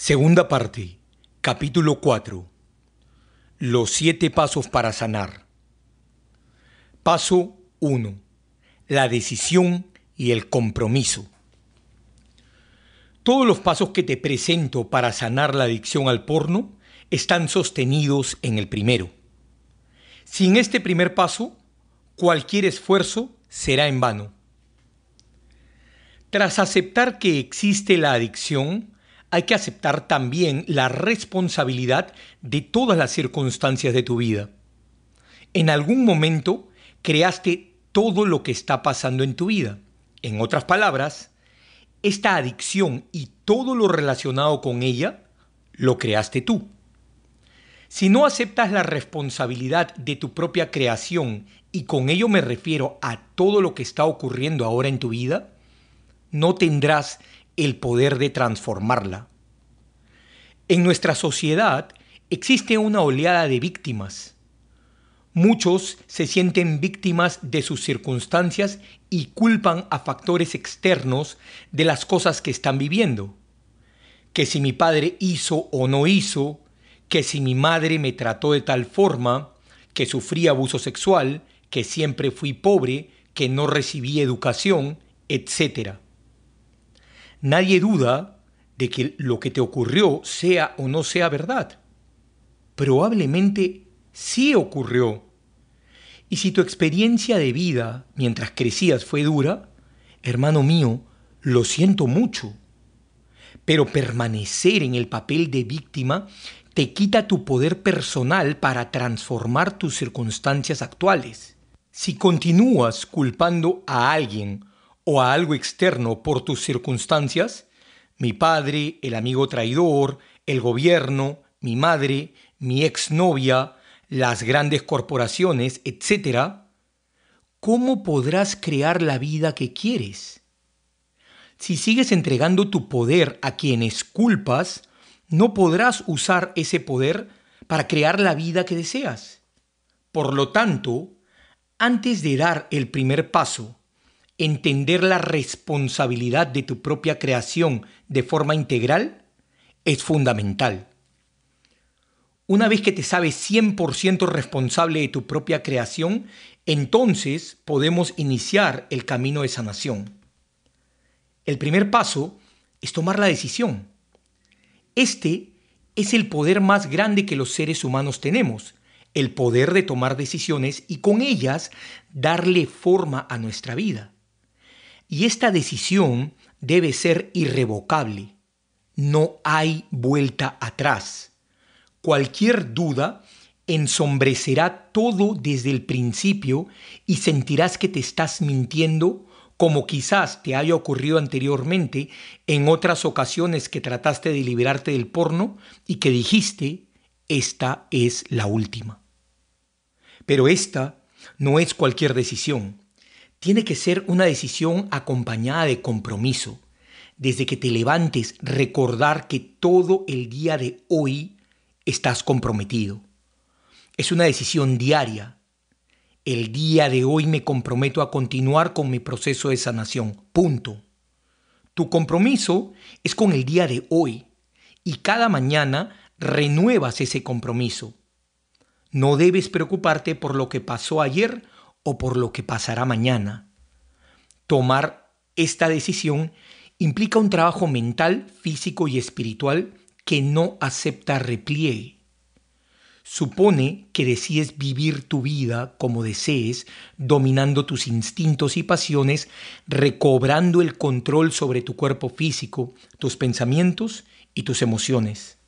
Segunda parte, capítulo 4. Los siete pasos para sanar. Paso 1. La decisión y el compromiso. Todos los pasos que te presento para sanar la adicción al porno están sostenidos en el primero. Sin este primer paso, cualquier esfuerzo será en vano. Tras aceptar que existe la adicción, hay que aceptar también la responsabilidad de todas las circunstancias de tu vida. En algún momento creaste todo lo que está pasando en tu vida. En otras palabras, esta adicción y todo lo relacionado con ella lo creaste tú. Si no aceptas la responsabilidad de tu propia creación, y con ello me refiero a todo lo que está ocurriendo ahora en tu vida, no tendrás el poder de transformarla. En nuestra sociedad existe una oleada de víctimas. Muchos se sienten víctimas de sus circunstancias y culpan a factores externos de las cosas que están viviendo. Que si mi padre hizo o no hizo, que si mi madre me trató de tal forma, que sufrí abuso sexual, que siempre fui pobre, que no recibí educación, etc. Nadie duda de que lo que te ocurrió sea o no sea verdad. Probablemente sí ocurrió. Y si tu experiencia de vida mientras crecías fue dura, hermano mío, lo siento mucho. Pero permanecer en el papel de víctima te quita tu poder personal para transformar tus circunstancias actuales. Si continúas culpando a alguien o a algo externo por tus circunstancias, mi padre, el amigo traidor, el gobierno, mi madre, mi exnovia, las grandes corporaciones, etc., ¿cómo podrás crear la vida que quieres? Si sigues entregando tu poder a quienes culpas, no podrás usar ese poder para crear la vida que deseas. Por lo tanto, antes de dar el primer paso entender la responsabilidad de tu propia creación de forma integral es fundamental. Una vez que te sabes 100% responsable de tu propia creación, entonces podemos iniciar el camino de sanación. El primer paso es tomar la decisión. Este es el poder más grande que los seres humanos tenemos, el poder de tomar decisiones y con ellas darle forma a nuestra vida. Y esta decisión debe ser irrevocable. No hay vuelta atrás. Cualquier duda ensombrecerá todo desde el principio y sentirás que te estás mintiendo como quizás te haya ocurrido anteriormente en otras ocasiones que trataste de liberarte del porno y que dijiste, esta es la última. Pero esta no es cualquier decisión tiene que ser una decisión acompañada de compromiso. Desde que te levantes, recordar que todo el día de hoy estás comprometido. Es una decisión diaria. El día de hoy me comprometo a continuar con mi proceso de sanación. Punto. Tu compromiso es con el día de hoy y cada mañana renuevas ese compromiso. No debes preocuparte por lo que pasó ayer o por lo que pasará mañana. Tomar esta decisión implica un trabajo mental, físico y espiritual que no acepta repliegue. Supone que decides vivir tu vida como desees, dominando tus instintos y pasiones, recobrando el control sobre tu cuerpo físico, tus pensamientos y tus emociones.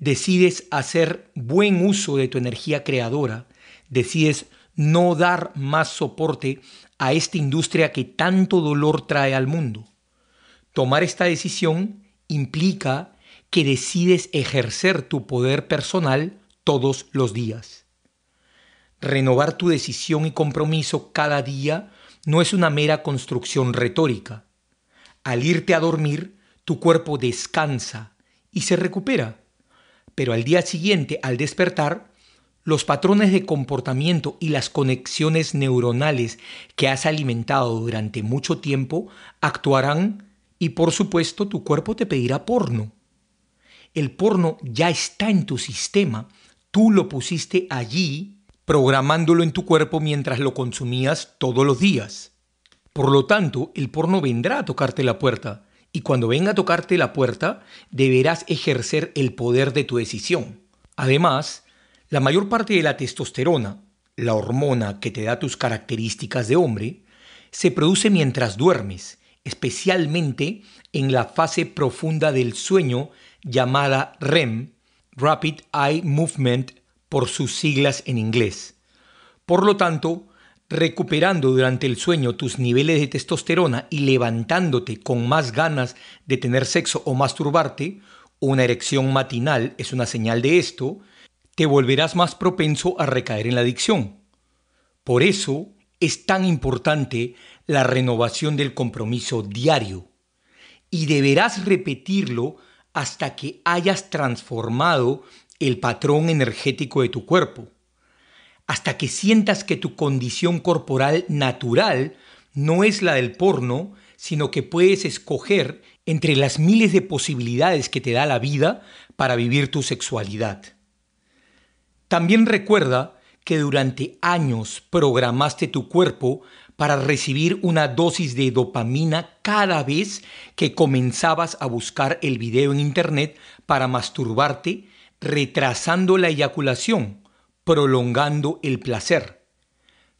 Decides hacer buen uso de tu energía creadora, decides no dar más soporte a esta industria que tanto dolor trae al mundo. Tomar esta decisión implica que decides ejercer tu poder personal todos los días. Renovar tu decisión y compromiso cada día no es una mera construcción retórica. Al irte a dormir, tu cuerpo descansa y se recupera, pero al día siguiente, al despertar, los patrones de comportamiento y las conexiones neuronales que has alimentado durante mucho tiempo actuarán y por supuesto tu cuerpo te pedirá porno. El porno ya está en tu sistema. Tú lo pusiste allí, programándolo en tu cuerpo mientras lo consumías todos los días. Por lo tanto, el porno vendrá a tocarte la puerta. Y cuando venga a tocarte la puerta, deberás ejercer el poder de tu decisión. Además, la mayor parte de la testosterona, la hormona que te da tus características de hombre, se produce mientras duermes, especialmente en la fase profunda del sueño llamada REM, Rapid Eye Movement por sus siglas en inglés. Por lo tanto, recuperando durante el sueño tus niveles de testosterona y levantándote con más ganas de tener sexo o masturbarte, una erección matinal es una señal de esto, te volverás más propenso a recaer en la adicción. Por eso es tan importante la renovación del compromiso diario y deberás repetirlo hasta que hayas transformado el patrón energético de tu cuerpo, hasta que sientas que tu condición corporal natural no es la del porno, sino que puedes escoger entre las miles de posibilidades que te da la vida para vivir tu sexualidad. También recuerda que durante años programaste tu cuerpo para recibir una dosis de dopamina cada vez que comenzabas a buscar el video en Internet para masturbarte, retrasando la eyaculación, prolongando el placer.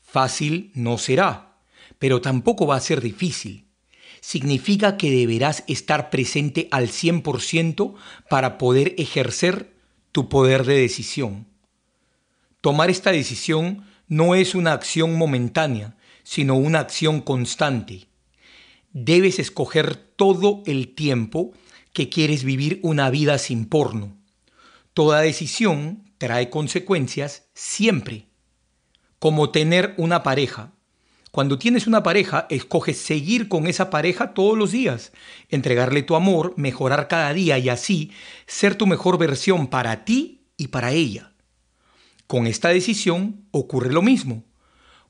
Fácil no será, pero tampoco va a ser difícil. Significa que deberás estar presente al 100% para poder ejercer tu poder de decisión. Tomar esta decisión no es una acción momentánea, sino una acción constante. Debes escoger todo el tiempo que quieres vivir una vida sin porno. Toda decisión trae consecuencias siempre. Como tener una pareja. Cuando tienes una pareja, escoges seguir con esa pareja todos los días, entregarle tu amor, mejorar cada día y así ser tu mejor versión para ti y para ella. Con esta decisión ocurre lo mismo.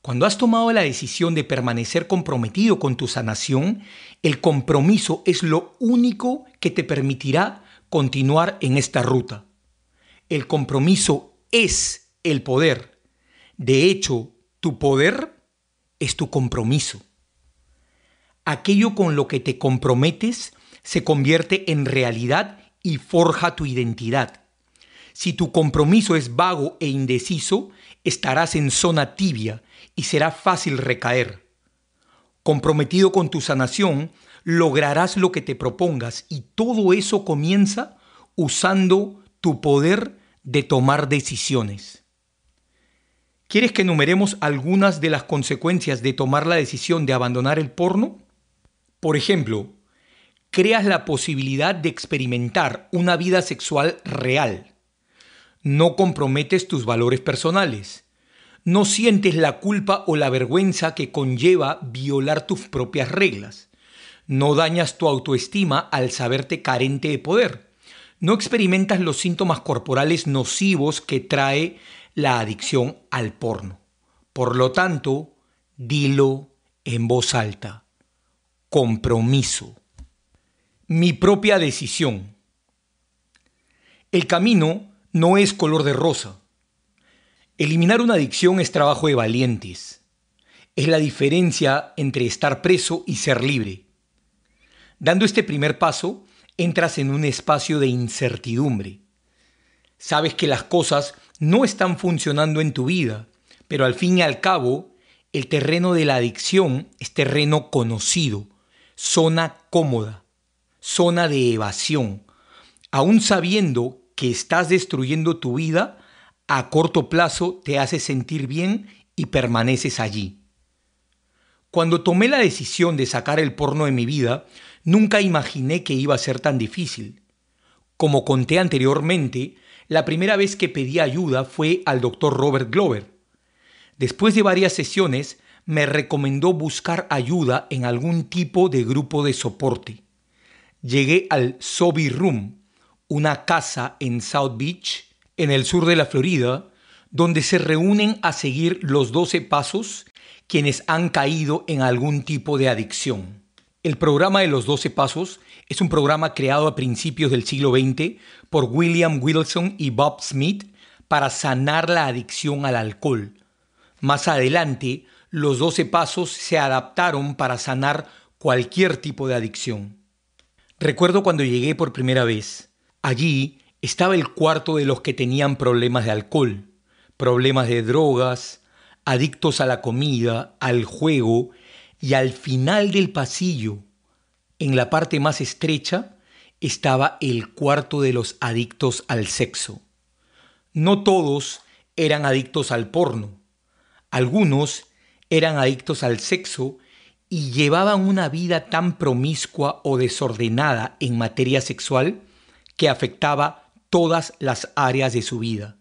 Cuando has tomado la decisión de permanecer comprometido con tu sanación, el compromiso es lo único que te permitirá continuar en esta ruta. El compromiso es el poder. De hecho, tu poder es tu compromiso. Aquello con lo que te comprometes se convierte en realidad y forja tu identidad. Si tu compromiso es vago e indeciso, estarás en zona tibia y será fácil recaer. Comprometido con tu sanación, lograrás lo que te propongas y todo eso comienza usando tu poder de tomar decisiones. ¿Quieres que enumeremos algunas de las consecuencias de tomar la decisión de abandonar el porno? Por ejemplo, creas la posibilidad de experimentar una vida sexual real no comprometes tus valores personales. No sientes la culpa o la vergüenza que conlleva violar tus propias reglas. No dañas tu autoestima al saberte carente de poder. No experimentas los síntomas corporales nocivos que trae la adicción al porno. Por lo tanto, dilo en voz alta. Compromiso. Mi propia decisión. El camino no es color de rosa. Eliminar una adicción es trabajo de valientes. Es la diferencia entre estar preso y ser libre. Dando este primer paso, entras en un espacio de incertidumbre. Sabes que las cosas no están funcionando en tu vida, pero al fin y al cabo, el terreno de la adicción es terreno conocido, zona cómoda, zona de evasión, aún sabiendo que estás destruyendo tu vida, a corto plazo te hace sentir bien y permaneces allí. Cuando tomé la decisión de sacar el porno de mi vida, nunca imaginé que iba a ser tan difícil. Como conté anteriormente, la primera vez que pedí ayuda fue al doctor Robert Glover. Después de varias sesiones, me recomendó buscar ayuda en algún tipo de grupo de soporte. Llegué al Sobi Room, una casa en South Beach, en el sur de la Florida, donde se reúnen a seguir los 12 pasos quienes han caído en algún tipo de adicción. El programa de los 12 Pasos es un programa creado a principios del siglo XX por William Wilson y Bob Smith para sanar la adicción al alcohol. Más adelante, los 12 Pasos se adaptaron para sanar cualquier tipo de adicción. Recuerdo cuando llegué por primera vez. Allí estaba el cuarto de los que tenían problemas de alcohol, problemas de drogas, adictos a la comida, al juego y al final del pasillo, en la parte más estrecha, estaba el cuarto de los adictos al sexo. No todos eran adictos al porno. Algunos eran adictos al sexo y llevaban una vida tan promiscua o desordenada en materia sexual que afectaba todas las áreas de su vida.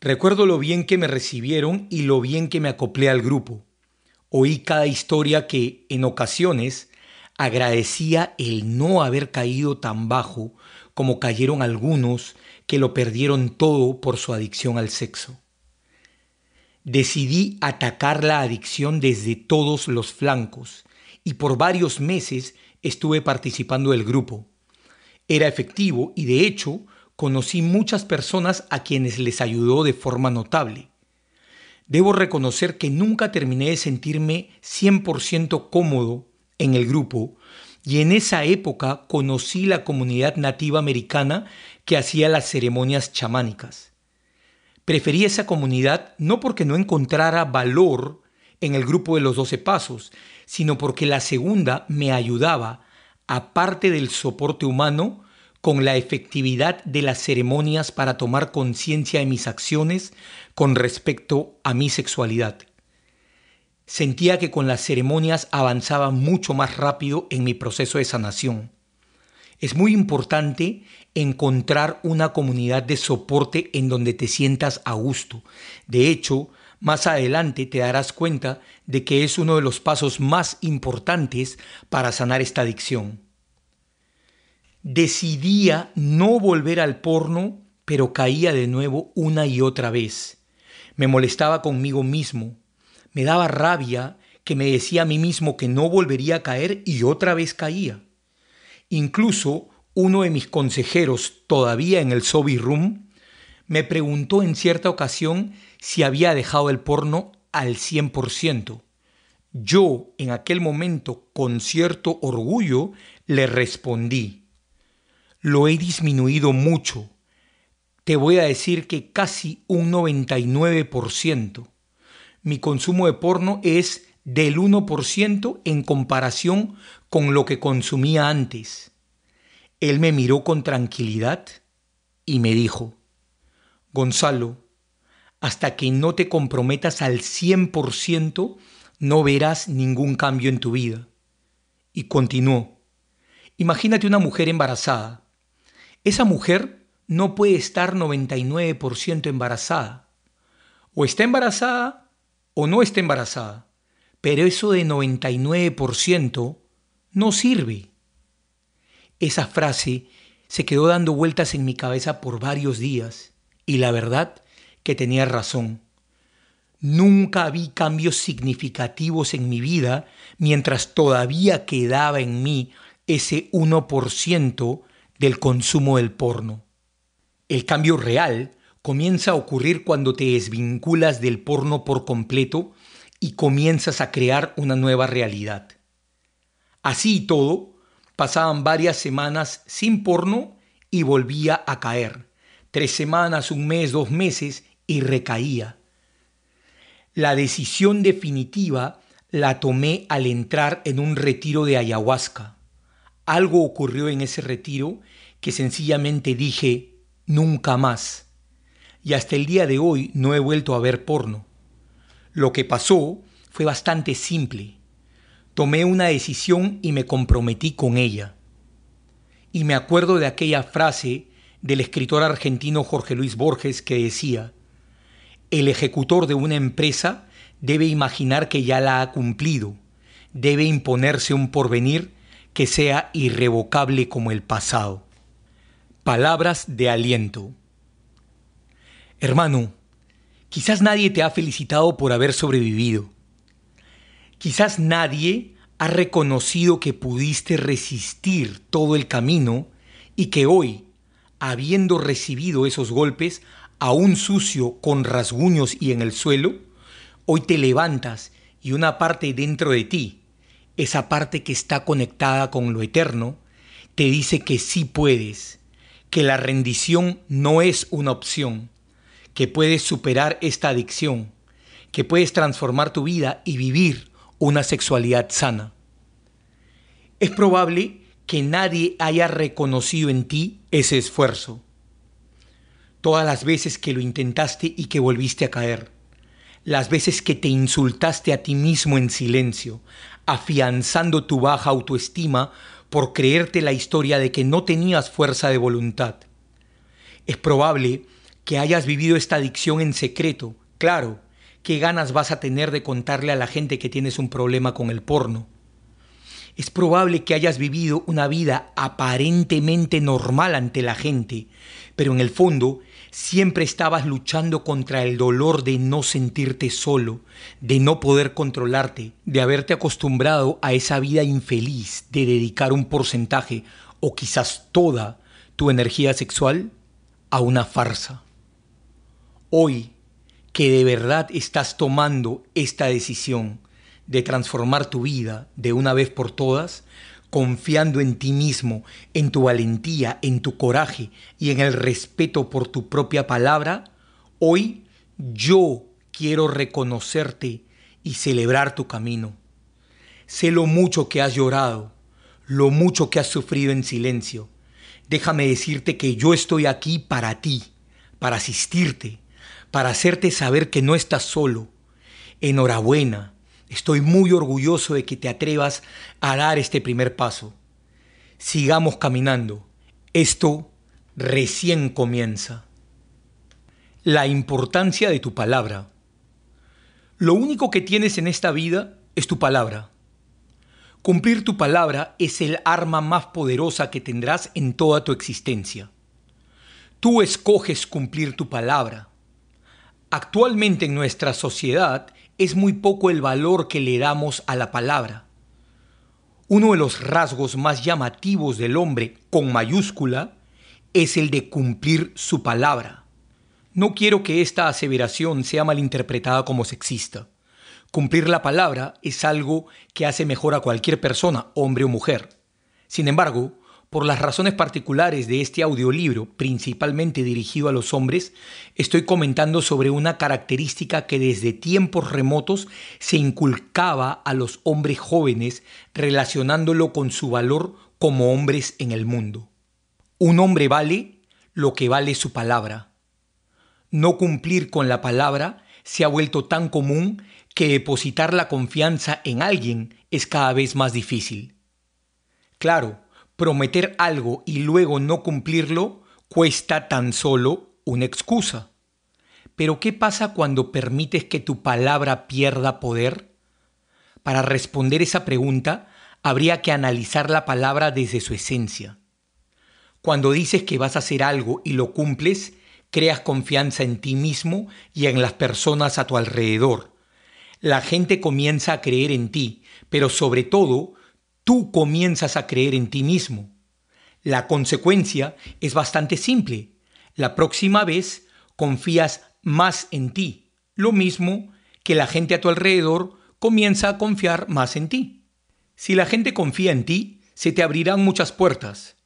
Recuerdo lo bien que me recibieron y lo bien que me acoplé al grupo. Oí cada historia que, en ocasiones, agradecía el no haber caído tan bajo como cayeron algunos que lo perdieron todo por su adicción al sexo. Decidí atacar la adicción desde todos los flancos y por varios meses estuve participando del grupo. Era efectivo y de hecho conocí muchas personas a quienes les ayudó de forma notable. Debo reconocer que nunca terminé de sentirme 100% cómodo en el grupo y en esa época conocí la comunidad nativa americana que hacía las ceremonias chamánicas. Preferí esa comunidad no porque no encontrara valor en el grupo de los doce pasos, sino porque la segunda me ayudaba, aparte del soporte humano, con la efectividad de las ceremonias para tomar conciencia de mis acciones con respecto a mi sexualidad. Sentía que con las ceremonias avanzaba mucho más rápido en mi proceso de sanación. Es muy importante encontrar una comunidad de soporte en donde te sientas a gusto. De hecho, más adelante te darás cuenta de que es uno de los pasos más importantes para sanar esta adicción decidía no volver al porno, pero caía de nuevo una y otra vez. Me molestaba conmigo mismo. Me daba rabia que me decía a mí mismo que no volvería a caer y otra vez caía. Incluso uno de mis consejeros, todavía en el Sobi Room, me preguntó en cierta ocasión si había dejado el porno al 100%. Yo, en aquel momento, con cierto orgullo, le respondí, lo he disminuido mucho. Te voy a decir que casi un 99%. Mi consumo de porno es del 1% en comparación con lo que consumía antes. Él me miró con tranquilidad y me dijo, Gonzalo, hasta que no te comprometas al 100%, no verás ningún cambio en tu vida. Y continuó, imagínate una mujer embarazada esa mujer no puede estar 99% embarazada. O está embarazada o no está embarazada. Pero eso de 99% no sirve. Esa frase se quedó dando vueltas en mi cabeza por varios días y la verdad que tenía razón. Nunca vi cambios significativos en mi vida mientras todavía quedaba en mí ese 1% del consumo del porno. El cambio real comienza a ocurrir cuando te desvinculas del porno por completo y comienzas a crear una nueva realidad. Así y todo, pasaban varias semanas sin porno y volvía a caer. Tres semanas, un mes, dos meses y recaía. La decisión definitiva la tomé al entrar en un retiro de ayahuasca. Algo ocurrió en ese retiro que sencillamente dije nunca más. Y hasta el día de hoy no he vuelto a ver porno. Lo que pasó fue bastante simple. Tomé una decisión y me comprometí con ella. Y me acuerdo de aquella frase del escritor argentino Jorge Luis Borges que decía, el ejecutor de una empresa debe imaginar que ya la ha cumplido, debe imponerse un porvenir que sea irrevocable como el pasado. Palabras de aliento. Hermano, quizás nadie te ha felicitado por haber sobrevivido. Quizás nadie has reconocido que pudiste resistir todo el camino y que hoy, habiendo recibido esos golpes, aún sucio, con rasguños y en el suelo, hoy te levantas y una parte dentro de ti, esa parte que está conectada con lo eterno, te dice que sí puedes, que la rendición no es una opción, que puedes superar esta adicción, que puedes transformar tu vida y vivir una sexualidad sana. Es probable que nadie haya reconocido en ti ese esfuerzo. Todas las veces que lo intentaste y que volviste a caer. Las veces que te insultaste a ti mismo en silencio, afianzando tu baja autoestima por creerte la historia de que no tenías fuerza de voluntad. Es probable que hayas vivido esta adicción en secreto, claro, ¿qué ganas vas a tener de contarle a la gente que tienes un problema con el porno? Es probable que hayas vivido una vida aparentemente normal ante la gente, pero en el fondo siempre estabas luchando contra el dolor de no sentirte solo, de no poder controlarte, de haberte acostumbrado a esa vida infeliz de dedicar un porcentaje o quizás toda tu energía sexual a una farsa. Hoy que de verdad estás tomando esta decisión de transformar tu vida de una vez por todas, confiando en ti mismo, en tu valentía, en tu coraje y en el respeto por tu propia palabra, hoy yo quiero reconocerte y celebrar tu camino. Sé lo mucho que has llorado, lo mucho que has sufrido en silencio. Déjame decirte que yo estoy aquí para ti, para asistirte, para hacerte saber que no estás solo. Enhorabuena, estoy muy orgulloso de que te atrevas a dar este primer paso. Sigamos caminando. Esto recién comienza. La importancia de tu palabra. Lo único que tienes en esta vida es tu palabra. Cumplir tu palabra es el arma más poderosa que tendrás en toda tu existencia. Tú escoges cumplir tu palabra. Actualmente en nuestra sociedad es muy poco el valor que le damos a la palabra. Uno de los rasgos más llamativos del hombre con mayúscula es el de cumplir su palabra. No quiero que esta aseveración sea malinterpretada como sexista. Cumplir la palabra es algo que hace mejor a cualquier persona, hombre o mujer. Sin embargo, por las razones particulares de este audiolibro, principalmente dirigido a los hombres, estoy comentando sobre una característica que desde tiempos remotos se inculcaba a los hombres jóvenes relacionándolo con su valor como hombres en el mundo. Un hombre vale lo que vale su palabra. No cumplir con la palabra se ha vuelto tan común que depositar la confianza en alguien es cada vez más difícil. Claro, prometer algo y luego no cumplirlo cuesta tan solo una excusa. Pero ¿qué pasa cuando permites que tu palabra pierda poder? Para responder esa pregunta, habría que analizar la palabra desde su esencia. Cuando dices que vas a hacer algo y lo cumples, creas confianza en ti mismo y en las personas a tu alrededor. La gente comienza a creer en ti, pero sobre todo tú comienzas a creer en ti mismo. La consecuencia es bastante simple. La próxima vez confías más en ti, lo mismo que la gente a tu alrededor comienza a confiar más en ti. Si la gente confía en ti, se te abrirán muchas puertas,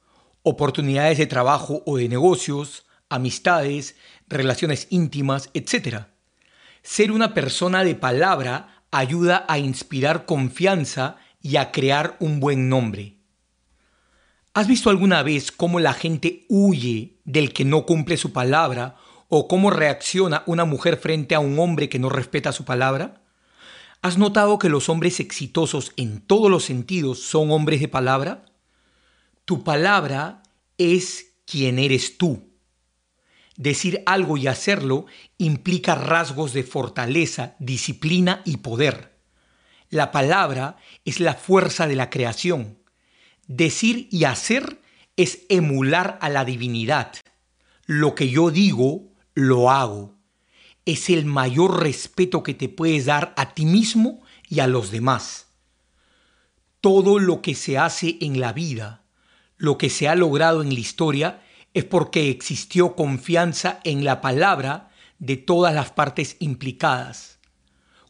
oportunidades de trabajo o de negocios, amistades, relaciones íntimas, etc. Ser una persona de palabra ayuda a inspirar confianza y a crear un buen nombre. ¿Has visto alguna vez cómo la gente huye del que no cumple su palabra o cómo reacciona una mujer frente a un hombre que no respeta su palabra? ¿Has notado que los hombres exitosos en todos los sentidos son hombres de palabra? Tu palabra es quien eres tú. Decir algo y hacerlo implica rasgos de fortaleza, disciplina y poder. La palabra es la fuerza de la creación. Decir y hacer es emular a la divinidad. Lo que yo digo, lo hago. Es el mayor respeto que te puedes dar a ti mismo y a los demás. Todo lo que se hace en la vida, lo que se ha logrado en la historia, es porque existió confianza en la palabra de todas las partes implicadas.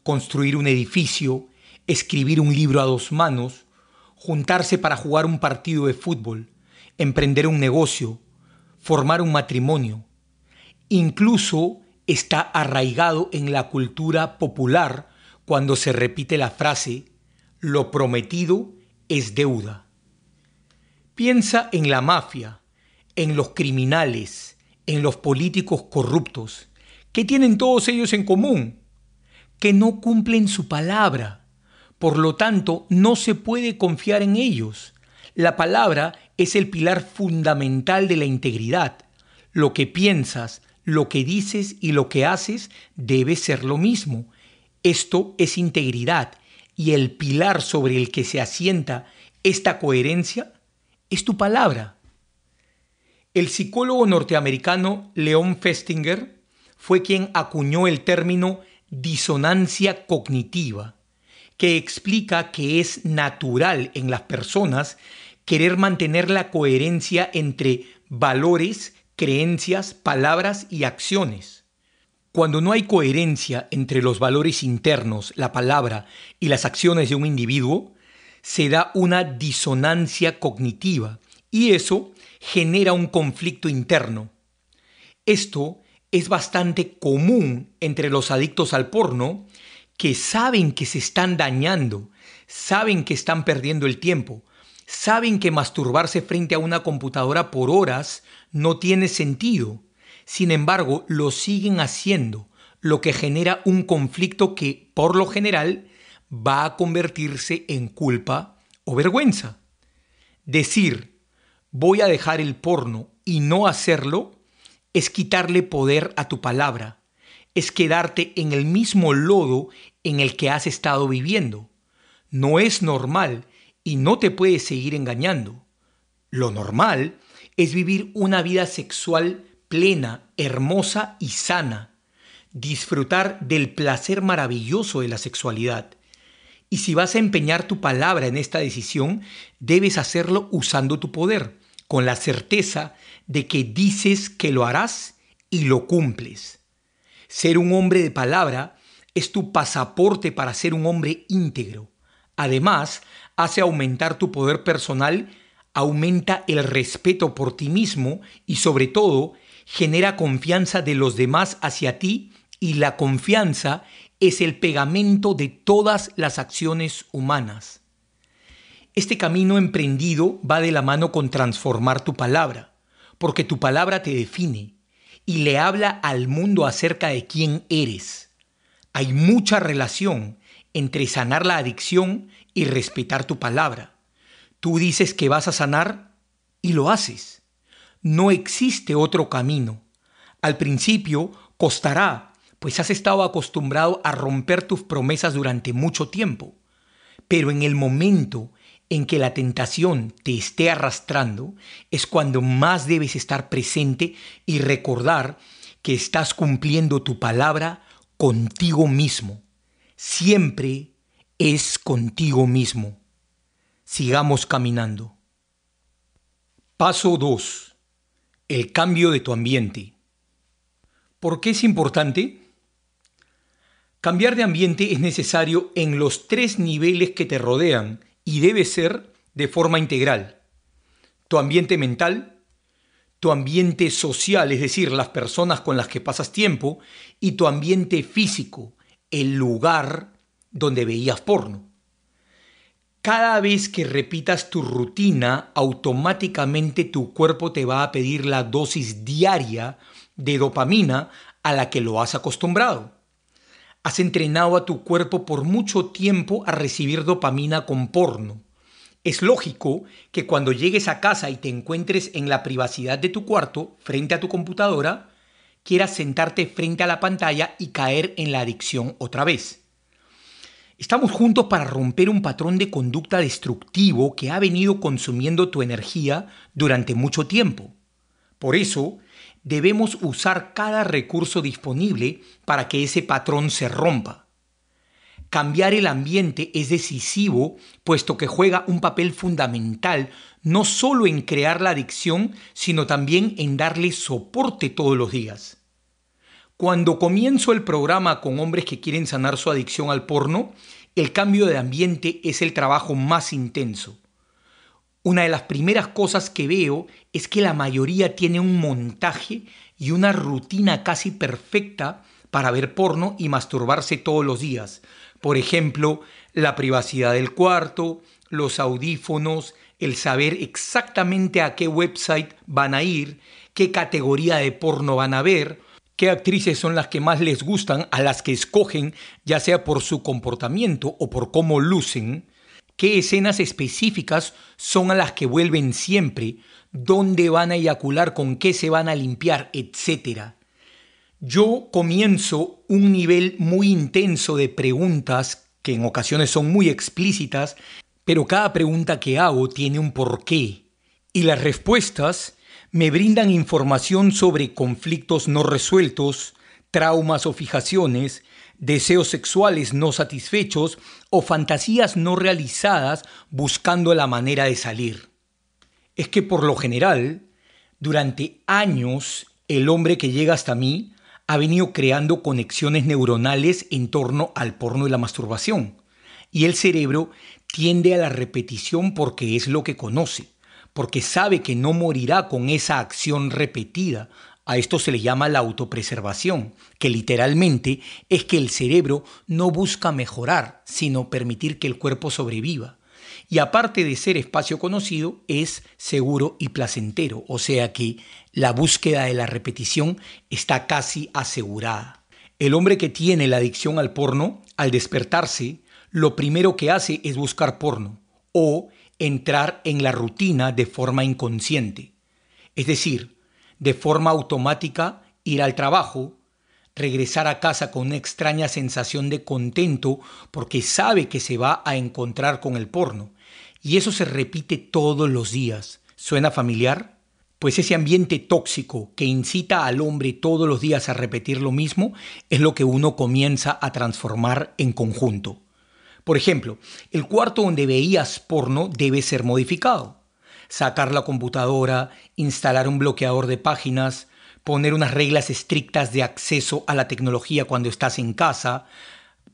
Construir un edificio, escribir un libro a dos manos, juntarse para jugar un partido de fútbol, emprender un negocio, formar un matrimonio. Incluso está arraigado en la cultura popular cuando se repite la frase, lo prometido es deuda. Piensa en la mafia, en los criminales, en los políticos corruptos. ¿Qué tienen todos ellos en común? Que no cumplen su palabra. Por lo tanto, no se puede confiar en ellos. La palabra es el pilar fundamental de la integridad. Lo que piensas, lo que dices y lo que haces debe ser lo mismo. Esto es integridad y el pilar sobre el que se asienta esta coherencia es tu palabra. El psicólogo norteamericano Leon Festinger fue quien acuñó el término disonancia cognitiva, que explica que es natural en las personas querer mantener la coherencia entre valores, creencias, palabras y acciones. Cuando no hay coherencia entre los valores internos, la palabra y las acciones de un individuo, se da una disonancia cognitiva y eso genera un conflicto interno. Esto es bastante común entre los adictos al porno que saben que se están dañando, saben que están perdiendo el tiempo, saben que masturbarse frente a una computadora por horas no tiene sentido. Sin embargo, lo siguen haciendo, lo que genera un conflicto que, por lo general, va a convertirse en culpa o vergüenza. Decir, voy a dejar el porno y no hacerlo, es quitarle poder a tu palabra, es quedarte en el mismo lodo en el que has estado viviendo. No es normal y no te puedes seguir engañando. Lo normal es vivir una vida sexual plena, hermosa y sana, disfrutar del placer maravilloso de la sexualidad. Y si vas a empeñar tu palabra en esta decisión, debes hacerlo usando tu poder, con la certeza de que dices que lo harás y lo cumples. Ser un hombre de palabra es tu pasaporte para ser un hombre íntegro. Además, hace aumentar tu poder personal, aumenta el respeto por ti mismo y sobre todo genera confianza de los demás hacia ti y la confianza es el pegamento de todas las acciones humanas. Este camino emprendido va de la mano con transformar tu palabra, porque tu palabra te define y le habla al mundo acerca de quién eres. Hay mucha relación entre sanar la adicción y respetar tu palabra. Tú dices que vas a sanar y lo haces. No existe otro camino. Al principio costará, pues has estado acostumbrado a romper tus promesas durante mucho tiempo. Pero en el momento en que la tentación te esté arrastrando, es cuando más debes estar presente y recordar que estás cumpliendo tu palabra contigo mismo. Siempre es contigo mismo. Sigamos caminando. Paso 2. El cambio de tu ambiente. ¿Por qué es importante? Cambiar de ambiente es necesario en los tres niveles que te rodean y debe ser de forma integral. Tu ambiente mental, tu ambiente social, es decir, las personas con las que pasas tiempo, y tu ambiente físico, el lugar donde veías porno. Cada vez que repitas tu rutina, automáticamente tu cuerpo te va a pedir la dosis diaria de dopamina a la que lo has acostumbrado. Has entrenado a tu cuerpo por mucho tiempo a recibir dopamina con porno. Es lógico que cuando llegues a casa y te encuentres en la privacidad de tu cuarto, frente a tu computadora, quieras sentarte frente a la pantalla y caer en la adicción otra vez. Estamos juntos para romper un patrón de conducta destructivo que ha venido consumiendo tu energía durante mucho tiempo. Por eso, debemos usar cada recurso disponible para que ese patrón se rompa. Cambiar el ambiente es decisivo, puesto que juega un papel fundamental no solo en crear la adicción, sino también en darle soporte todos los días. Cuando comienzo el programa con hombres que quieren sanar su adicción al porno, el cambio de ambiente es el trabajo más intenso. Una de las primeras cosas que veo es que la mayoría tiene un montaje y una rutina casi perfecta para ver porno y masturbarse todos los días. Por ejemplo, la privacidad del cuarto, los audífonos, el saber exactamente a qué website van a ir, qué categoría de porno van a ver, qué actrices son las que más les gustan, a las que escogen, ya sea por su comportamiento o por cómo lucen, qué escenas específicas son a las que vuelven siempre, dónde van a eyacular, con qué se van a limpiar, etc. Yo comienzo un nivel muy intenso de preguntas que en ocasiones son muy explícitas, pero cada pregunta que hago tiene un porqué. Y las respuestas me brindan información sobre conflictos no resueltos, traumas o fijaciones, deseos sexuales no satisfechos o fantasías no realizadas buscando la manera de salir. Es que por lo general, durante años, el hombre que llega hasta mí ha venido creando conexiones neuronales en torno al porno y la masturbación. Y el cerebro tiende a la repetición porque es lo que conoce, porque sabe que no morirá con esa acción repetida. A esto se le llama la autopreservación, que literalmente es que el cerebro no busca mejorar, sino permitir que el cuerpo sobreviva y aparte de ser espacio conocido, es seguro y placentero, o sea que la búsqueda de la repetición está casi asegurada. El hombre que tiene la adicción al porno, al despertarse, lo primero que hace es buscar porno o entrar en la rutina de forma inconsciente. Es decir, de forma automática ir al trabajo, regresar a casa con una extraña sensación de contento porque sabe que se va a encontrar con el porno y eso se repite todos los días. ¿Suena familiar? Pues ese ambiente tóxico que incita al hombre todos los días a repetir lo mismo es lo que uno comienza a transformar en conjunto. Por ejemplo, el cuarto donde veías porno debe ser modificado. Sacar la computadora, instalar un bloqueador de páginas, poner unas reglas estrictas de acceso a la tecnología cuando estás en casa,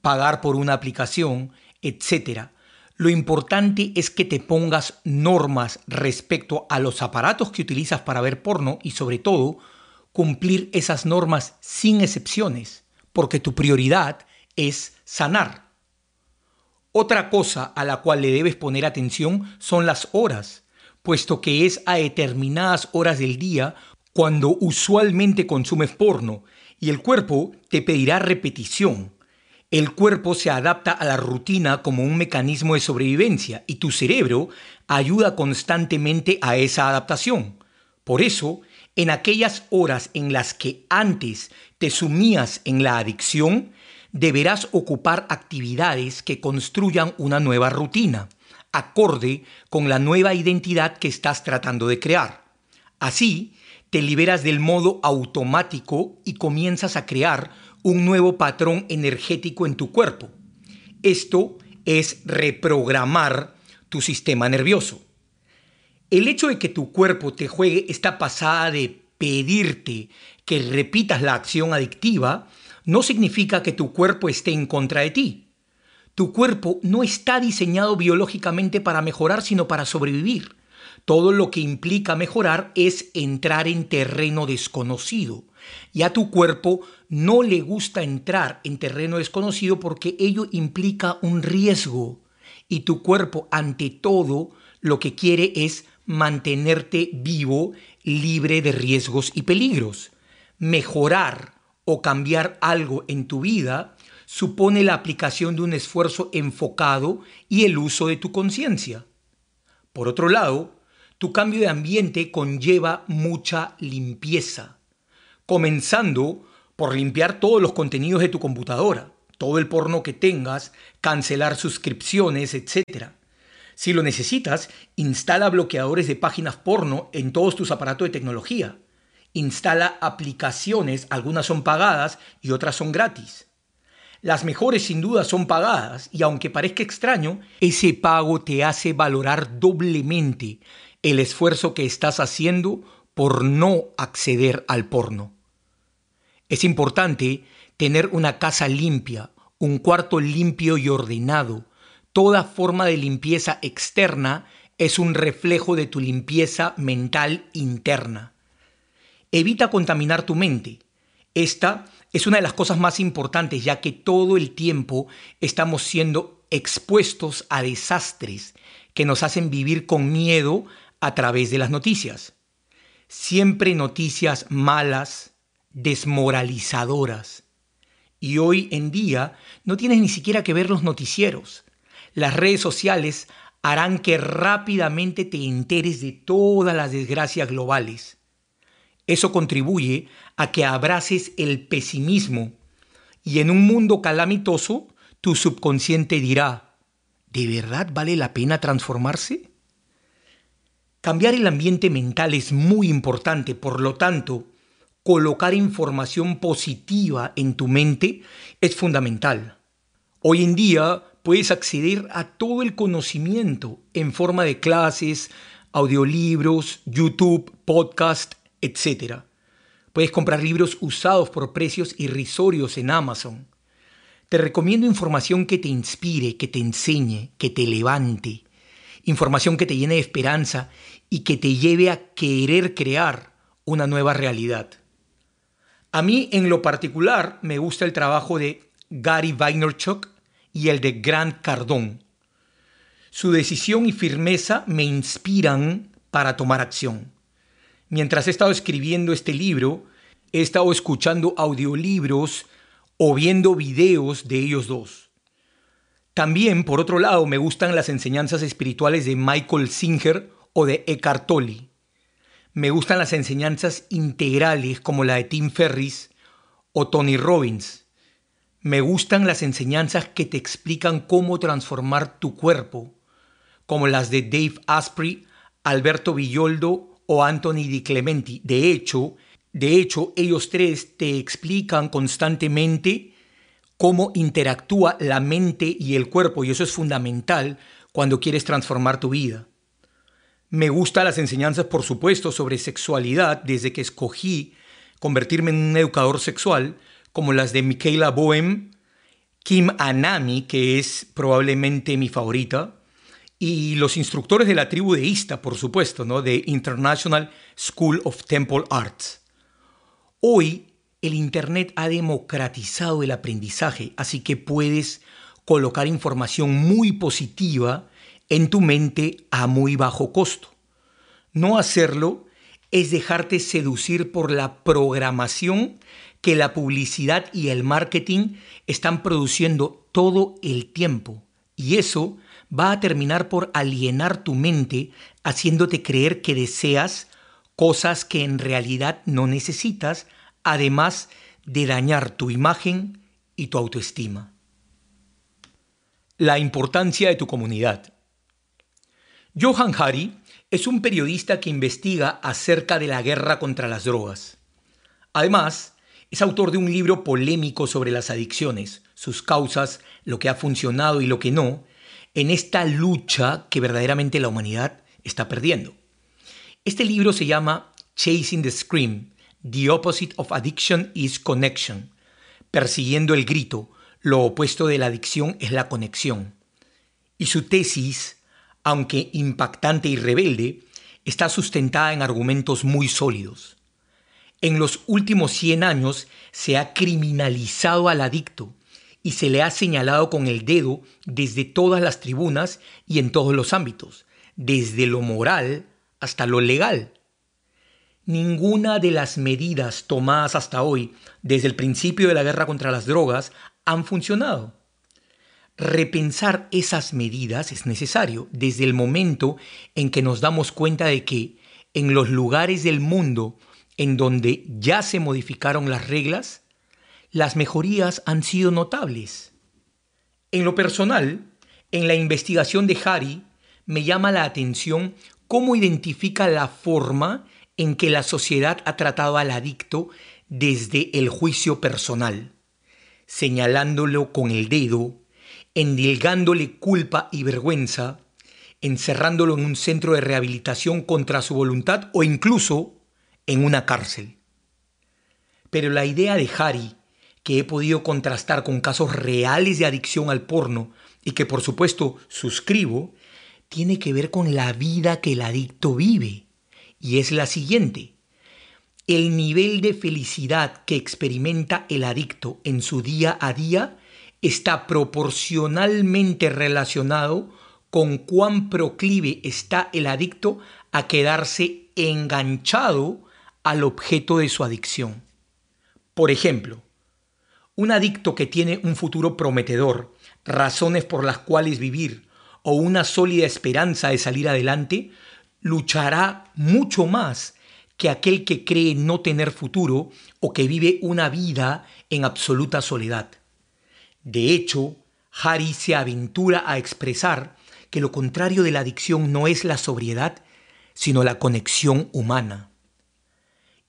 pagar por una aplicación, etc. Lo importante es que te pongas normas respecto a los aparatos que utilizas para ver porno y sobre todo cumplir esas normas sin excepciones, porque tu prioridad es sanar. Otra cosa a la cual le debes poner atención son las horas, puesto que es a determinadas horas del día cuando usualmente consumes porno y el cuerpo te pedirá repetición. El cuerpo se adapta a la rutina como un mecanismo de sobrevivencia y tu cerebro ayuda constantemente a esa adaptación. Por eso, en aquellas horas en las que antes te sumías en la adicción, deberás ocupar actividades que construyan una nueva rutina, acorde con la nueva identidad que estás tratando de crear. Así, te liberas del modo automático y comienzas a crear un nuevo patrón energético en tu cuerpo. Esto es reprogramar tu sistema nervioso. El hecho de que tu cuerpo te juegue esta pasada de pedirte que repitas la acción adictiva no significa que tu cuerpo esté en contra de ti. Tu cuerpo no está diseñado biológicamente para mejorar, sino para sobrevivir. Todo lo que implica mejorar es entrar en terreno desconocido. Y a tu cuerpo no le gusta entrar en terreno desconocido porque ello implica un riesgo. Y tu cuerpo, ante todo, lo que quiere es mantenerte vivo, libre de riesgos y peligros. Mejorar o cambiar algo en tu vida supone la aplicación de un esfuerzo enfocado y el uso de tu conciencia. Por otro lado, tu cambio de ambiente conlleva mucha limpieza comenzando por limpiar todos los contenidos de tu computadora, todo el porno que tengas, cancelar suscripciones, etc. Si lo necesitas, instala bloqueadores de páginas porno en todos tus aparatos de tecnología. Instala aplicaciones, algunas son pagadas y otras son gratis. Las mejores sin duda son pagadas y aunque parezca extraño, ese pago te hace valorar doblemente el esfuerzo que estás haciendo por no acceder al porno. Es importante tener una casa limpia, un cuarto limpio y ordenado. Toda forma de limpieza externa es un reflejo de tu limpieza mental interna. Evita contaminar tu mente. Esta es una de las cosas más importantes ya que todo el tiempo estamos siendo expuestos a desastres que nos hacen vivir con miedo a través de las noticias. Siempre noticias malas, desmoralizadoras. Y hoy en día no tienes ni siquiera que ver los noticieros. Las redes sociales harán que rápidamente te enteres de todas las desgracias globales. Eso contribuye a que abraces el pesimismo y en un mundo calamitoso tu subconsciente dirá, ¿de verdad vale la pena transformarse? Cambiar el ambiente mental es muy importante, por lo tanto, colocar información positiva en tu mente es fundamental. Hoy en día puedes acceder a todo el conocimiento en forma de clases, audiolibros, YouTube, podcast, etc. Puedes comprar libros usados por precios irrisorios en Amazon. Te recomiendo información que te inspire, que te enseñe, que te levante. Información que te llene de esperanza y que te lleve a querer crear una nueva realidad. A mí en lo particular me gusta el trabajo de Gary Vaynerchuk y el de Grant Cardone. Su decisión y firmeza me inspiran para tomar acción. Mientras he estado escribiendo este libro, he estado escuchando audiolibros o viendo videos de ellos dos. También, por otro lado, me gustan las enseñanzas espirituales de Michael Singer o de Eckhart Tolle. Me gustan las enseñanzas integrales como la de Tim Ferris o Tony Robbins. Me gustan las enseñanzas que te explican cómo transformar tu cuerpo, como las de Dave Asprey, Alberto Villoldo o Anthony Di Clementi. De hecho, de hecho, ellos tres te explican constantemente cómo interactúa la mente y el cuerpo y eso es fundamental cuando quieres transformar tu vida. Me gustan las enseñanzas, por supuesto, sobre sexualidad desde que escogí convertirme en un educador sexual, como las de Michaela Boehm, Kim Anami, que es probablemente mi favorita, y los instructores de la tribu de Ista, por supuesto, de International School of Temple Arts. Hoy el Internet ha democratizado el aprendizaje, así que puedes colocar información muy positiva en tu mente a muy bajo costo. No hacerlo es dejarte seducir por la programación que la publicidad y el marketing están produciendo todo el tiempo. Y eso va a terminar por alienar tu mente, haciéndote creer que deseas cosas que en realidad no necesitas, además de dañar tu imagen y tu autoestima. La importancia de tu comunidad. Johan Hari es un periodista que investiga acerca de la guerra contra las drogas. Además, es autor de un libro polémico sobre las adicciones, sus causas, lo que ha funcionado y lo que no, en esta lucha que verdaderamente la humanidad está perdiendo. Este libro se llama Chasing the Scream, The Opposite of Addiction is Connection, persiguiendo el grito, lo opuesto de la adicción es la conexión. Y su tesis aunque impactante y rebelde, está sustentada en argumentos muy sólidos. En los últimos 100 años se ha criminalizado al adicto y se le ha señalado con el dedo desde todas las tribunas y en todos los ámbitos, desde lo moral hasta lo legal. Ninguna de las medidas tomadas hasta hoy, desde el principio de la guerra contra las drogas, han funcionado. Repensar esas medidas es necesario desde el momento en que nos damos cuenta de que en los lugares del mundo en donde ya se modificaron las reglas, las mejorías han sido notables. En lo personal, en la investigación de Harry, me llama la atención cómo identifica la forma en que la sociedad ha tratado al adicto desde el juicio personal. señalándolo con el dedo, endilgándole culpa y vergüenza, encerrándolo en un centro de rehabilitación contra su voluntad o incluso en una cárcel. Pero la idea de Harry, que he podido contrastar con casos reales de adicción al porno y que por supuesto suscribo, tiene que ver con la vida que el adicto vive. Y es la siguiente. El nivel de felicidad que experimenta el adicto en su día a día está proporcionalmente relacionado con cuán proclive está el adicto a quedarse enganchado al objeto de su adicción. Por ejemplo, un adicto que tiene un futuro prometedor, razones por las cuales vivir o una sólida esperanza de salir adelante, luchará mucho más que aquel que cree no tener futuro o que vive una vida en absoluta soledad. De hecho, Harry se aventura a expresar que lo contrario de la adicción no es la sobriedad, sino la conexión humana.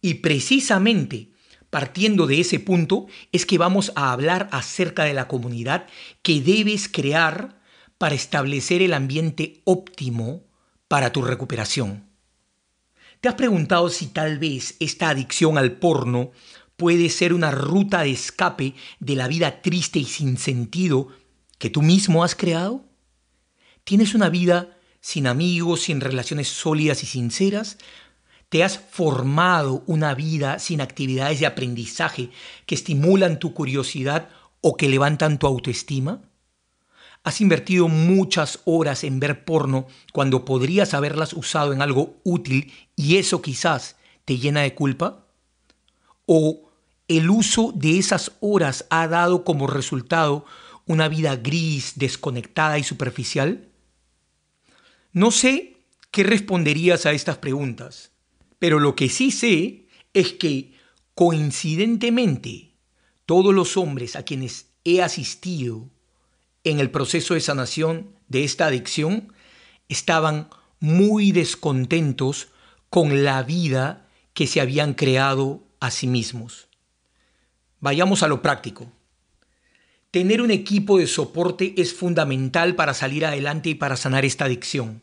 Y precisamente partiendo de ese punto es que vamos a hablar acerca de la comunidad que debes crear para establecer el ambiente óptimo para tu recuperación. ¿Te has preguntado si tal vez esta adicción al porno puede ser una ruta de escape de la vida triste y sin sentido que tú mismo has creado? ¿Tienes una vida sin amigos, sin relaciones sólidas y sinceras? ¿Te has formado una vida sin actividades de aprendizaje que estimulan tu curiosidad o que levantan tu autoestima? ¿Has invertido muchas horas en ver porno cuando podrías haberlas usado en algo útil y eso quizás te llena de culpa? ¿O el uso de esas horas ha dado como resultado una vida gris, desconectada y superficial? No sé qué responderías a estas preguntas, pero lo que sí sé es que coincidentemente todos los hombres a quienes he asistido en el proceso de sanación de esta adicción estaban muy descontentos con la vida que se habían creado a sí mismos. Vayamos a lo práctico. Tener un equipo de soporte es fundamental para salir adelante y para sanar esta adicción.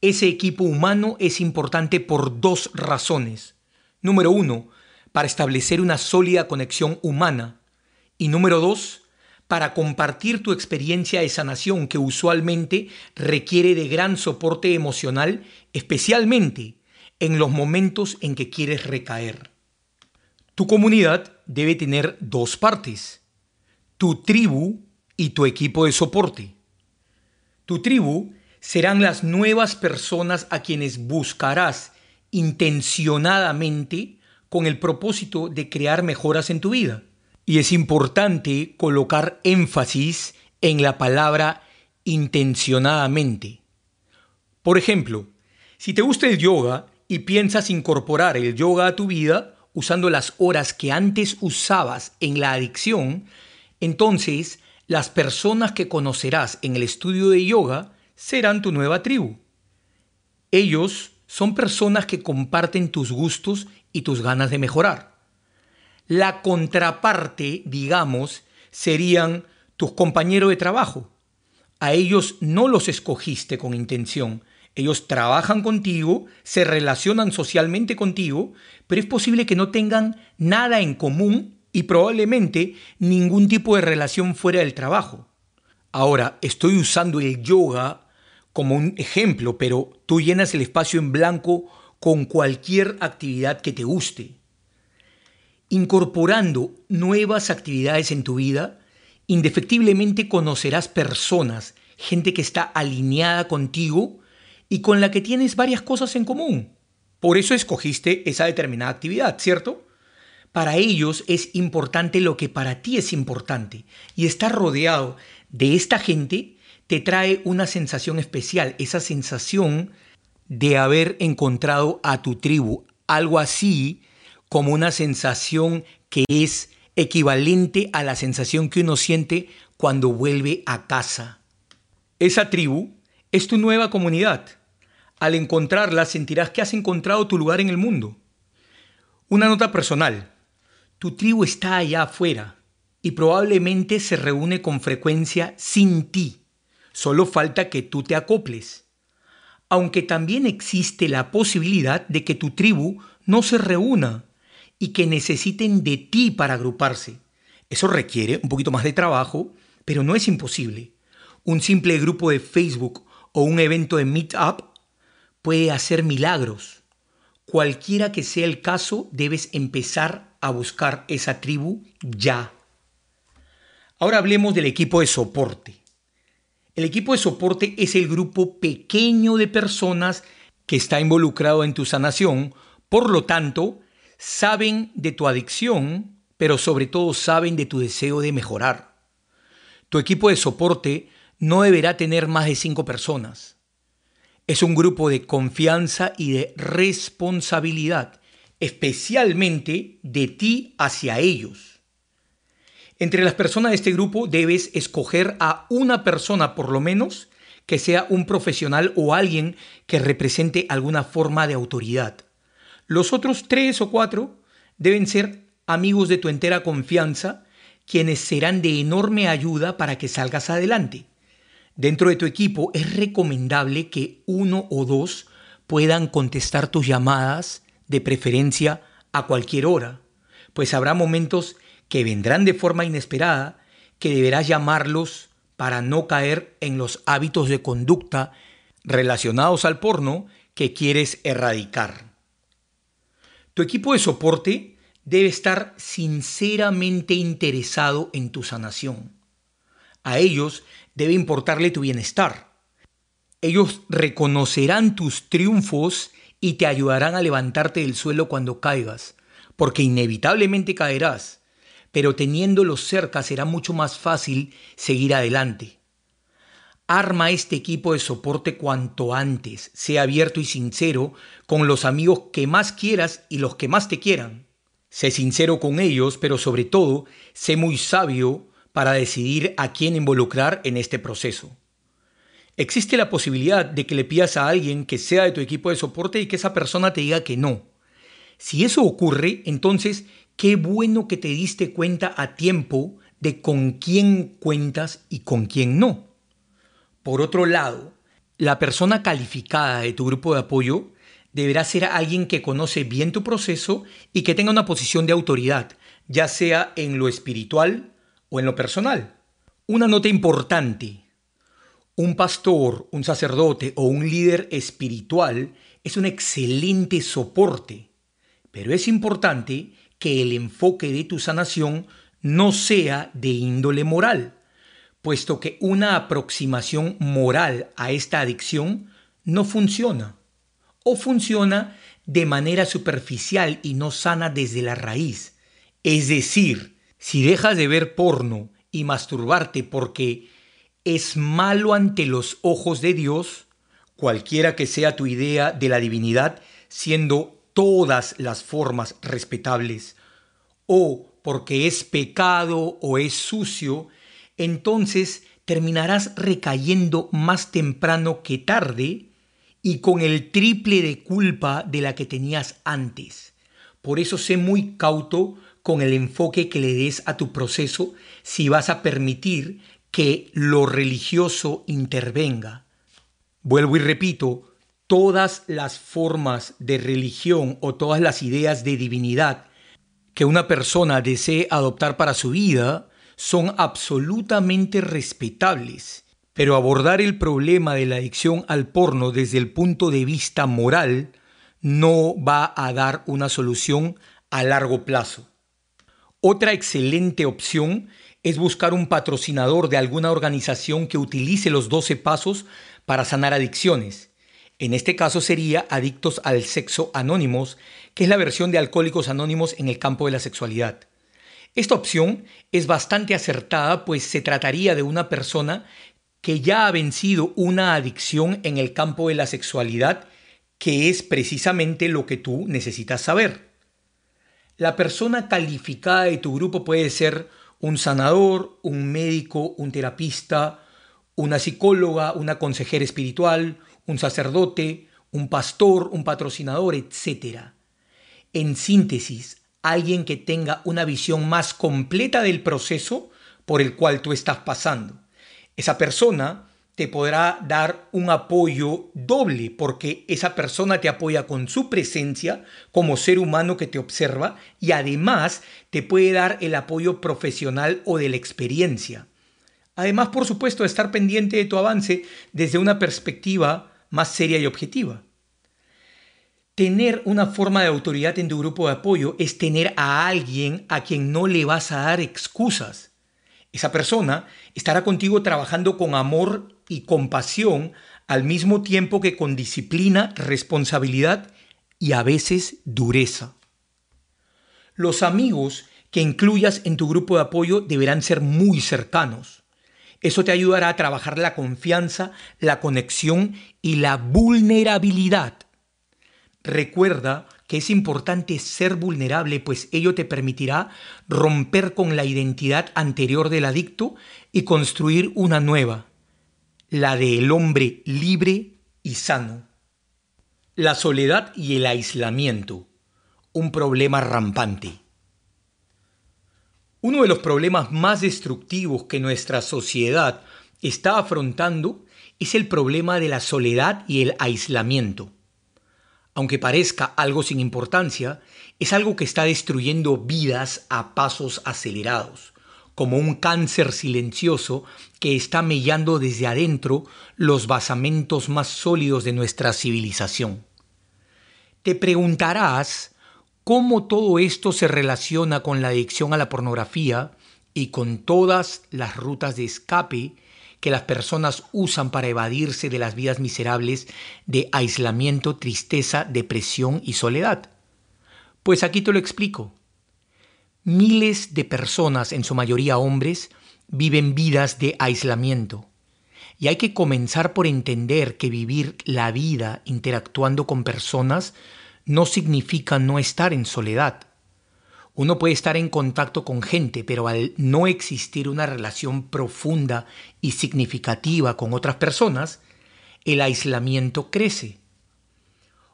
Ese equipo humano es importante por dos razones. Número uno, para establecer una sólida conexión humana. Y número dos, para compartir tu experiencia de sanación que usualmente requiere de gran soporte emocional, especialmente en los momentos en que quieres recaer. Tu comunidad debe tener dos partes, tu tribu y tu equipo de soporte. Tu tribu serán las nuevas personas a quienes buscarás intencionadamente con el propósito de crear mejoras en tu vida. Y es importante colocar énfasis en la palabra intencionadamente. Por ejemplo, si te gusta el yoga y piensas incorporar el yoga a tu vida usando las horas que antes usabas en la adicción, entonces las personas que conocerás en el estudio de yoga serán tu nueva tribu. Ellos son personas que comparten tus gustos y tus ganas de mejorar. La contraparte, digamos, serían tus compañeros de trabajo. A ellos no los escogiste con intención. Ellos trabajan contigo, se relacionan socialmente contigo, pero es posible que no tengan nada en común y probablemente ningún tipo de relación fuera del trabajo. Ahora, estoy usando el yoga como un ejemplo, pero tú llenas el espacio en blanco con cualquier actividad que te guste. Incorporando nuevas actividades en tu vida, indefectiblemente conocerás personas, gente que está alineada contigo y con la que tienes varias cosas en común. Por eso escogiste esa determinada actividad, ¿cierto? Para ellos es importante lo que para ti es importante y estar rodeado de esta gente te trae una sensación especial, esa sensación de haber encontrado a tu tribu, algo así como una sensación que es equivalente a la sensación que uno siente cuando vuelve a casa. Esa tribu es tu nueva comunidad. Al encontrarla sentirás que has encontrado tu lugar en el mundo. Una nota personal. Tu tribu está allá afuera. y probablemente se reúne con frecuencia sin ti. Solo falta que tú te acoples. Aunque también existe la posibilidad de que tu tribu no se reúna y que necesiten de ti para agruparse. Eso requiere un poquito más de trabajo, pero no es imposible. Un simple grupo de Facebook o un evento de Meetup puede hacer milagros. Cualquiera que sea el caso, debes empezar a buscar esa tribu ya. Ahora hablemos del equipo de soporte. El equipo de soporte es el grupo pequeño de personas que está involucrado en tu sanación, por lo tanto, saben de tu adicción, pero sobre todo saben de tu deseo de mejorar. Tu equipo de soporte no deberá tener más de cinco personas. Es un grupo de confianza y de responsabilidad, especialmente de ti hacia ellos. Entre las personas de este grupo debes escoger a una persona por lo menos que sea un profesional o alguien que represente alguna forma de autoridad. Los otros tres o cuatro deben ser amigos de tu entera confianza, quienes serán de enorme ayuda para que salgas adelante. Dentro de tu equipo es recomendable que uno o dos puedan contestar tus llamadas, de preferencia a cualquier hora, pues habrá momentos que vendrán de forma inesperada que deberás llamarlos para no caer en los hábitos de conducta relacionados al porno que quieres erradicar. Tu equipo de soporte debe estar sinceramente interesado en tu sanación. A ellos debe importarle tu bienestar. Ellos reconocerán tus triunfos y te ayudarán a levantarte del suelo cuando caigas, porque inevitablemente caerás, pero teniéndolos cerca será mucho más fácil seguir adelante. Arma este equipo de soporte cuanto antes, sea abierto y sincero con los amigos que más quieras y los que más te quieran. Sé sincero con ellos, pero sobre todo, sé muy sabio para decidir a quién involucrar en este proceso. Existe la posibilidad de que le pidas a alguien que sea de tu equipo de soporte y que esa persona te diga que no. Si eso ocurre, entonces qué bueno que te diste cuenta a tiempo de con quién cuentas y con quién no. Por otro lado, la persona calificada de tu grupo de apoyo deberá ser alguien que conoce bien tu proceso y que tenga una posición de autoridad, ya sea en lo espiritual, o en lo personal. Una nota importante. Un pastor, un sacerdote o un líder espiritual es un excelente soporte, pero es importante que el enfoque de tu sanación no sea de índole moral, puesto que una aproximación moral a esta adicción no funciona, o funciona de manera superficial y no sana desde la raíz, es decir, si dejas de ver porno y masturbarte porque es malo ante los ojos de Dios, cualquiera que sea tu idea de la divinidad, siendo todas las formas respetables, o porque es pecado o es sucio, entonces terminarás recayendo más temprano que tarde y con el triple de culpa de la que tenías antes. Por eso sé muy cauto con el enfoque que le des a tu proceso si vas a permitir que lo religioso intervenga. Vuelvo y repito, todas las formas de religión o todas las ideas de divinidad que una persona desee adoptar para su vida son absolutamente respetables, pero abordar el problema de la adicción al porno desde el punto de vista moral no va a dar una solución a largo plazo. Otra excelente opción es buscar un patrocinador de alguna organización que utilice los 12 pasos para sanar adicciones. En este caso sería Adictos al Sexo Anónimos, que es la versión de Alcohólicos Anónimos en el campo de la sexualidad. Esta opción es bastante acertada, pues se trataría de una persona que ya ha vencido una adicción en el campo de la sexualidad, que es precisamente lo que tú necesitas saber. La persona calificada de tu grupo puede ser un sanador, un médico, un terapista, una psicóloga, una consejera espiritual, un sacerdote, un pastor, un patrocinador, etc. En síntesis, alguien que tenga una visión más completa del proceso por el cual tú estás pasando. Esa persona te podrá dar un apoyo doble porque esa persona te apoya con su presencia como ser humano que te observa y además te puede dar el apoyo profesional o de la experiencia. Además, por supuesto, estar pendiente de tu avance desde una perspectiva más seria y objetiva. Tener una forma de autoridad en tu grupo de apoyo es tener a alguien a quien no le vas a dar excusas. Esa persona estará contigo trabajando con amor y compasión al mismo tiempo que con disciplina, responsabilidad y a veces dureza. Los amigos que incluyas en tu grupo de apoyo deberán ser muy cercanos. Eso te ayudará a trabajar la confianza, la conexión y la vulnerabilidad Recuerda que es importante ser vulnerable, pues ello te permitirá romper con la identidad anterior del adicto y construir una nueva, la del hombre libre y sano. La soledad y el aislamiento, un problema rampante. Uno de los problemas más destructivos que nuestra sociedad está afrontando es el problema de la soledad y el aislamiento aunque parezca algo sin importancia, es algo que está destruyendo vidas a pasos acelerados, como un cáncer silencioso que está mellando desde adentro los basamentos más sólidos de nuestra civilización. Te preguntarás cómo todo esto se relaciona con la adicción a la pornografía y con todas las rutas de escape que las personas usan para evadirse de las vidas miserables de aislamiento, tristeza, depresión y soledad. Pues aquí te lo explico. Miles de personas, en su mayoría hombres, viven vidas de aislamiento. Y hay que comenzar por entender que vivir la vida interactuando con personas no significa no estar en soledad. Uno puede estar en contacto con gente, pero al no existir una relación profunda y significativa con otras personas, el aislamiento crece.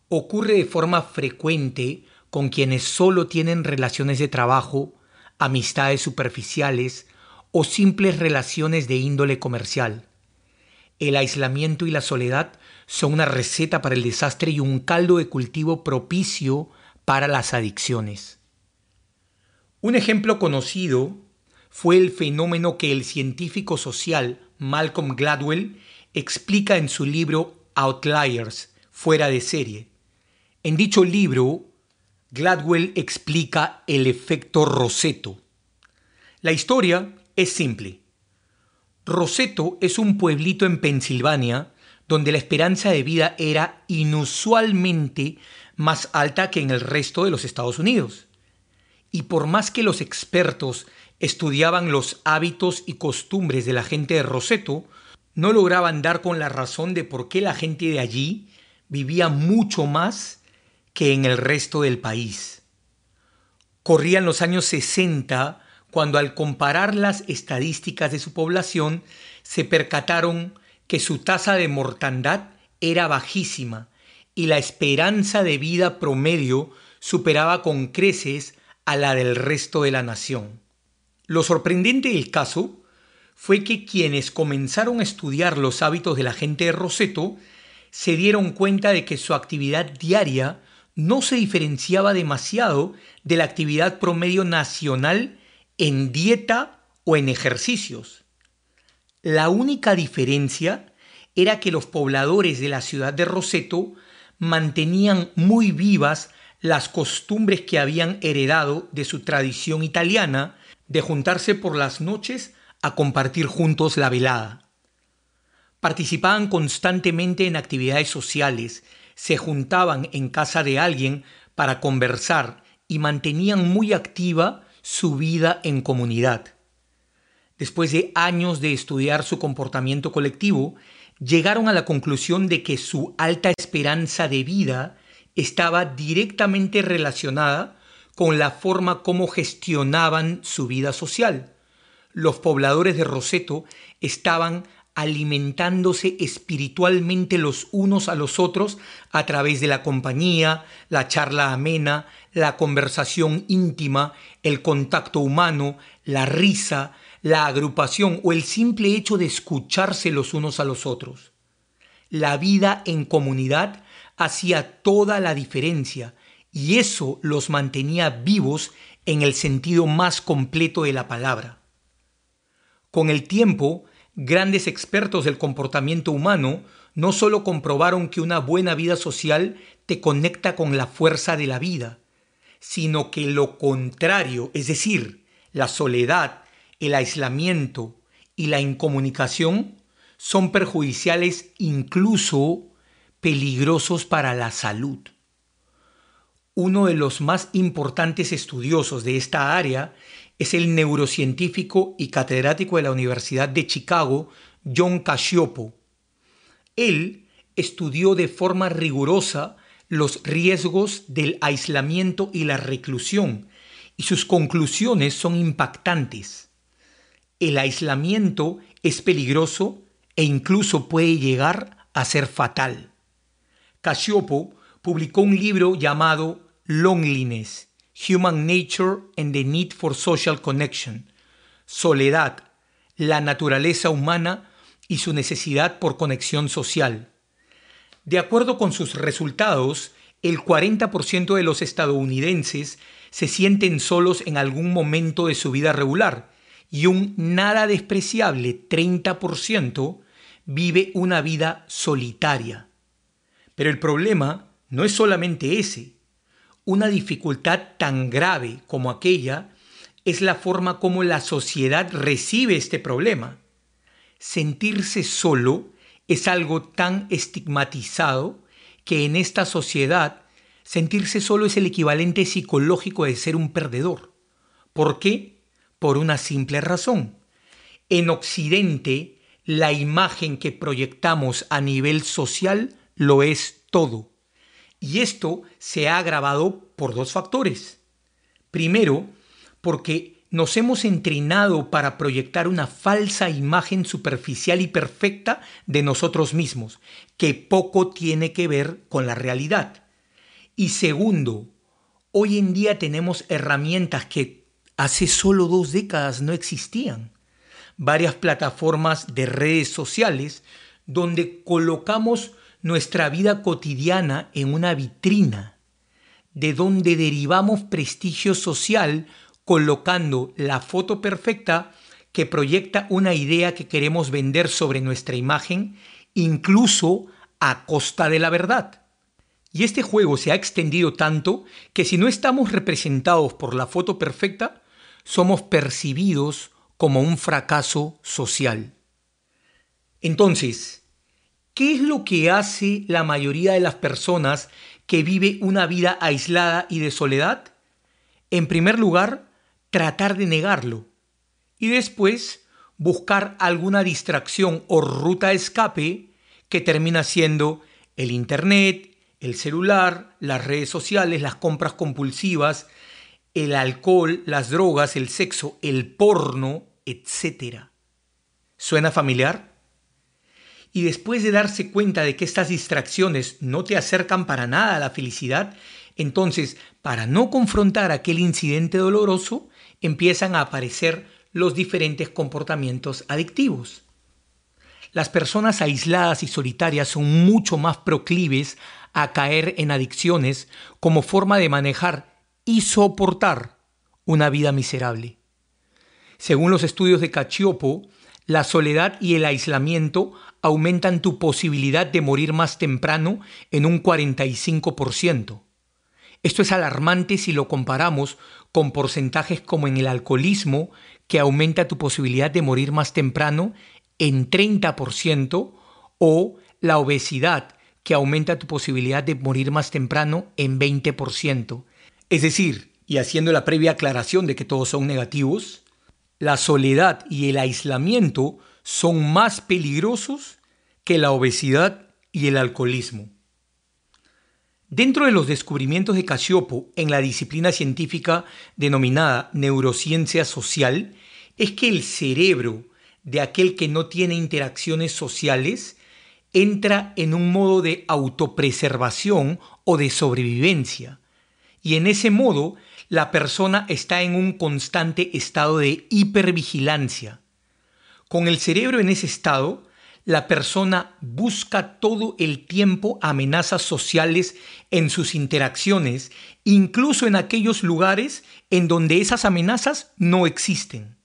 Ocurre de forma frecuente con quienes solo tienen relaciones de trabajo, amistades superficiales o simples relaciones de índole comercial. El aislamiento y la soledad son una receta para el desastre y un caldo de cultivo propicio para las adicciones. Un ejemplo conocido fue el fenómeno que el científico social Malcolm Gladwell explica en su libro Outliers, fuera de serie. En dicho libro, Gladwell explica el efecto Roseto. La historia es simple. Roseto es un pueblito en Pensilvania donde la esperanza de vida era inusualmente más alta que en el resto de los Estados Unidos. Y por más que los expertos estudiaban los hábitos y costumbres de la gente de Roseto, no lograban dar con la razón de por qué la gente de allí vivía mucho más que en el resto del país. Corrían los años 60 cuando al comparar las estadísticas de su población se percataron que su tasa de mortandad era bajísima y la esperanza de vida promedio superaba con creces a la del resto de la nación. Lo sorprendente del caso fue que quienes comenzaron a estudiar los hábitos de la gente de Roseto se dieron cuenta de que su actividad diaria no se diferenciaba demasiado de la actividad promedio nacional en dieta o en ejercicios. La única diferencia era que los pobladores de la ciudad de Roseto mantenían muy vivas las costumbres que habían heredado de su tradición italiana de juntarse por las noches a compartir juntos la velada. Participaban constantemente en actividades sociales, se juntaban en casa de alguien para conversar y mantenían muy activa su vida en comunidad. Después de años de estudiar su comportamiento colectivo, llegaron a la conclusión de que su alta esperanza de vida estaba directamente relacionada con la forma como gestionaban su vida social. Los pobladores de Roseto estaban alimentándose espiritualmente los unos a los otros a través de la compañía, la charla amena, la conversación íntima, el contacto humano, la risa, la agrupación o el simple hecho de escucharse los unos a los otros. La vida en comunidad hacía toda la diferencia y eso los mantenía vivos en el sentido más completo de la palabra. Con el tiempo, Grandes expertos del comportamiento humano no solo comprobaron que una buena vida social te conecta con la fuerza de la vida, sino que lo contrario, es decir, la soledad, el aislamiento y la incomunicación, son perjudiciales incluso peligrosos para la salud. Uno de los más importantes estudiosos de esta área es el neurocientífico y catedrático de la Universidad de Chicago, John Cacioppo. Él estudió de forma rigurosa los riesgos del aislamiento y la reclusión, y sus conclusiones son impactantes. El aislamiento es peligroso e incluso puede llegar a ser fatal. Cacioppo publicó un libro llamado Loneliness, Human Nature and the Need for Social Connection, Soledad, la naturaleza humana y su necesidad por conexión social. De acuerdo con sus resultados, el 40% de los estadounidenses se sienten solos en algún momento de su vida regular y un nada despreciable 30% vive una vida solitaria. Pero el problema no es solamente ese. Una dificultad tan grave como aquella es la forma como la sociedad recibe este problema. Sentirse solo es algo tan estigmatizado que en esta sociedad sentirse solo es el equivalente psicológico de ser un perdedor. ¿Por qué? Por una simple razón. En Occidente, la imagen que proyectamos a nivel social lo es todo. Y esto se ha agravado por dos factores. Primero, porque nos hemos entrenado para proyectar una falsa imagen superficial y perfecta de nosotros mismos, que poco tiene que ver con la realidad. Y segundo, hoy en día tenemos herramientas que hace solo dos décadas no existían. Varias plataformas de redes sociales donde colocamos nuestra vida cotidiana en una vitrina, de donde derivamos prestigio social colocando la foto perfecta que proyecta una idea que queremos vender sobre nuestra imagen, incluso a costa de la verdad. Y este juego se ha extendido tanto que si no estamos representados por la foto perfecta, somos percibidos como un fracaso social. Entonces, ¿Qué es lo que hace la mayoría de las personas que vive una vida aislada y de soledad? En primer lugar, tratar de negarlo y después buscar alguna distracción o ruta de escape que termina siendo el Internet, el celular, las redes sociales, las compras compulsivas, el alcohol, las drogas, el sexo, el porno, etc. ¿Suena familiar? Y después de darse cuenta de que estas distracciones no te acercan para nada a la felicidad, entonces, para no confrontar aquel incidente doloroso, empiezan a aparecer los diferentes comportamientos adictivos. Las personas aisladas y solitarias son mucho más proclives a caer en adicciones como forma de manejar y soportar una vida miserable. Según los estudios de Cachiopo, la soledad y el aislamiento aumentan tu posibilidad de morir más temprano en un 45%. Esto es alarmante si lo comparamos con porcentajes como en el alcoholismo, que aumenta tu posibilidad de morir más temprano en 30%, o la obesidad, que aumenta tu posibilidad de morir más temprano en 20%. Es decir, y haciendo la previa aclaración de que todos son negativos, la soledad y el aislamiento son más peligrosos que la obesidad y el alcoholismo. Dentro de los descubrimientos de Casiopo en la disciplina científica denominada neurociencia social, es que el cerebro de aquel que no tiene interacciones sociales entra en un modo de autopreservación o de sobrevivencia. Y en ese modo, la persona está en un constante estado de hipervigilancia. Con el cerebro en ese estado, la persona busca todo el tiempo amenazas sociales en sus interacciones, incluso en aquellos lugares en donde esas amenazas no existen.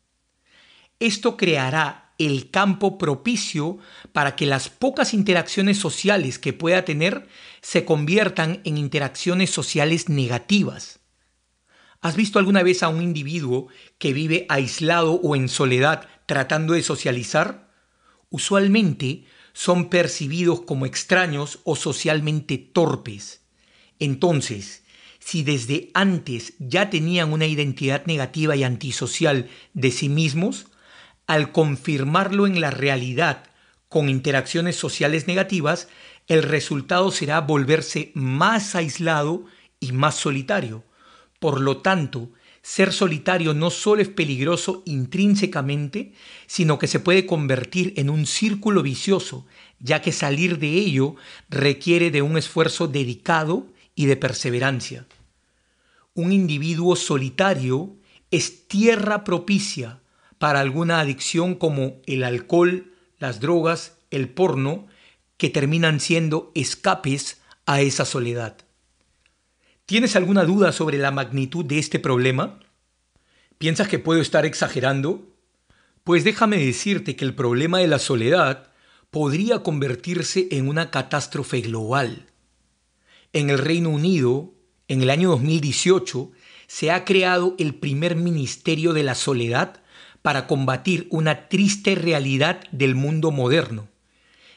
Esto creará el campo propicio para que las pocas interacciones sociales que pueda tener se conviertan en interacciones sociales negativas. ¿Has visto alguna vez a un individuo que vive aislado o en soledad tratando de socializar? Usualmente son percibidos como extraños o socialmente torpes. Entonces, si desde antes ya tenían una identidad negativa y antisocial de sí mismos, al confirmarlo en la realidad con interacciones sociales negativas, el resultado será volverse más aislado y más solitario. Por lo tanto, ser solitario no solo es peligroso intrínsecamente, sino que se puede convertir en un círculo vicioso, ya que salir de ello requiere de un esfuerzo dedicado y de perseverancia. Un individuo solitario es tierra propicia para alguna adicción como el alcohol, las drogas, el porno, que terminan siendo escapes a esa soledad. ¿Tienes alguna duda sobre la magnitud de este problema? ¿Piensas que puedo estar exagerando? Pues déjame decirte que el problema de la soledad podría convertirse en una catástrofe global. En el Reino Unido, en el año 2018, se ha creado el primer Ministerio de la Soledad para combatir una triste realidad del mundo moderno.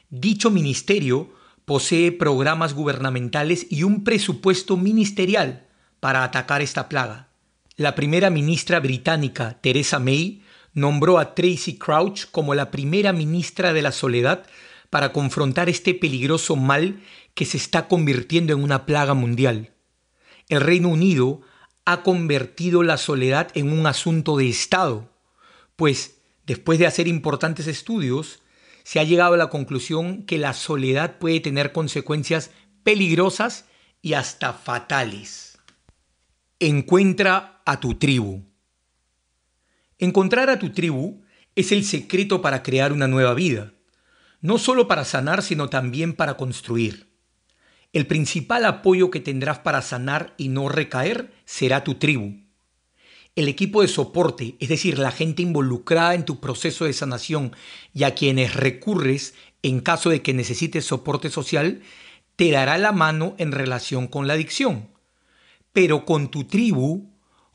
Dicho ministerio posee programas gubernamentales y un presupuesto ministerial para atacar esta plaga. La primera ministra británica, Theresa May, nombró a Tracy Crouch como la primera ministra de la soledad para confrontar este peligroso mal que se está convirtiendo en una plaga mundial. El Reino Unido ha convertido la soledad en un asunto de Estado pues después de hacer importantes estudios, se ha llegado a la conclusión que la soledad puede tener consecuencias peligrosas y hasta fatales. Encuentra a tu tribu. Encontrar a tu tribu es el secreto para crear una nueva vida, no solo para sanar, sino también para construir. El principal apoyo que tendrás para sanar y no recaer será tu tribu. El equipo de soporte, es decir, la gente involucrada en tu proceso de sanación y a quienes recurres en caso de que necesites soporte social, te dará la mano en relación con la adicción. Pero con tu tribu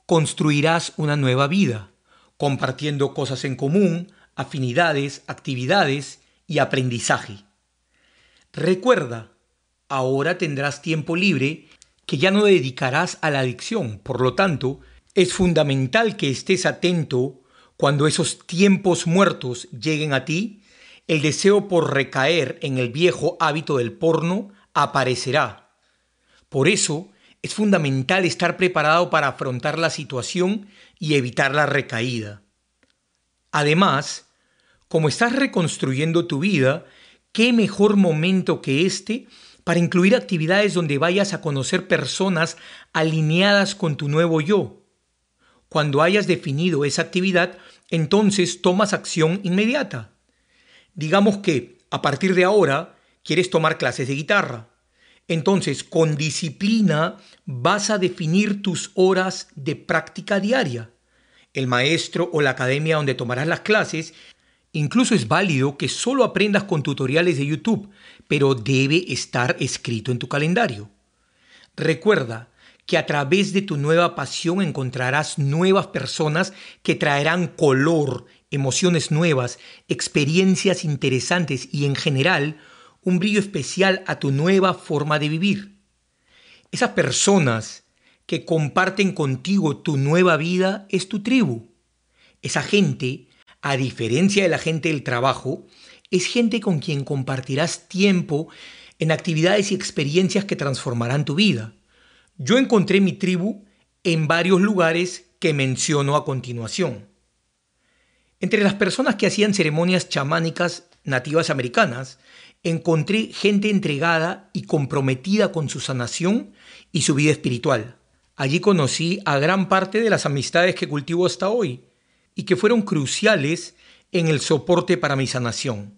construirás una nueva vida, compartiendo cosas en común, afinidades, actividades y aprendizaje. Recuerda, ahora tendrás tiempo libre que ya no dedicarás a la adicción, por lo tanto, es fundamental que estés atento cuando esos tiempos muertos lleguen a ti. El deseo por recaer en el viejo hábito del porno aparecerá. Por eso es fundamental estar preparado para afrontar la situación y evitar la recaída. Además, como estás reconstruyendo tu vida, qué mejor momento que este para incluir actividades donde vayas a conocer personas alineadas con tu nuevo yo cuando hayas definido esa actividad, entonces tomas acción inmediata. Digamos que a partir de ahora quieres tomar clases de guitarra. Entonces, con disciplina vas a definir tus horas de práctica diaria. El maestro o la academia donde tomarás las clases, incluso es válido que solo aprendas con tutoriales de YouTube, pero debe estar escrito en tu calendario. Recuerda, que a través de tu nueva pasión encontrarás nuevas personas que traerán color, emociones nuevas, experiencias interesantes y en general un brillo especial a tu nueva forma de vivir. Esas personas que comparten contigo tu nueva vida es tu tribu. Esa gente, a diferencia de la gente del trabajo, es gente con quien compartirás tiempo en actividades y experiencias que transformarán tu vida. Yo encontré mi tribu en varios lugares que menciono a continuación. Entre las personas que hacían ceremonias chamánicas nativas americanas, encontré gente entregada y comprometida con su sanación y su vida espiritual. Allí conocí a gran parte de las amistades que cultivo hasta hoy y que fueron cruciales en el soporte para mi sanación.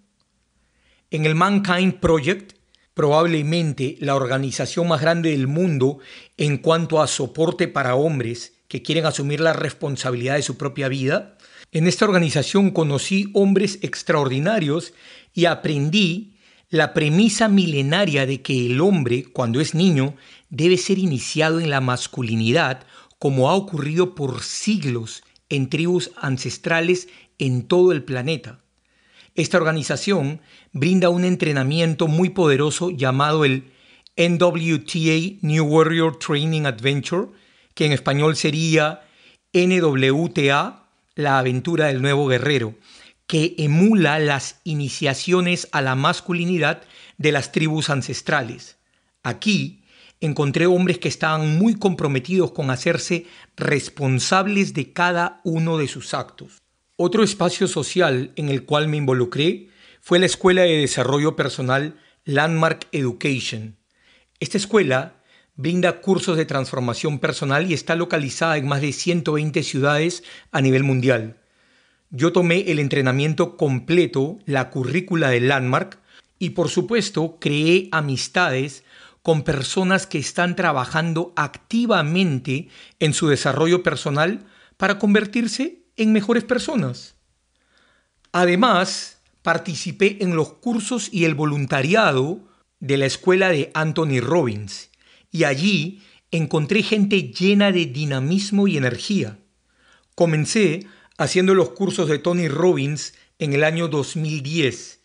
En el Mankind Project, probablemente la organización más grande del mundo en cuanto a soporte para hombres que quieren asumir la responsabilidad de su propia vida, en esta organización conocí hombres extraordinarios y aprendí la premisa milenaria de que el hombre, cuando es niño, debe ser iniciado en la masculinidad, como ha ocurrido por siglos en tribus ancestrales en todo el planeta. Esta organización brinda un entrenamiento muy poderoso llamado el NWTA New Warrior Training Adventure, que en español sería NWTA la aventura del nuevo guerrero, que emula las iniciaciones a la masculinidad de las tribus ancestrales. Aquí encontré hombres que estaban muy comprometidos con hacerse responsables de cada uno de sus actos. Otro espacio social en el cual me involucré fue la Escuela de Desarrollo Personal Landmark Education. Esta escuela Brinda cursos de transformación personal y está localizada en más de 120 ciudades a nivel mundial. Yo tomé el entrenamiento completo, la currícula de Landmark, y por supuesto creé amistades con personas que están trabajando activamente en su desarrollo personal para convertirse en mejores personas. Además, participé en los cursos y el voluntariado de la escuela de Anthony Robbins y allí encontré gente llena de dinamismo y energía. Comencé haciendo los cursos de Tony Robbins en el año 2010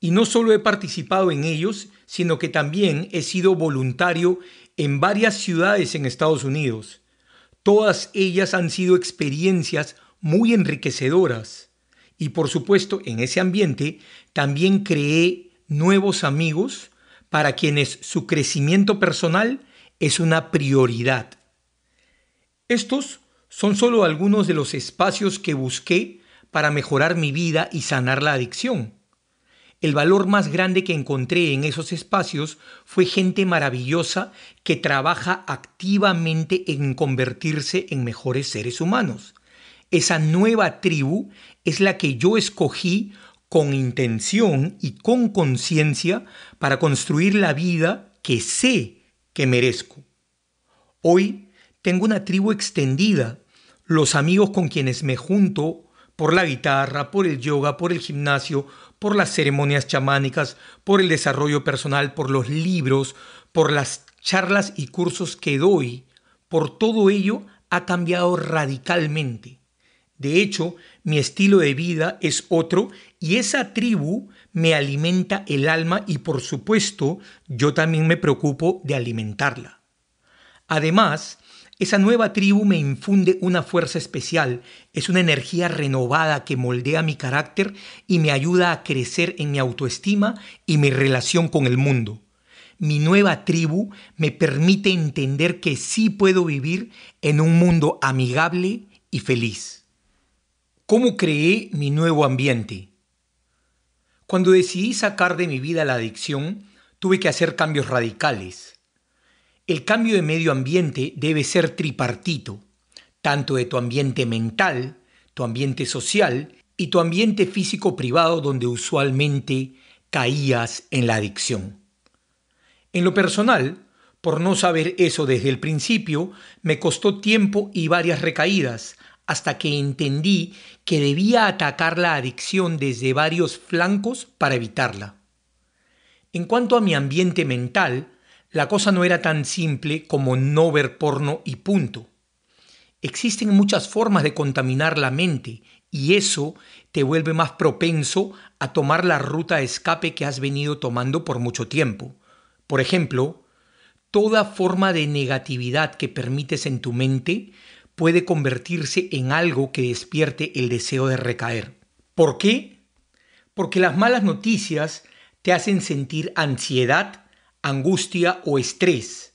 y no solo he participado en ellos, sino que también he sido voluntario en varias ciudades en Estados Unidos. Todas ellas han sido experiencias muy enriquecedoras y por supuesto en ese ambiente también creé nuevos amigos para quienes su crecimiento personal es una prioridad. Estos son solo algunos de los espacios que busqué para mejorar mi vida y sanar la adicción. El valor más grande que encontré en esos espacios fue gente maravillosa que trabaja activamente en convertirse en mejores seres humanos. Esa nueva tribu es la que yo escogí con intención y con conciencia para construir la vida que sé que merezco. Hoy tengo una tribu extendida, los amigos con quienes me junto por la guitarra, por el yoga, por el gimnasio, por las ceremonias chamánicas, por el desarrollo personal, por los libros, por las charlas y cursos que doy, por todo ello ha cambiado radicalmente. De hecho, mi estilo de vida es otro y esa tribu me alimenta el alma y por supuesto yo también me preocupo de alimentarla. Además, esa nueva tribu me infunde una fuerza especial, es una energía renovada que moldea mi carácter y me ayuda a crecer en mi autoestima y mi relación con el mundo. Mi nueva tribu me permite entender que sí puedo vivir en un mundo amigable y feliz. ¿Cómo creé mi nuevo ambiente? Cuando decidí sacar de mi vida la adicción, tuve que hacer cambios radicales. El cambio de medio ambiente debe ser tripartito, tanto de tu ambiente mental, tu ambiente social y tu ambiente físico privado donde usualmente caías en la adicción. En lo personal, por no saber eso desde el principio, me costó tiempo y varias recaídas, hasta que entendí que debía atacar la adicción desde varios flancos para evitarla. En cuanto a mi ambiente mental, la cosa no era tan simple como no ver porno y punto. Existen muchas formas de contaminar la mente y eso te vuelve más propenso a tomar la ruta de escape que has venido tomando por mucho tiempo. Por ejemplo, toda forma de negatividad que permites en tu mente puede convertirse en algo que despierte el deseo de recaer. ¿Por qué? Porque las malas noticias te hacen sentir ansiedad, angustia o estrés,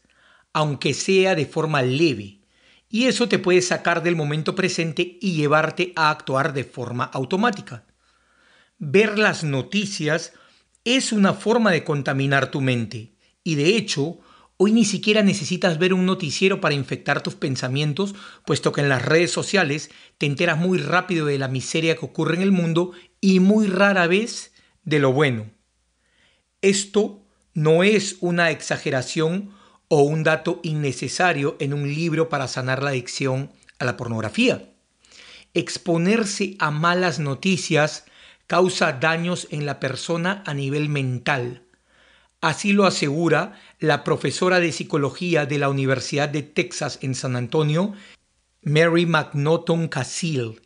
aunque sea de forma leve, y eso te puede sacar del momento presente y llevarte a actuar de forma automática. Ver las noticias es una forma de contaminar tu mente y de hecho hoy ni siquiera necesitas ver un noticiero para infectar tus pensamientos, puesto que en las redes sociales te enteras muy rápido de la miseria que ocurre en el mundo y muy rara vez de lo bueno. Esto no es una exageración o un dato innecesario en un libro para sanar la adicción a la pornografía. Exponerse a malas noticias causa daños en la persona a nivel mental. Así lo asegura la profesora de psicología de la Universidad de Texas en San Antonio, Mary McNaughton Casil,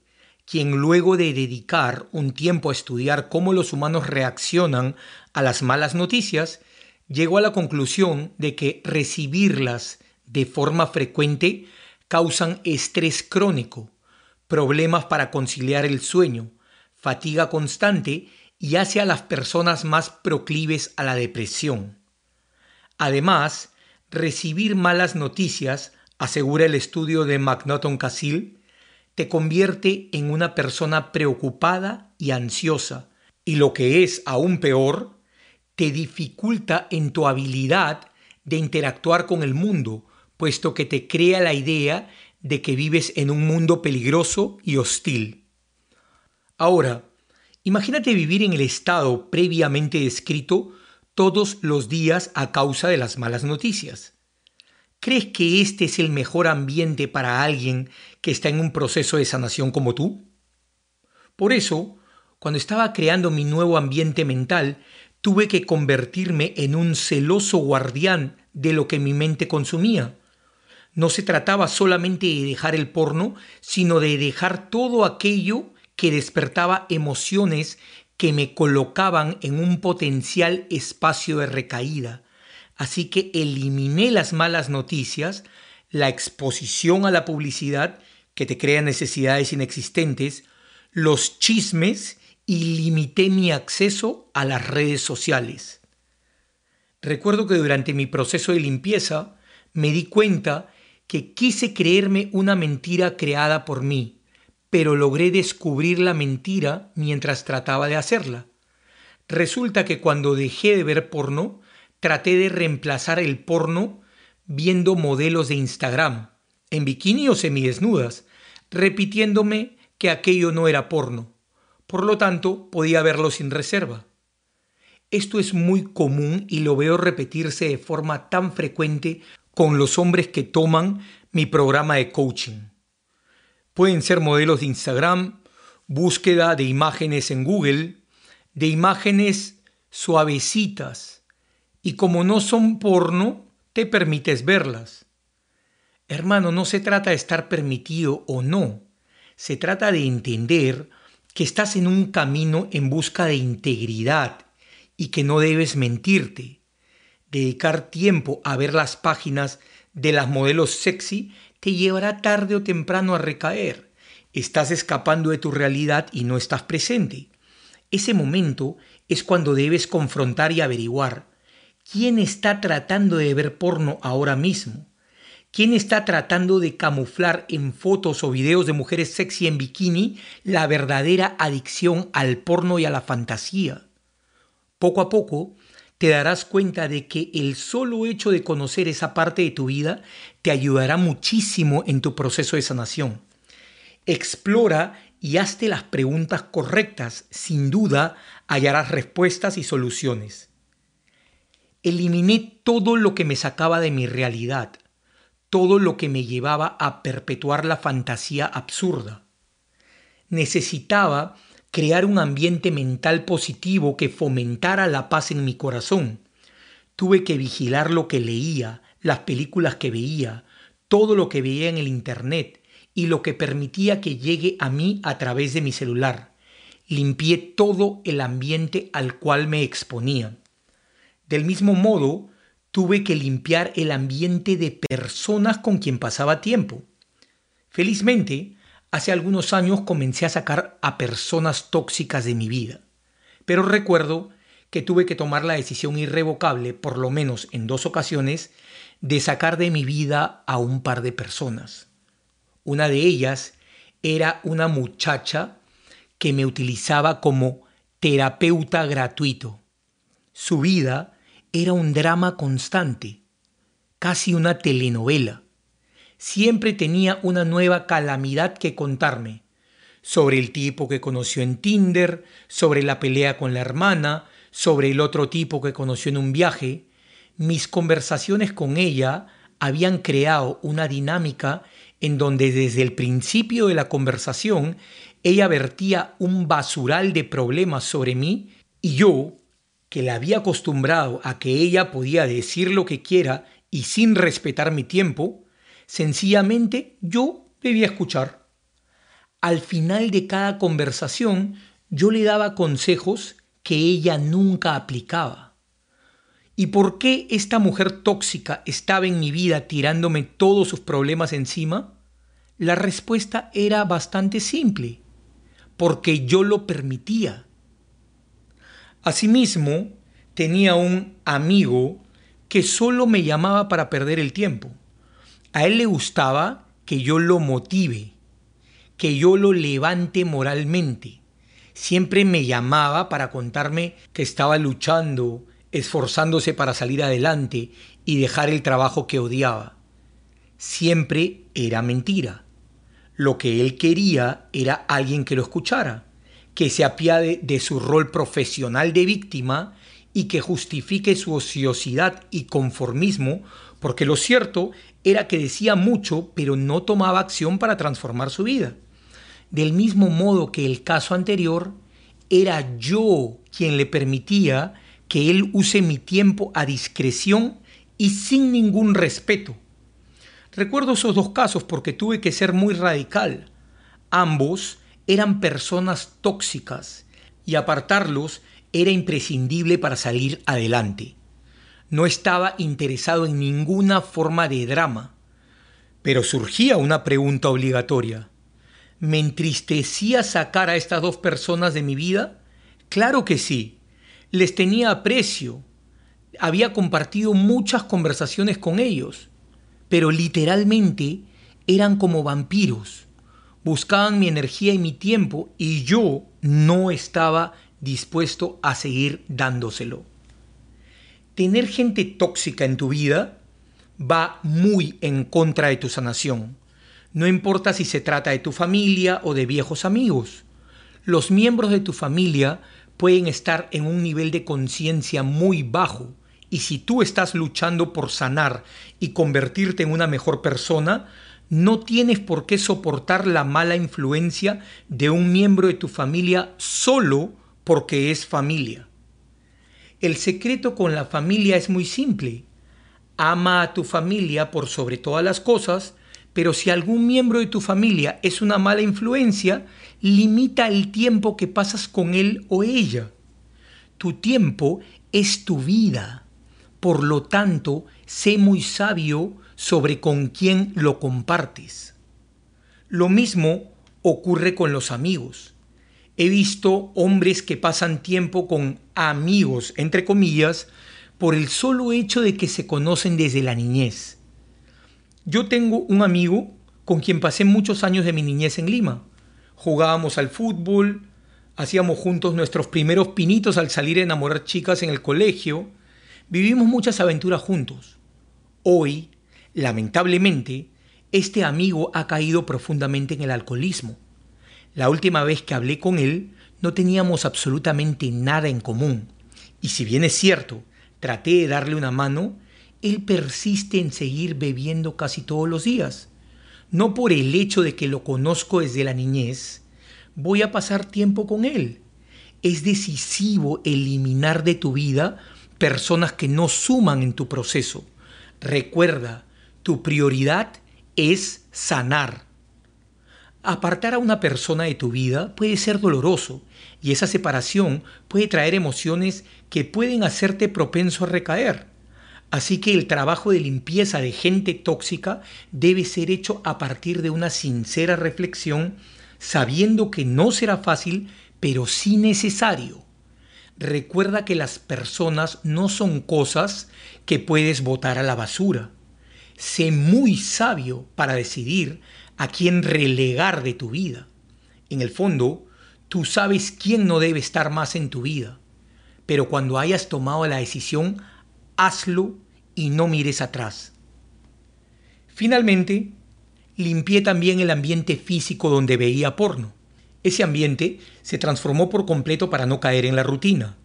quien luego de dedicar un tiempo a estudiar cómo los humanos reaccionan a las malas noticias, llegó a la conclusión de que recibirlas de forma frecuente causan estrés crónico, problemas para conciliar el sueño, fatiga constante y hace a las personas más proclives a la depresión. Además, recibir malas noticias, asegura el estudio de McNaughton Casil, te convierte en una persona preocupada y ansiosa, y lo que es aún peor, te dificulta en tu habilidad de interactuar con el mundo, puesto que te crea la idea de que vives en un mundo peligroso y hostil. Ahora, imagínate vivir en el estado previamente descrito todos los días a causa de las malas noticias. ¿Crees que este es el mejor ambiente para alguien que está en un proceso de sanación como tú? Por eso, cuando estaba creando mi nuevo ambiente mental, tuve que convertirme en un celoso guardián de lo que mi mente consumía. No se trataba solamente de dejar el porno, sino de dejar todo aquello que despertaba emociones que me colocaban en un potencial espacio de recaída. Así que eliminé las malas noticias, la exposición a la publicidad que te crea necesidades inexistentes, los chismes y limité mi acceso a las redes sociales. Recuerdo que durante mi proceso de limpieza me di cuenta que quise creerme una mentira creada por mí, pero logré descubrir la mentira mientras trataba de hacerla. Resulta que cuando dejé de ver porno, traté de reemplazar el porno viendo modelos de Instagram, en bikini o semidesnudas, repitiéndome que aquello no era porno. Por lo tanto, podía verlo sin reserva. Esto es muy común y lo veo repetirse de forma tan frecuente con los hombres que toman mi programa de coaching. Pueden ser modelos de Instagram, búsqueda de imágenes en Google, de imágenes suavecitas, y como no son porno, te permites verlas. Hermano, no se trata de estar permitido o no, se trata de entender que estás en un camino en busca de integridad y que no debes mentirte. Dedicar tiempo a ver las páginas de las modelos sexy te llevará tarde o temprano a recaer. Estás escapando de tu realidad y no estás presente. Ese momento es cuando debes confrontar y averiguar quién está tratando de ver porno ahora mismo. ¿Quién está tratando de camuflar en fotos o videos de mujeres sexy en bikini la verdadera adicción al porno y a la fantasía? Poco a poco te darás cuenta de que el solo hecho de conocer esa parte de tu vida te ayudará muchísimo en tu proceso de sanación. Explora y hazte las preguntas correctas. Sin duda hallarás respuestas y soluciones. Eliminé todo lo que me sacaba de mi realidad todo lo que me llevaba a perpetuar la fantasía absurda. Necesitaba crear un ambiente mental positivo que fomentara la paz en mi corazón. Tuve que vigilar lo que leía, las películas que veía, todo lo que veía en el Internet y lo que permitía que llegue a mí a través de mi celular. Limpié todo el ambiente al cual me exponía. Del mismo modo, tuve que limpiar el ambiente de personas con quien pasaba tiempo. Felizmente, hace algunos años comencé a sacar a personas tóxicas de mi vida, pero recuerdo que tuve que tomar la decisión irrevocable, por lo menos en dos ocasiones, de sacar de mi vida a un par de personas. Una de ellas era una muchacha que me utilizaba como terapeuta gratuito. Su vida era un drama constante, casi una telenovela. Siempre tenía una nueva calamidad que contarme, sobre el tipo que conoció en Tinder, sobre la pelea con la hermana, sobre el otro tipo que conoció en un viaje. Mis conversaciones con ella habían creado una dinámica en donde desde el principio de la conversación ella vertía un basural de problemas sobre mí y yo, que la había acostumbrado a que ella podía decir lo que quiera y sin respetar mi tiempo, sencillamente yo debía escuchar. Al final de cada conversación yo le daba consejos que ella nunca aplicaba. ¿Y por qué esta mujer tóxica estaba en mi vida tirándome todos sus problemas encima? La respuesta era bastante simple, porque yo lo permitía. Asimismo, tenía un amigo que solo me llamaba para perder el tiempo. A él le gustaba que yo lo motive, que yo lo levante moralmente. Siempre me llamaba para contarme que estaba luchando, esforzándose para salir adelante y dejar el trabajo que odiaba. Siempre era mentira. Lo que él quería era alguien que lo escuchara, que se apiade de su rol profesional de víctima y que justifique su ociosidad y conformismo, porque lo cierto era que decía mucho, pero no tomaba acción para transformar su vida. Del mismo modo que el caso anterior, era yo quien le permitía que él use mi tiempo a discreción y sin ningún respeto. Recuerdo esos dos casos porque tuve que ser muy radical. Ambos eran personas tóxicas y apartarlos era imprescindible para salir adelante. No estaba interesado en ninguna forma de drama. Pero surgía una pregunta obligatoria. ¿Me entristecía sacar a estas dos personas de mi vida? Claro que sí. Les tenía aprecio. Había compartido muchas conversaciones con ellos. Pero literalmente eran como vampiros. Buscaban mi energía y mi tiempo y yo no estaba dispuesto a seguir dándoselo. Tener gente tóxica en tu vida va muy en contra de tu sanación. No importa si se trata de tu familia o de viejos amigos. Los miembros de tu familia pueden estar en un nivel de conciencia muy bajo y si tú estás luchando por sanar y convertirte en una mejor persona, no tienes por qué soportar la mala influencia de un miembro de tu familia solo porque es familia. El secreto con la familia es muy simple. Ama a tu familia por sobre todas las cosas pero si algún miembro de tu familia es una mala influencia, limita el tiempo que pasas con él o ella. Tu tiempo es tu vida. Por lo tanto, sé muy sabio sobre con quién lo compartes. Lo mismo ocurre con los amigos. He visto hombres que pasan tiempo con amigos, entre comillas, por el solo hecho de que se conocen desde la niñez yo tengo un amigo con quien pasé muchos años de mi niñez en Lima. Jugábamos al fútbol, hacíamos juntos nuestros primeros pinitos al salir a enamorar chicas en el colegio, vivimos muchas aventuras juntos. Hoy, lamentablemente, este amigo ha caído profundamente en el alcoholismo. La última vez que hablé con él no teníamos absolutamente nada en común. Y si bien es cierto, traté de darle una mano, él persiste en seguir bebiendo casi todos los días. No por el hecho de que lo conozco desde la niñez, voy a pasar tiempo con él. Es decisivo eliminar de tu vida personas que no suman en tu proceso. Recuerda, tu prioridad es sanar. Apartar a una persona de tu vida puede ser doloroso y esa separación puede traer emociones que pueden hacerte propenso a recaer. Así que el trabajo de limpieza de gente tóxica debe ser hecho a partir de una sincera reflexión, sabiendo que no será fácil, pero sí necesario. Recuerda que las personas no son cosas que puedes botar a la basura. Sé muy sabio para decidir a quién relegar de tu vida. En el fondo, tú sabes quién no debe estar más en tu vida. Pero cuando hayas tomado la decisión, hazlo y no mires atrás. Finalmente, limpié también el ambiente físico donde veía porno. Ese ambiente se transformó por completo para no caer en la rutina.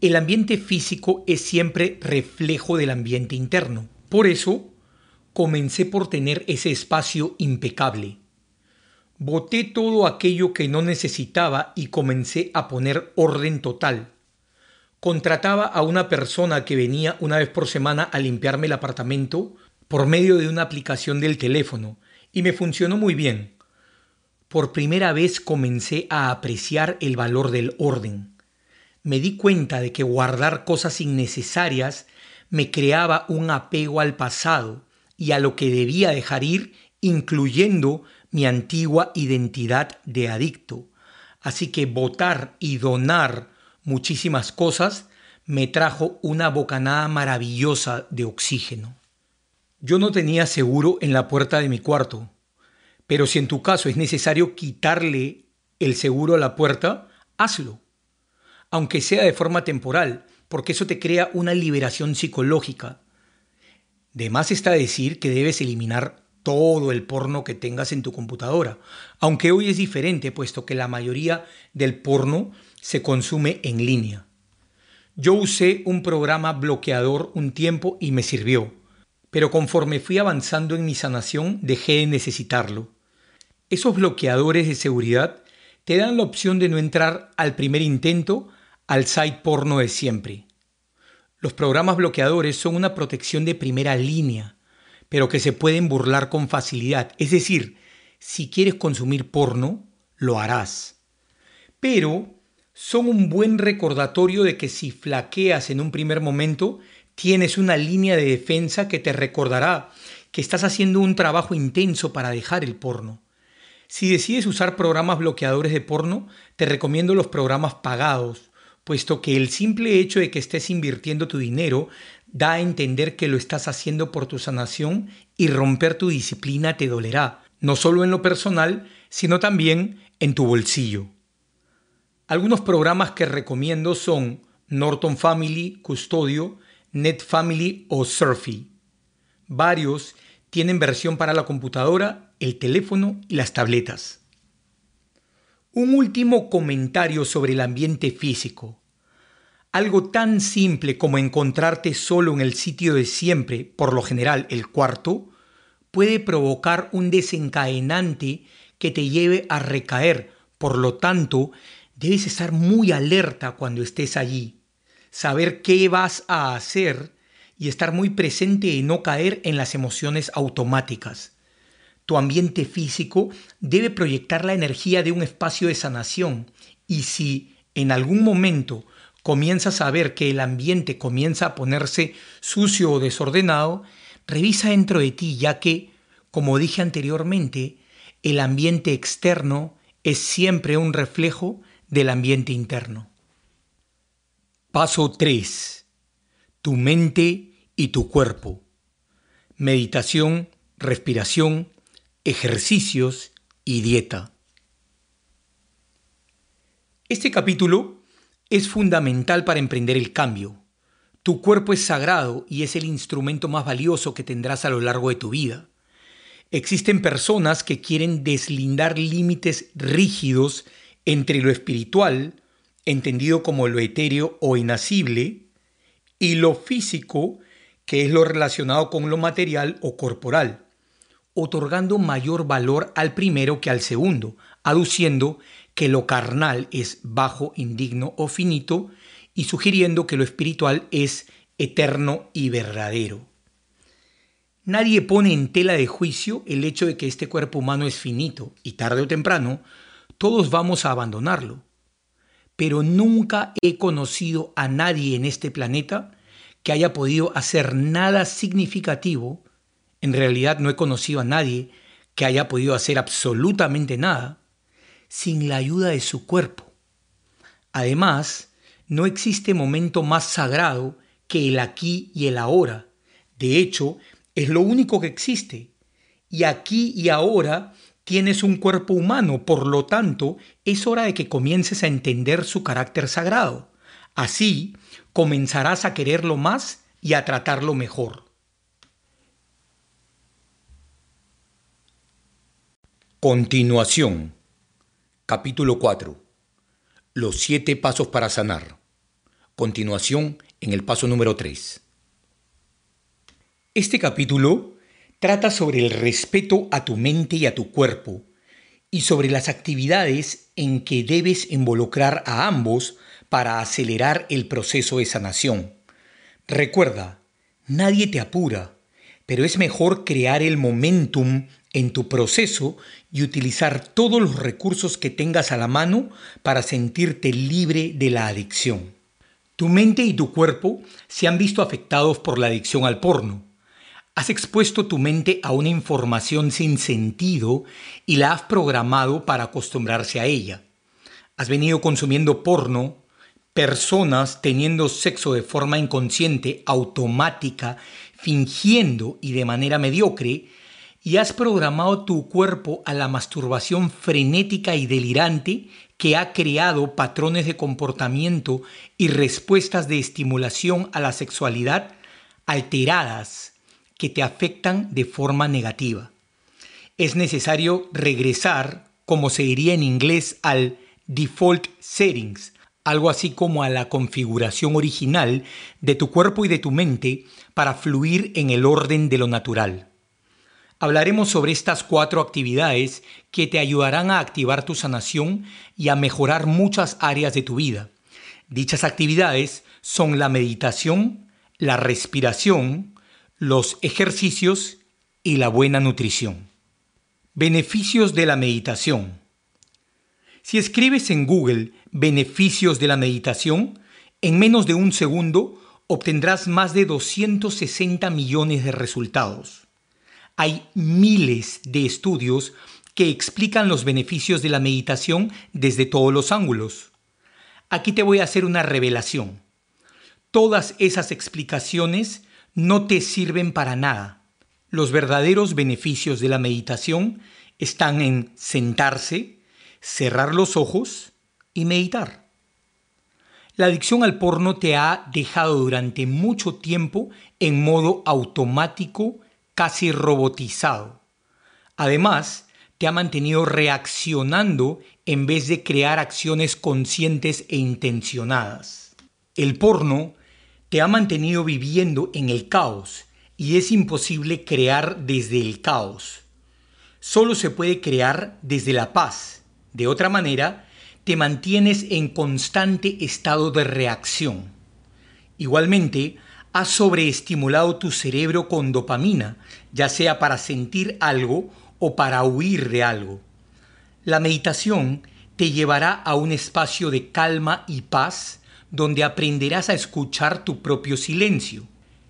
El ambiente físico es siempre reflejo del ambiente interno. Por eso, comencé por tener ese espacio impecable. Boté todo aquello que no necesitaba y comencé a poner orden total. Contrataba a una persona que venía una vez por semana a limpiarme el apartamento por medio de una aplicación del teléfono y me funcionó muy bien. Por primera vez comencé a apreciar el valor del orden. Me di cuenta de que guardar cosas innecesarias me creaba un apego al pasado y a lo que debía dejar ir, incluyendo mi antigua identidad de adicto. Así que votar y donar muchísimas cosas me trajo una bocanada maravillosa de oxígeno. Yo no tenía seguro en la puerta de mi cuarto, pero si en tu caso es necesario quitarle el seguro a la puerta, hazlo, aunque sea de forma temporal, porque eso te crea una liberación psicológica. De más está decir que debes eliminar todo el porno que tengas en tu computadora, aunque hoy es diferente, puesto que la mayoría del porno se consume en línea. Yo usé un programa bloqueador un tiempo y me sirvió pero conforme fui avanzando en mi sanación dejé de necesitarlo. Esos bloqueadores de seguridad te dan la opción de no entrar al primer intento al site porno de siempre. Los programas bloqueadores son una protección de primera línea, pero que se pueden burlar con facilidad. Es decir, si quieres consumir porno, lo harás. Pero son un buen recordatorio de que si flaqueas en un primer momento, tienes una línea de defensa que te recordará que estás haciendo un trabajo intenso para dejar el porno. Si decides usar programas bloqueadores de porno, te recomiendo los programas pagados, puesto que el simple hecho de que estés invirtiendo tu dinero da a entender que lo estás haciendo por tu sanación y romper tu disciplina te dolerá, no solo en lo personal, sino también en tu bolsillo. Algunos programas que recomiendo son Norton Family, Custodio, NetFamily o Surfy. Varios tienen versión para la computadora, el teléfono y las tabletas. Un último comentario sobre el ambiente físico. Algo tan simple como encontrarte solo en el sitio de siempre, por lo general el cuarto, puede provocar un desencadenante que te lleve a recaer. Por lo tanto, debes estar muy alerta cuando estés allí saber qué vas a hacer y estar muy presente y no caer en las emociones automáticas. Tu ambiente físico debe proyectar la energía de un espacio de sanación y si en algún momento comienzas a ver que el ambiente comienza a ponerse sucio o desordenado, revisa dentro de ti ya que, como dije anteriormente, el ambiente externo es siempre un reflejo del ambiente interno. Paso 3. Tu mente y tu cuerpo. Meditación, respiración, ejercicios y dieta. Este capítulo es fundamental para emprender el cambio. Tu cuerpo es sagrado y es el instrumento más valioso que tendrás a lo largo de tu vida. Existen personas que quieren deslindar límites rígidos entre lo espiritual, entendido como lo etéreo o inacible, y lo físico, que es lo relacionado con lo material o corporal, otorgando mayor valor al primero que al segundo, aduciendo que lo carnal es bajo, indigno o finito, y sugiriendo que lo espiritual es eterno y verdadero. Nadie pone en tela de juicio el hecho de que este cuerpo humano es finito y tarde o temprano todos vamos a abandonarlo pero nunca he conocido a nadie en este planeta que haya podido hacer nada significativo. En realidad no he conocido a nadie que haya podido hacer absolutamente nada sin la ayuda de su cuerpo. Además, no existe momento más sagrado que el aquí y el ahora. De hecho, es lo único que existe. y aquí y ahora tienes un cuerpo humano, por lo tanto, es hora de que comiences a entender su carácter sagrado. Así, comenzarás a quererlo más y a tratarlo mejor. Continuación. Capítulo 4. Los siete pasos para sanar. Continuación en el paso número 3. Este capítulo trata sobre el respeto a tu mente y a tu cuerpo y sobre las actividades en que debes involucrar a ambos para acelerar el proceso de sanación. Recuerda, nadie te apura, pero es mejor crear el momentum en tu proceso y utilizar todos los recursos que tengas a la mano para sentirte libre de la adicción. Tu mente y tu cuerpo se han visto afectados por la adicción al porno Has expuesto tu mente a una información sin sentido y la has programado para acostumbrarse a ella. Has venido consumiendo porno, personas teniendo sexo de forma inconsciente, automática, fingiendo y de manera mediocre, y has programado tu cuerpo a la masturbación frenética y delirante que ha creado patrones de comportamiento y respuestas de estimulación a la sexualidad alteradas que te afectan de forma negativa. Es necesario regresar, como se diría en inglés, al default settings, algo así como a la configuración original de tu cuerpo y de tu mente para fluir en el orden de lo natural. Hablaremos sobre estas cuatro actividades que te ayudarán a activar tu sanación y a mejorar muchas áreas de tu vida. Dichas actividades son la meditación, la respiración, los ejercicios y la buena nutrición. Beneficios de la meditación. Si escribes en Google beneficios de la meditación, en menos de un segundo obtendrás más de 260 millones de resultados. Hay miles de estudios que explican los beneficios de la meditación desde todos los ángulos. Aquí te voy a hacer una revelación. Todas esas explicaciones no te sirven para nada. Los verdaderos beneficios de la meditación están en sentarse, cerrar los ojos y meditar. La adicción al porno te ha dejado durante mucho tiempo en modo automático, casi robotizado. Además, te ha mantenido reaccionando en vez de crear acciones conscientes e intencionadas. El porno te ha mantenido viviendo en el caos y es imposible crear desde el caos. Solo se puede crear desde la paz. De otra manera, te mantienes en constante estado de reacción. Igualmente, has sobreestimulado tu cerebro con dopamina, ya sea para sentir algo o para huir de algo. La meditación te llevará a un espacio de calma y paz donde aprenderás a escuchar tu propio silencio.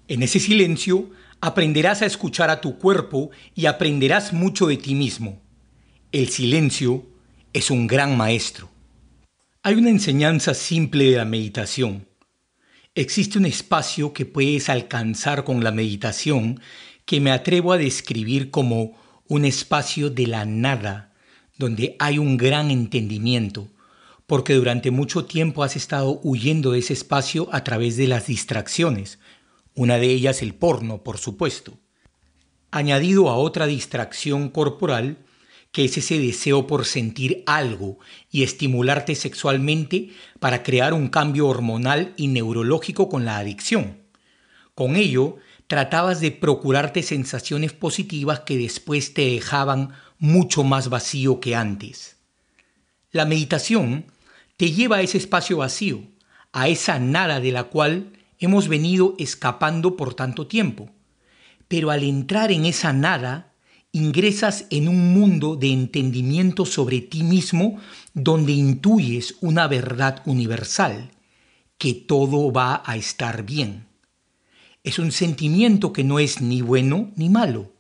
En ese silencio aprenderás a escuchar a tu cuerpo y aprenderás mucho de ti mismo. El silencio es un gran maestro. Hay una enseñanza simple de la meditación. Existe un espacio que puedes alcanzar con la meditación que me atrevo a describir como un espacio de la nada, donde hay un gran entendimiento, porque durante mucho tiempo has estado huyendo de ese espacio a través de las distracciones, una de ellas el porno, por supuesto, añadido a otra distracción corporal, que es ese deseo por sentir algo y estimularte sexualmente para crear un cambio hormonal y neurológico con la adicción. Con ello, tratabas de procurarte sensaciones positivas que después te dejaban mucho más vacío que antes. La meditación te lleva a ese espacio vacío, a esa nada de la cual hemos venido escapando por tanto tiempo. Pero al entrar en esa nada, ingresas en un mundo de entendimiento sobre ti mismo donde intuyes una verdad universal, que todo va a estar bien. Es un sentimiento que no es ni bueno ni malo.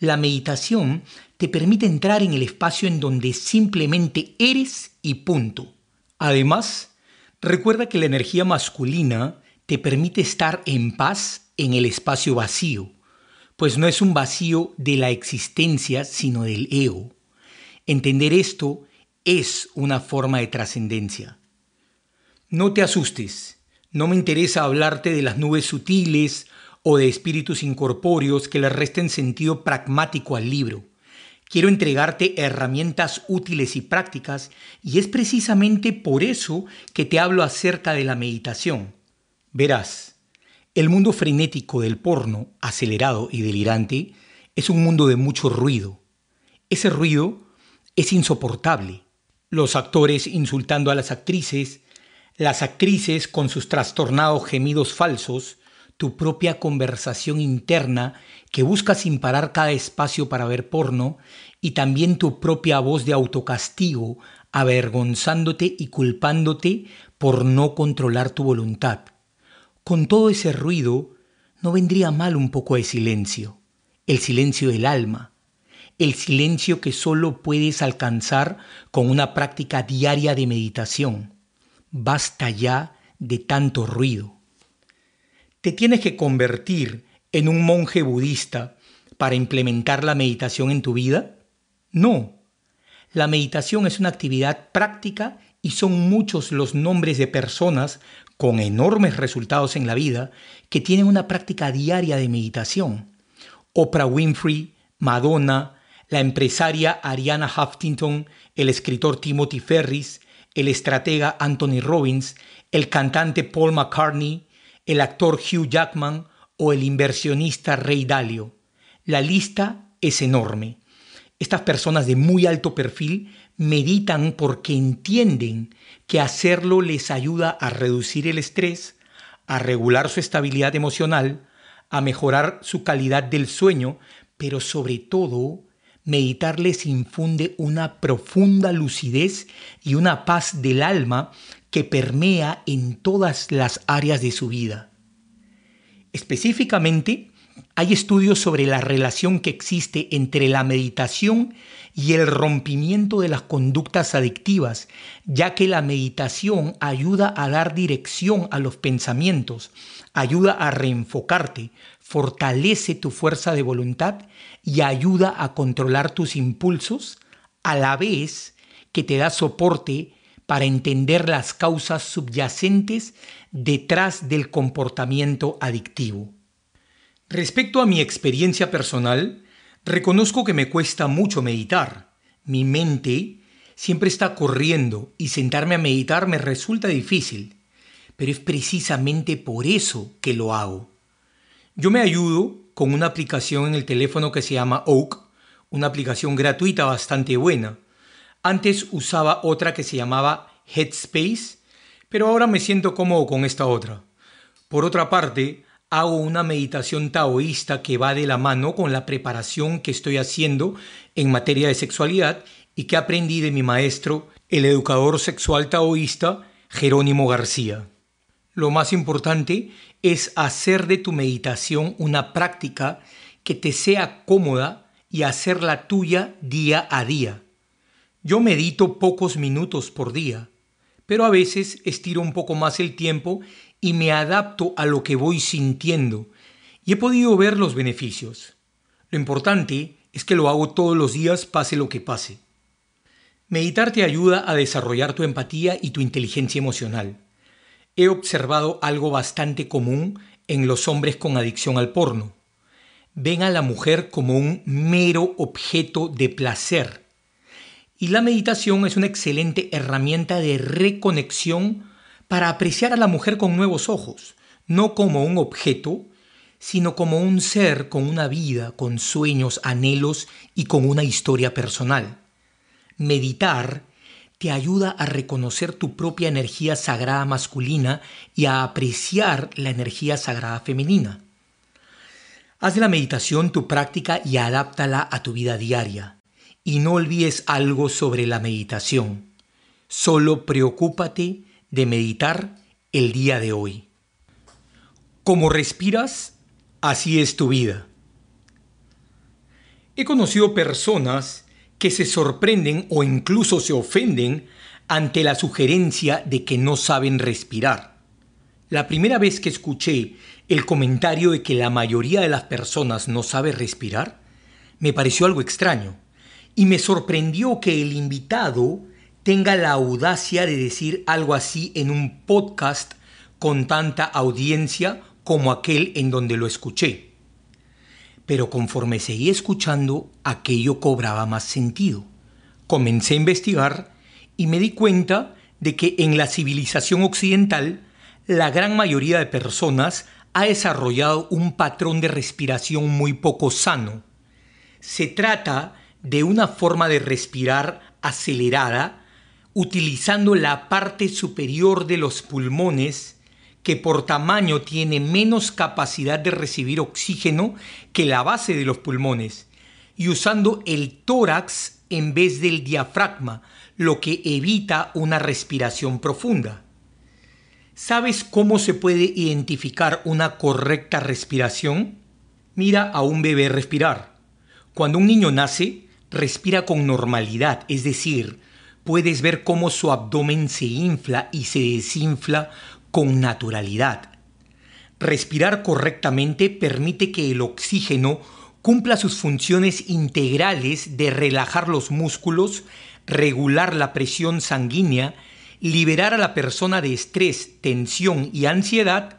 La meditación te permite entrar en el espacio en donde simplemente eres y punto. Además, recuerda que la energía masculina te permite estar en paz en el espacio vacío, pues no es un vacío de la existencia, sino del ego. Entender esto es una forma de trascendencia. No te asustes, no me interesa hablarte de las nubes sutiles o de espíritus incorpóreos que le resten sentido pragmático al libro. Quiero entregarte herramientas útiles y prácticas y es precisamente por eso que te hablo acerca de la meditación. Verás, el mundo frenético del porno, acelerado y delirante, es un mundo de mucho ruido. Ese ruido es insoportable. Los actores insultando a las actrices, las actrices con sus trastornados gemidos falsos, tu propia conversación interna que busca sin parar cada espacio para ver porno y también tu propia voz de autocastigo avergonzándote y culpándote por no controlar tu voluntad. Con todo ese ruido, no vendría mal un poco de silencio, el silencio del alma, el silencio que solo puedes alcanzar con una práctica diaria de meditación. Basta ya de tanto ruido. ¿Te tienes que convertir en un monje budista para implementar la meditación en tu vida? No. La meditación es una actividad práctica y son muchos los nombres de personas con enormes resultados en la vida que tienen una práctica diaria de meditación. Oprah Winfrey, Madonna, la empresaria Ariana Huffington, el escritor Timothy Ferris, el estratega Anthony Robbins, el cantante Paul McCartney, el actor Hugh Jackman o el inversionista Ray Dalio. La lista es enorme. Estas personas de muy alto perfil meditan porque entienden que hacerlo les ayuda a reducir el estrés, a regular su estabilidad emocional, a mejorar su calidad del sueño, pero sobre todo meditar les infunde una profunda lucidez y una paz del alma que permea en todas las áreas de su vida. Específicamente, hay estudios sobre la relación que existe entre la meditación y el rompimiento de las conductas adictivas, ya que la meditación ayuda a dar dirección a los pensamientos, ayuda a reenfocarte, fortalece tu fuerza de voluntad y ayuda a controlar tus impulsos, a la vez que te da soporte para entender las causas subyacentes detrás del comportamiento adictivo. Respecto a mi experiencia personal, reconozco que me cuesta mucho meditar. Mi mente siempre está corriendo y sentarme a meditar me resulta difícil, pero es precisamente por eso que lo hago. Yo me ayudo con una aplicación en el teléfono que se llama Oak, una aplicación gratuita bastante buena. Antes usaba otra que se llamaba Headspace, pero ahora me siento cómodo con esta otra. Por otra parte, hago una meditación taoísta que va de la mano con la preparación que estoy haciendo en materia de sexualidad y que aprendí de mi maestro, el educador sexual taoísta Jerónimo García. Lo más importante es hacer de tu meditación una práctica que te sea cómoda y hacerla tuya día a día. Yo medito pocos minutos por día, pero a veces estiro un poco más el tiempo y me adapto a lo que voy sintiendo y he podido ver los beneficios. Lo importante es que lo hago todos los días pase lo que pase. Meditar te ayuda a desarrollar tu empatía y tu inteligencia emocional. He observado algo bastante común en los hombres con adicción al porno. Ven a la mujer como un mero objeto de placer y la meditación es una excelente herramienta de reconexión para apreciar a la mujer con nuevos ojos, no como un objeto, sino como un ser con una vida, con sueños, anhelos y con una historia personal. Meditar te ayuda a reconocer tu propia energía sagrada masculina y a apreciar la energía sagrada femenina. Haz de la meditación tu práctica y adáptala a tu vida diaria. Y no olvides algo sobre la meditación. Solo preocúpate de meditar el día de hoy. Como respiras, así es tu vida. He conocido personas que se sorprenden o incluso se ofenden ante la sugerencia de que no saben respirar. La primera vez que escuché El comentario de que la mayoría de las personas no sabe respirar me pareció algo extraño y me sorprendió que el invitado tenga la audacia de decir algo así en un podcast con tanta audiencia como aquel en donde lo escuché. Pero conforme seguí escuchando, aquello cobraba más sentido. Comencé a investigar y me di cuenta de que en la civilización occidental la gran mayoría de personas ha desarrollado un patrón de respiración muy poco sano. Se trata de una forma de respirar acelerada utilizando la parte superior de los pulmones que por tamaño tiene menos capacidad de recibir oxígeno que la base de los pulmones y usando el tórax en vez del diafragma, lo que evita una respiración profunda. ¿Sabes cómo se puede identificar una correcta respiración? Mira a un bebé respirar. Cuando un niño nace, respira con normalidad, es decir, puedes ver cómo su abdomen se infla y se desinfla con naturalidad. Respirar correctamente permite que el oxígeno cumpla sus funciones integrales de relajar los músculos, regular la presión sanguínea, liberar a la persona de estrés, tensión y ansiedad,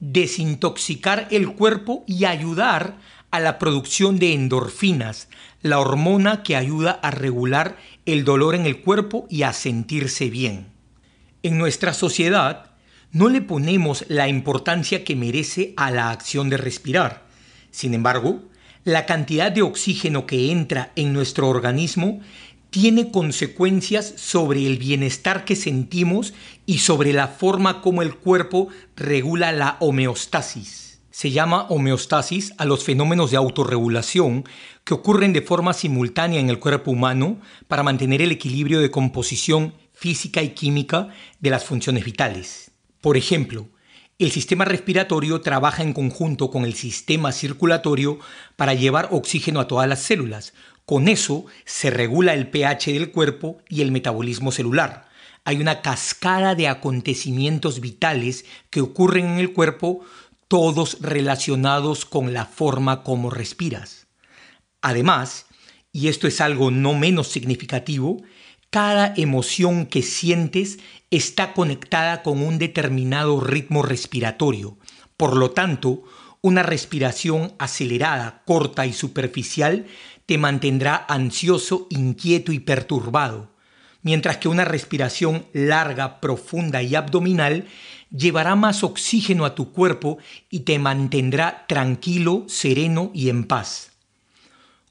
desintoxicar el cuerpo y ayudar a la producción de endorfinas, la hormona que ayuda a regular el dolor en el cuerpo y a sentirse bien. En nuestra sociedad no le ponemos la importancia que merece a la acción de respirar. Sin embargo, la cantidad de oxígeno que entra en nuestro organismo tiene consecuencias sobre el bienestar que sentimos y sobre la forma como el cuerpo regula la homeostasis. Se llama homeostasis a los fenómenos de autorregulación que ocurren de forma simultánea en el cuerpo humano para mantener el equilibrio de composición física y química de las funciones vitales. Por ejemplo, el sistema respiratorio trabaja en conjunto con el sistema circulatorio para llevar oxígeno a todas las células, con eso se regula el pH del cuerpo y el metabolismo celular. Hay una cascada de acontecimientos vitales que ocurren en el cuerpo, todos relacionados con la forma como respiras. Además, y esto es algo no menos significativo, cada emoción que sientes está conectada con un determinado ritmo respiratorio. Por lo tanto, una respiración acelerada, corta y superficial te mantendrá ansioso, inquieto y perturbado, mientras que una respiración larga, profunda y abdominal llevará más oxígeno a tu cuerpo y te mantendrá tranquilo, sereno y en paz.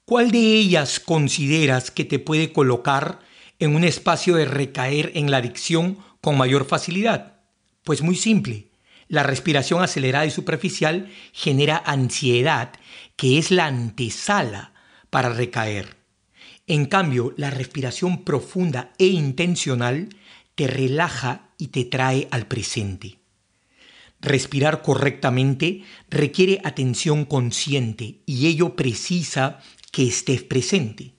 ¿Cuál de ellas consideras que te puede colocar en un espacio de recaer en la adicción con mayor facilidad? Pues muy simple. La respiración acelerada y superficial genera ansiedad, que es la antesala para recaer. En cambio, la respiración profunda e intencional te relaja y te trae al presente. Respirar correctamente requiere atención consciente y ello precisa que estés presente.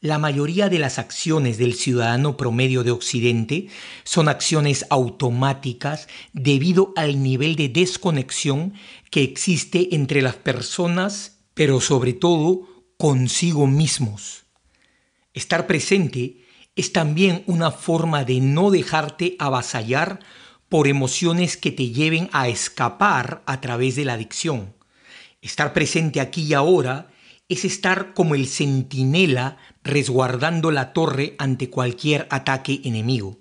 La mayoría de las acciones del ciudadano promedio de Occidente son acciones automáticas debido al nivel de desconexión que existe entre las personas, pero sobre todo consigo mismos. Estar presente es también una forma de no dejarte avasallar por emociones que te lleven a escapar a través de la adicción. Estar presente aquí y ahora es estar como el centinela resguardando la torre ante cualquier ataque enemigo.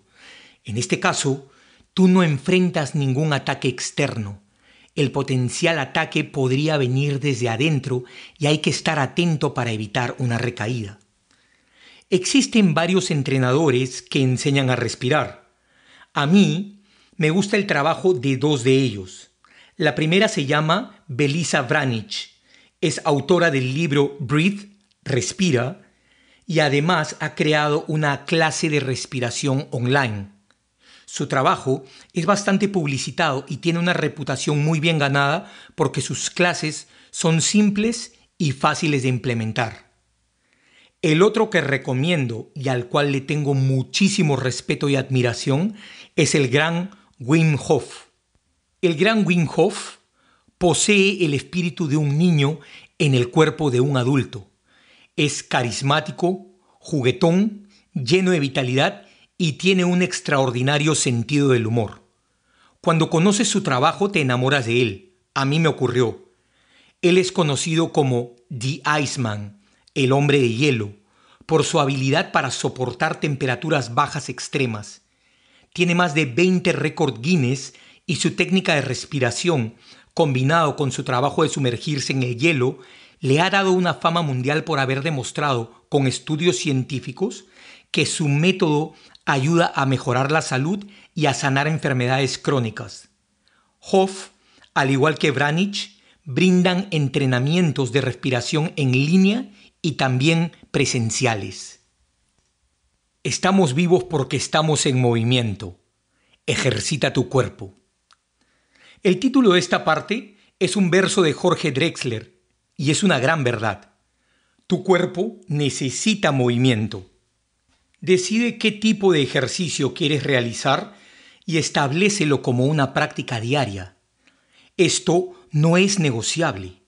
En este caso, tú no enfrentas ningún ataque externo, el potencial ataque podría venir desde adentro y hay que estar atento para evitar una recaída. Existen varios entrenadores que enseñan a respirar. A mí me gusta el trabajo de dos de ellos. La primera se llama Belisa Vranich. Es autora del libro Breathe, Respira, y además ha creado una clase de respiración online. Su trabajo es bastante publicitado y tiene una reputación muy bien ganada porque sus clases son simples y fáciles de implementar. El otro que recomiendo y al cual le tengo muchísimo respeto y admiración es el gran Wim Hof. El gran Wim Hof posee el espíritu de un niño en el cuerpo de un adulto. Es carismático, juguetón, lleno de vitalidad y tiene un extraordinario sentido del humor. Cuando conoces su trabajo te enamoras de él. A mí me ocurrió. Él es conocido como The Iceman, el hombre de hielo, por su habilidad para soportar temperaturas bajas extremas. Tiene más de 20 récord Guinness y su técnica de respiración, combinado con su trabajo de sumergirse en el hielo, le ha dado una fama mundial por haber demostrado con estudios científicos que su método ayuda a mejorar la salud y a sanar enfermedades crónicas. Hoff, al igual que Branich, brindan entrenamientos de respiración en línea y también presenciales. Estamos vivos porque estamos en movimiento. Ejercita tu cuerpo. El título de esta parte es un verso de Jorge Drexler y es una gran verdad. Tu cuerpo necesita movimiento. Decide qué tipo de ejercicio quieres realizar y establecelo como una práctica diaria. Esto no es negociable.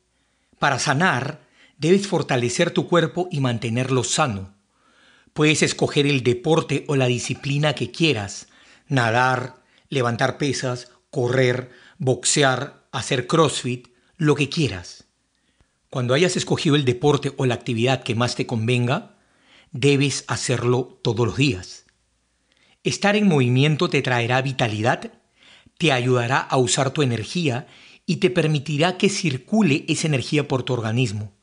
Para sanar, debes fortalecer tu cuerpo y mantenerlo sano. Puedes escoger el deporte o la disciplina que quieras, nadar, levantar pesas, correr, boxear, hacer CrossFit, lo que quieras. Cuando hayas escogido el deporte o la actividad que más te convenga, debes hacerlo todos los días. Estar en movimiento te traerá vitalidad, te ayudará a usar tu energía y te permitirá que circule esa energía por tu organismo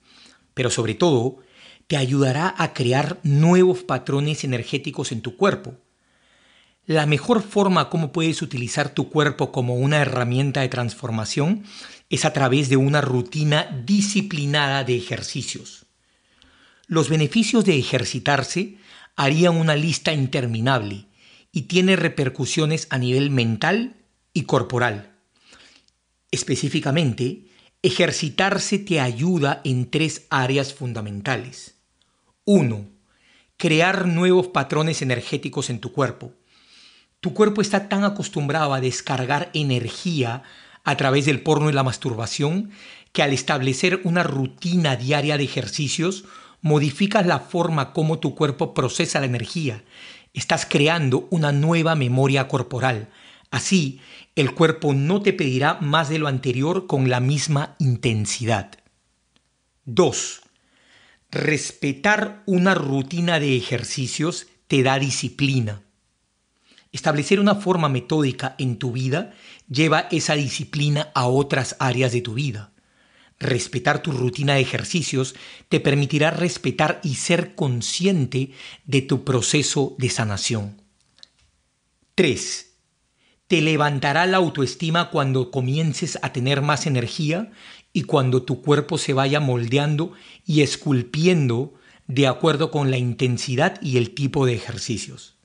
pero sobre todo te ayudará a crear nuevos patrones energéticos en tu cuerpo. La mejor forma como puedes utilizar tu cuerpo como una herramienta de transformación es a través de una rutina disciplinada de ejercicios. Los beneficios de ejercitarse harían una lista interminable y tiene repercusiones a nivel mental y corporal. Específicamente, Ejercitarse te ayuda en tres áreas fundamentales. 1. Crear nuevos patrones energéticos en tu cuerpo. Tu cuerpo está tan acostumbrado a descargar energía a través del porno y la masturbación que al establecer una rutina diaria de ejercicios modificas la forma como tu cuerpo procesa la energía. Estás creando una nueva memoria corporal. Así, el cuerpo no te pedirá más de lo anterior con la misma intensidad. 2. Respetar una rutina de ejercicios te da disciplina. Establecer una forma metódica en tu vida lleva esa disciplina a otras áreas de tu vida. Respetar tu rutina de ejercicios te permitirá respetar y ser consciente de tu proceso de sanación. 3 te levantará la autoestima cuando comiences a tener más energía y cuando tu cuerpo se vaya moldeando y esculpiendo de acuerdo con la intensidad y el tipo de ejercicios.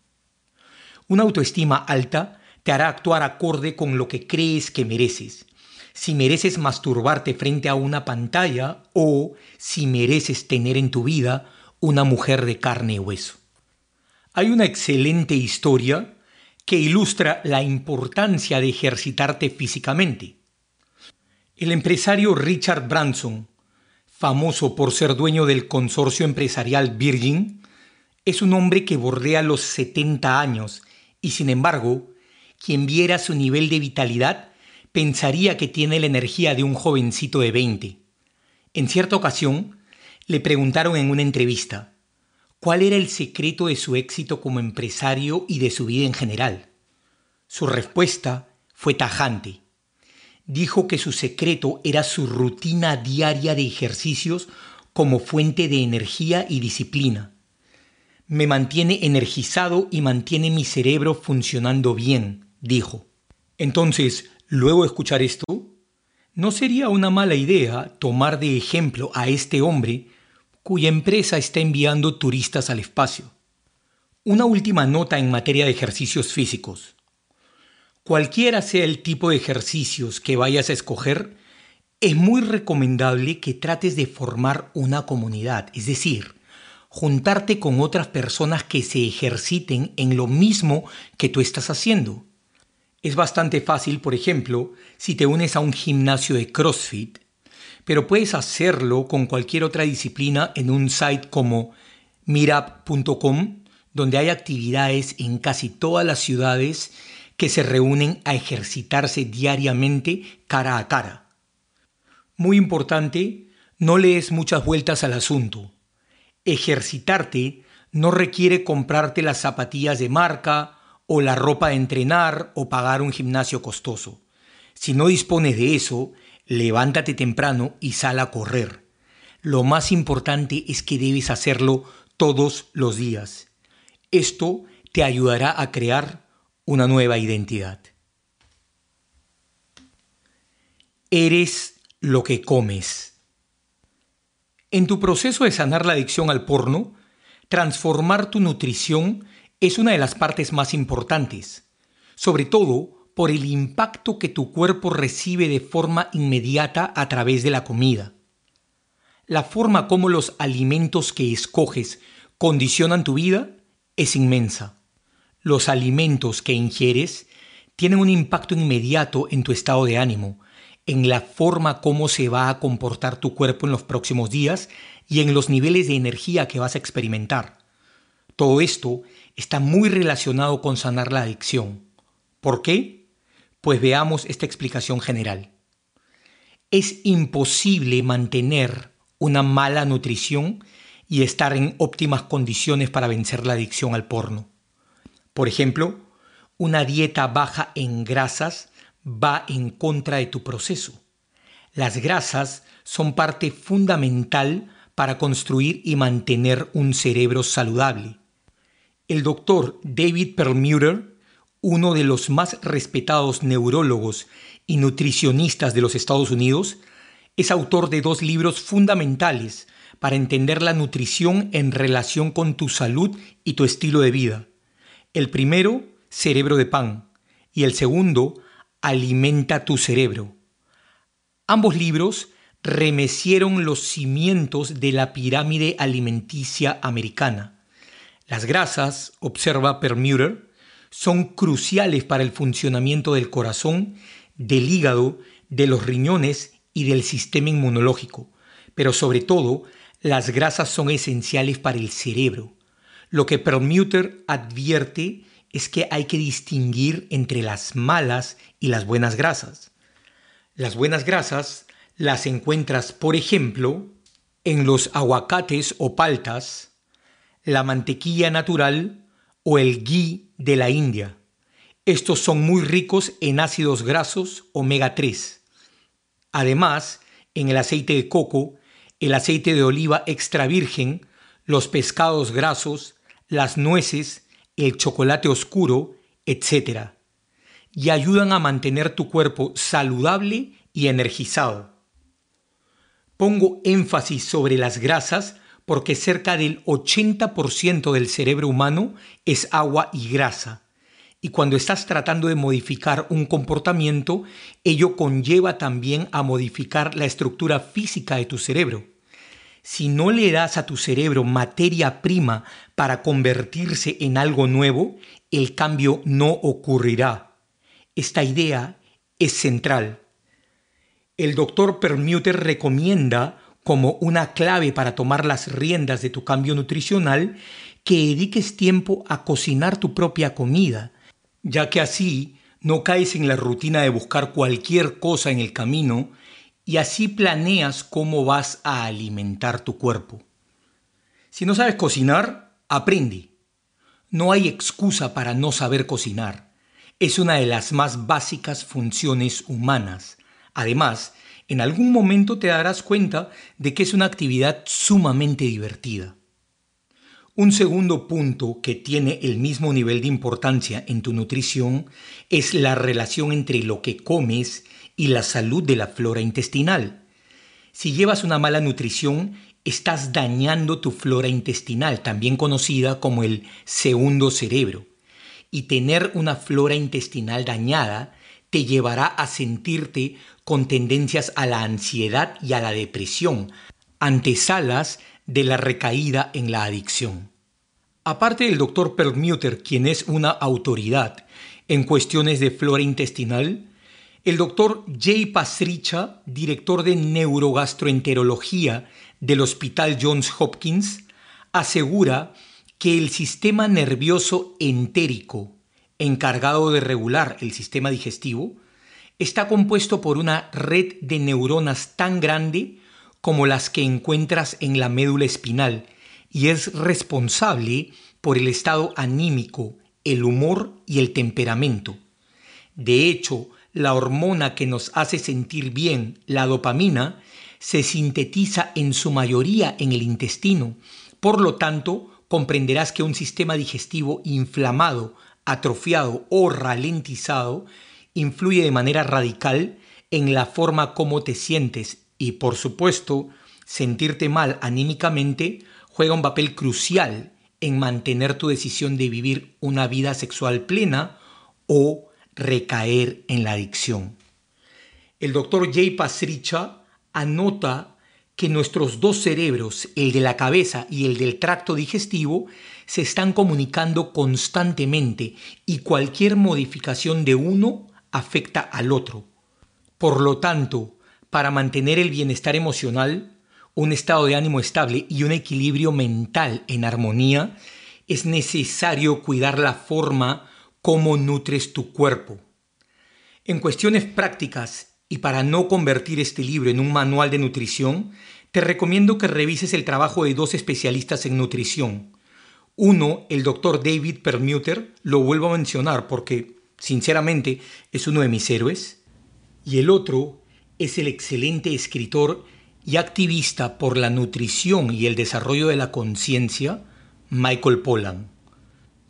Una autoestima alta te hará actuar acorde con lo que crees que mereces. Si mereces masturbarte frente a una pantalla o si mereces tener en tu vida una mujer de carne y hueso. Hay una excelente historia que ilustra la importancia de ejercitarte físicamente. El empresario Richard Branson, famoso por ser dueño del consorcio empresarial Virgin, es un hombre que bordea los 70 años y sin embargo, quien viera su nivel de vitalidad pensaría que tiene la energía de un jovencito de 20. En cierta ocasión, le preguntaron en una entrevista, cuál era el secreto de su éxito como empresario y de su vida en general. Su respuesta fue tajante. Dijo que su secreto era su rutina diaria de ejercicios como fuente de energía y disciplina. Me mantiene energizado y mantiene mi cerebro funcionando bien, dijo. Entonces, luego de escuchar esto, ¿no sería una mala idea tomar de ejemplo a este hombre cuya empresa está enviando turistas al espacio. Una última nota en materia de ejercicios físicos. Cualquiera sea el tipo de ejercicios que vayas a escoger, es muy recomendable que trates de formar una comunidad, es decir, juntarte con otras personas que se ejerciten en lo mismo que tú estás haciendo. Es bastante fácil, por ejemplo, si te unes a un gimnasio de CrossFit, pero puedes hacerlo con cualquier otra disciplina en un site como meetup.com, donde hay actividades en casi todas las ciudades que se reúnen a ejercitarse diariamente cara a cara. Muy importante, no lees muchas vueltas al asunto. Ejercitarte no requiere comprarte las zapatillas de marca o la ropa de entrenar o pagar un gimnasio costoso. Si no dispones de eso, levántate temprano y sal a correr. Lo más importante es que debes hacerlo todos los días. Esto te ayudará a crear una nueva identidad. Eres lo que comes. En tu proceso de sanar la adicción al porno, transformar tu nutrición es una de las partes más importantes, sobre todo por el impacto que tu cuerpo recibe de forma inmediata a través de la comida. La forma como los alimentos que escoges condicionan tu vida es inmensa. Los alimentos que ingieres tienen un impacto inmediato en tu estado de ánimo, en la forma como se va a comportar tu cuerpo en los próximos días y en los niveles de energía que vas a experimentar. Todo esto está muy relacionado con sanar la adicción. ¿Por qué? Pues veamos esta explicación general. Es imposible mantener una mala nutrición y estar en óptimas condiciones para vencer la adicción al porno. Por ejemplo, una dieta baja en grasas va en contra de tu proceso. Las grasas son parte fundamental para construir y mantener un cerebro saludable. El doctor David Perlmutter, uno de los más respetados neurólogos y nutricionistas de los Estados Unidos, es autor de dos libros fundamentales para entender la nutrición en relación con tu salud y tu estilo de vida. El primero, Cerebro de Pan, y el segundo, Alimenta tu Cerebro. Ambos libros remecieron los cimientos de la pirámide alimenticia americana. Las grasas, observa Permuter, son cruciales para el funcionamiento del corazón, del hígado, de los riñones y del sistema inmunológico, pero sobre todo las grasas son esenciales para el cerebro. Lo que Permuter advierte es que hay que distinguir entre las malas y las buenas grasas. Las buenas grasas las encuentras, por ejemplo, en los aguacates o paltas, la mantequilla natural o el ghee de la India. Estos son muy ricos en ácidos grasos omega 3. Además, en el aceite de coco el aceite de oliva extra virgen, los pescados grasos, las nueces, el chocolate oscuro, etc. Y ayudan a mantener tu cuerpo saludable y energizado. Pongo énfasis sobre las grasas porque cerca del 80% del cerebro humano es agua y grasa. Y cuando estás tratando de modificar un comportamiento, ello conlleva también a modificar la estructura física de tu cerebro. Si no le das a tu cerebro materia prima para convertirse en algo nuevo, el cambio no ocurrirá. Esta idea es central. El doctor Permuter recomienda como una clave para tomar las riendas de tu cambio nutricional que dediques tiempo a cocinar tu propia comida, ya que así no caes en la rutina de buscar cualquier cosa en el camino y así planeas cómo vas a alimentar tu cuerpo. Si no sabes cocinar, aprende. No hay excusa para no saber cocinar. Es una de las más básicas funciones humanas. Además, en algún momento te darás cuenta de que es una actividad sumamente divertida. Un segundo punto que tiene el mismo nivel de importancia en tu nutrición es la relación entre lo que comes y la salud de la flora intestinal. Si llevas una mala nutrición, estás dañando tu flora intestinal, también conocida como el segundo cerebro. Y tener una flora intestinal dañada te llevará a sentirte con tendencias a la ansiedad y a la depresión, antesalas de la recaída en la adicción. Aparte del doctor Perlmutter, quien es una autoridad en cuestiones de flora intestinal, el doctor Jay Pasricha, director de neurogastroenterología del Hospital Johns Hopkins, asegura que el sistema nervioso entérico, encargado de regular el sistema digestivo, está compuesto por una red de neuronas tan grande como las que encuentras en la médula espinal y es responsable por el estado anímico, el humor y el temperamento. De hecho, la hormona que nos hace sentir bien, la dopamina, se sintetiza en su mayoría en el intestino. Por lo tanto, comprenderás que un sistema digestivo inflamado, atrofiado o ralentizado influye de manera radical en la forma como te sientes y, por supuesto, sentirte mal anímicamente juega un papel crucial en mantener tu decisión de vivir una vida sexual plena o recaer en la adicción. El doctor Jay Pasricha anota que nuestros dos cerebros, el de la cabeza y el del tracto digestivo, se están comunicando constantemente y cualquier modificación de uno afecta al otro. Por lo tanto, para mantener el bienestar emocional, un estado de ánimo estable y un equilibrio mental en armonía, es necesario cuidar la forma como nutres tu cuerpo. En cuestiones prácticas y para no convertir este libro en un manual de nutrición, te recomiendo que revises el trabajo de dos especialistas en nutrición. Uno, el doctor David Permuter, lo vuelvo a mencionar porque, sinceramente, es uno de mis héroes. Y el otro es el excelente escritor y activista por la nutrición y el desarrollo de la conciencia, Michael Pollan.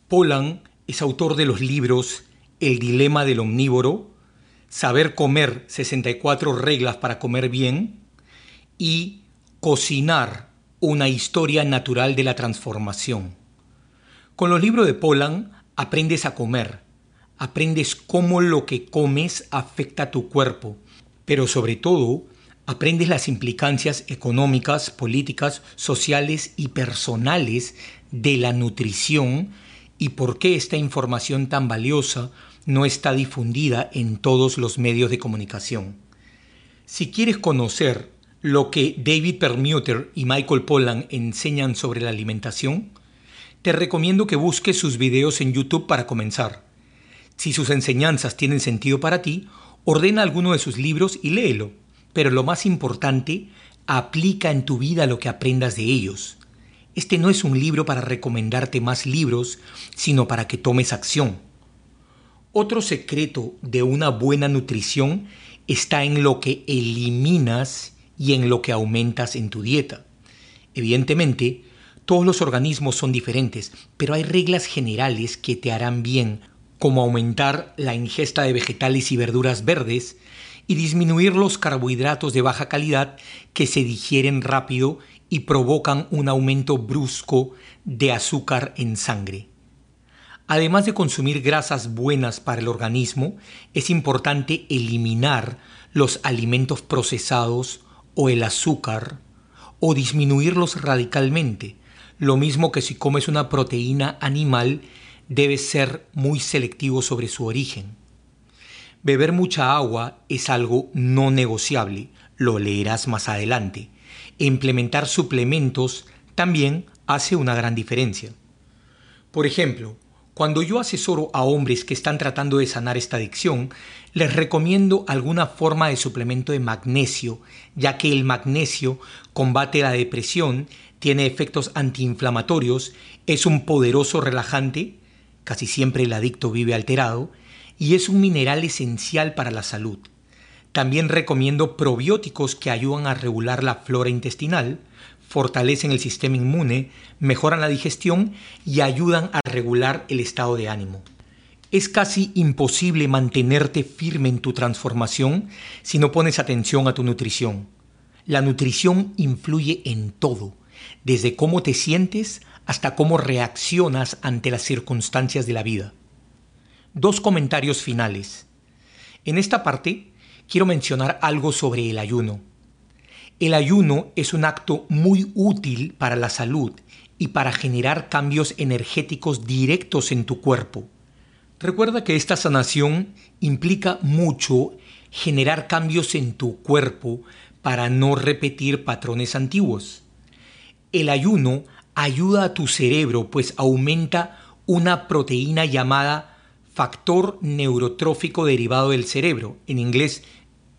Pollan es autor de los libros El dilema del omnívoro, Saber comer 64 reglas para comer bien y Cocinar una historia natural de la transformación. Con los libros de Pollan aprendes a comer, aprendes cómo lo que comes afecta a tu cuerpo, pero sobre todo aprendes las implicancias económicas, políticas, sociales y personales de la nutrición y por qué esta información tan valiosa no está difundida en todos los medios de comunicación. Si quieres conocer lo que David Permuter y Michael Pollan enseñan sobre la alimentación, te recomiendo que busques sus videos en YouTube para comenzar. Si sus enseñanzas tienen sentido para ti, ordena alguno de sus libros y léelo pero lo más importante, aplica en tu vida lo que aprendas de ellos. Este no es un libro para recomendarte más libros, sino para que tomes acción. Otro secreto de una buena nutrición está en lo que eliminas y en lo que aumentas en tu dieta. Evidentemente, todos los organismos son diferentes, pero hay reglas generales que te harán bien, como aumentar la ingesta de vegetales y verduras verdes, y disminuir los carbohidratos de baja calidad que se digieren rápido y provocan un aumento brusco de azúcar en sangre. Además de consumir grasas buenas para el organismo, es importante eliminar los alimentos procesados o el azúcar o disminuirlos radicalmente. Lo mismo que si comes una proteína animal, debes ser muy selectivo sobre su origen. Beber mucha agua es algo no negociable, lo leerás más adelante. Implementar suplementos también hace una gran diferencia. Por ejemplo, cuando yo asesoro a hombres que están tratando de sanar esta adicción, les recomiendo alguna forma de suplemento de magnesio, ya que el magnesio combate la depresión, tiene efectos antiinflamatorios, es un poderoso relajante, casi siempre el adicto vive alterado, y es un mineral esencial para la salud. También recomiendo probióticos que ayudan a regular la flora intestinal, fortalecen el sistema inmune, mejoran la digestión y ayudan a regular el estado de ánimo. Es casi imposible mantenerte firme en tu transformación si no pones atención a tu nutrición. La nutrición influye en todo, desde cómo te sientes hasta cómo reaccionas ante las circunstancias de la vida dos comentarios finales. En esta parte quiero mencionar algo sobre el ayuno. El ayuno es un acto muy útil para la salud y para generar cambios energéticos directos en tu cuerpo. Recuerda que esta sanación implica mucho generar cambios en tu cuerpo para no repetir patrones antiguos. El ayuno ayuda a tu cerebro pues aumenta una proteína llamada factor neurotrófico derivado del cerebro, en inglés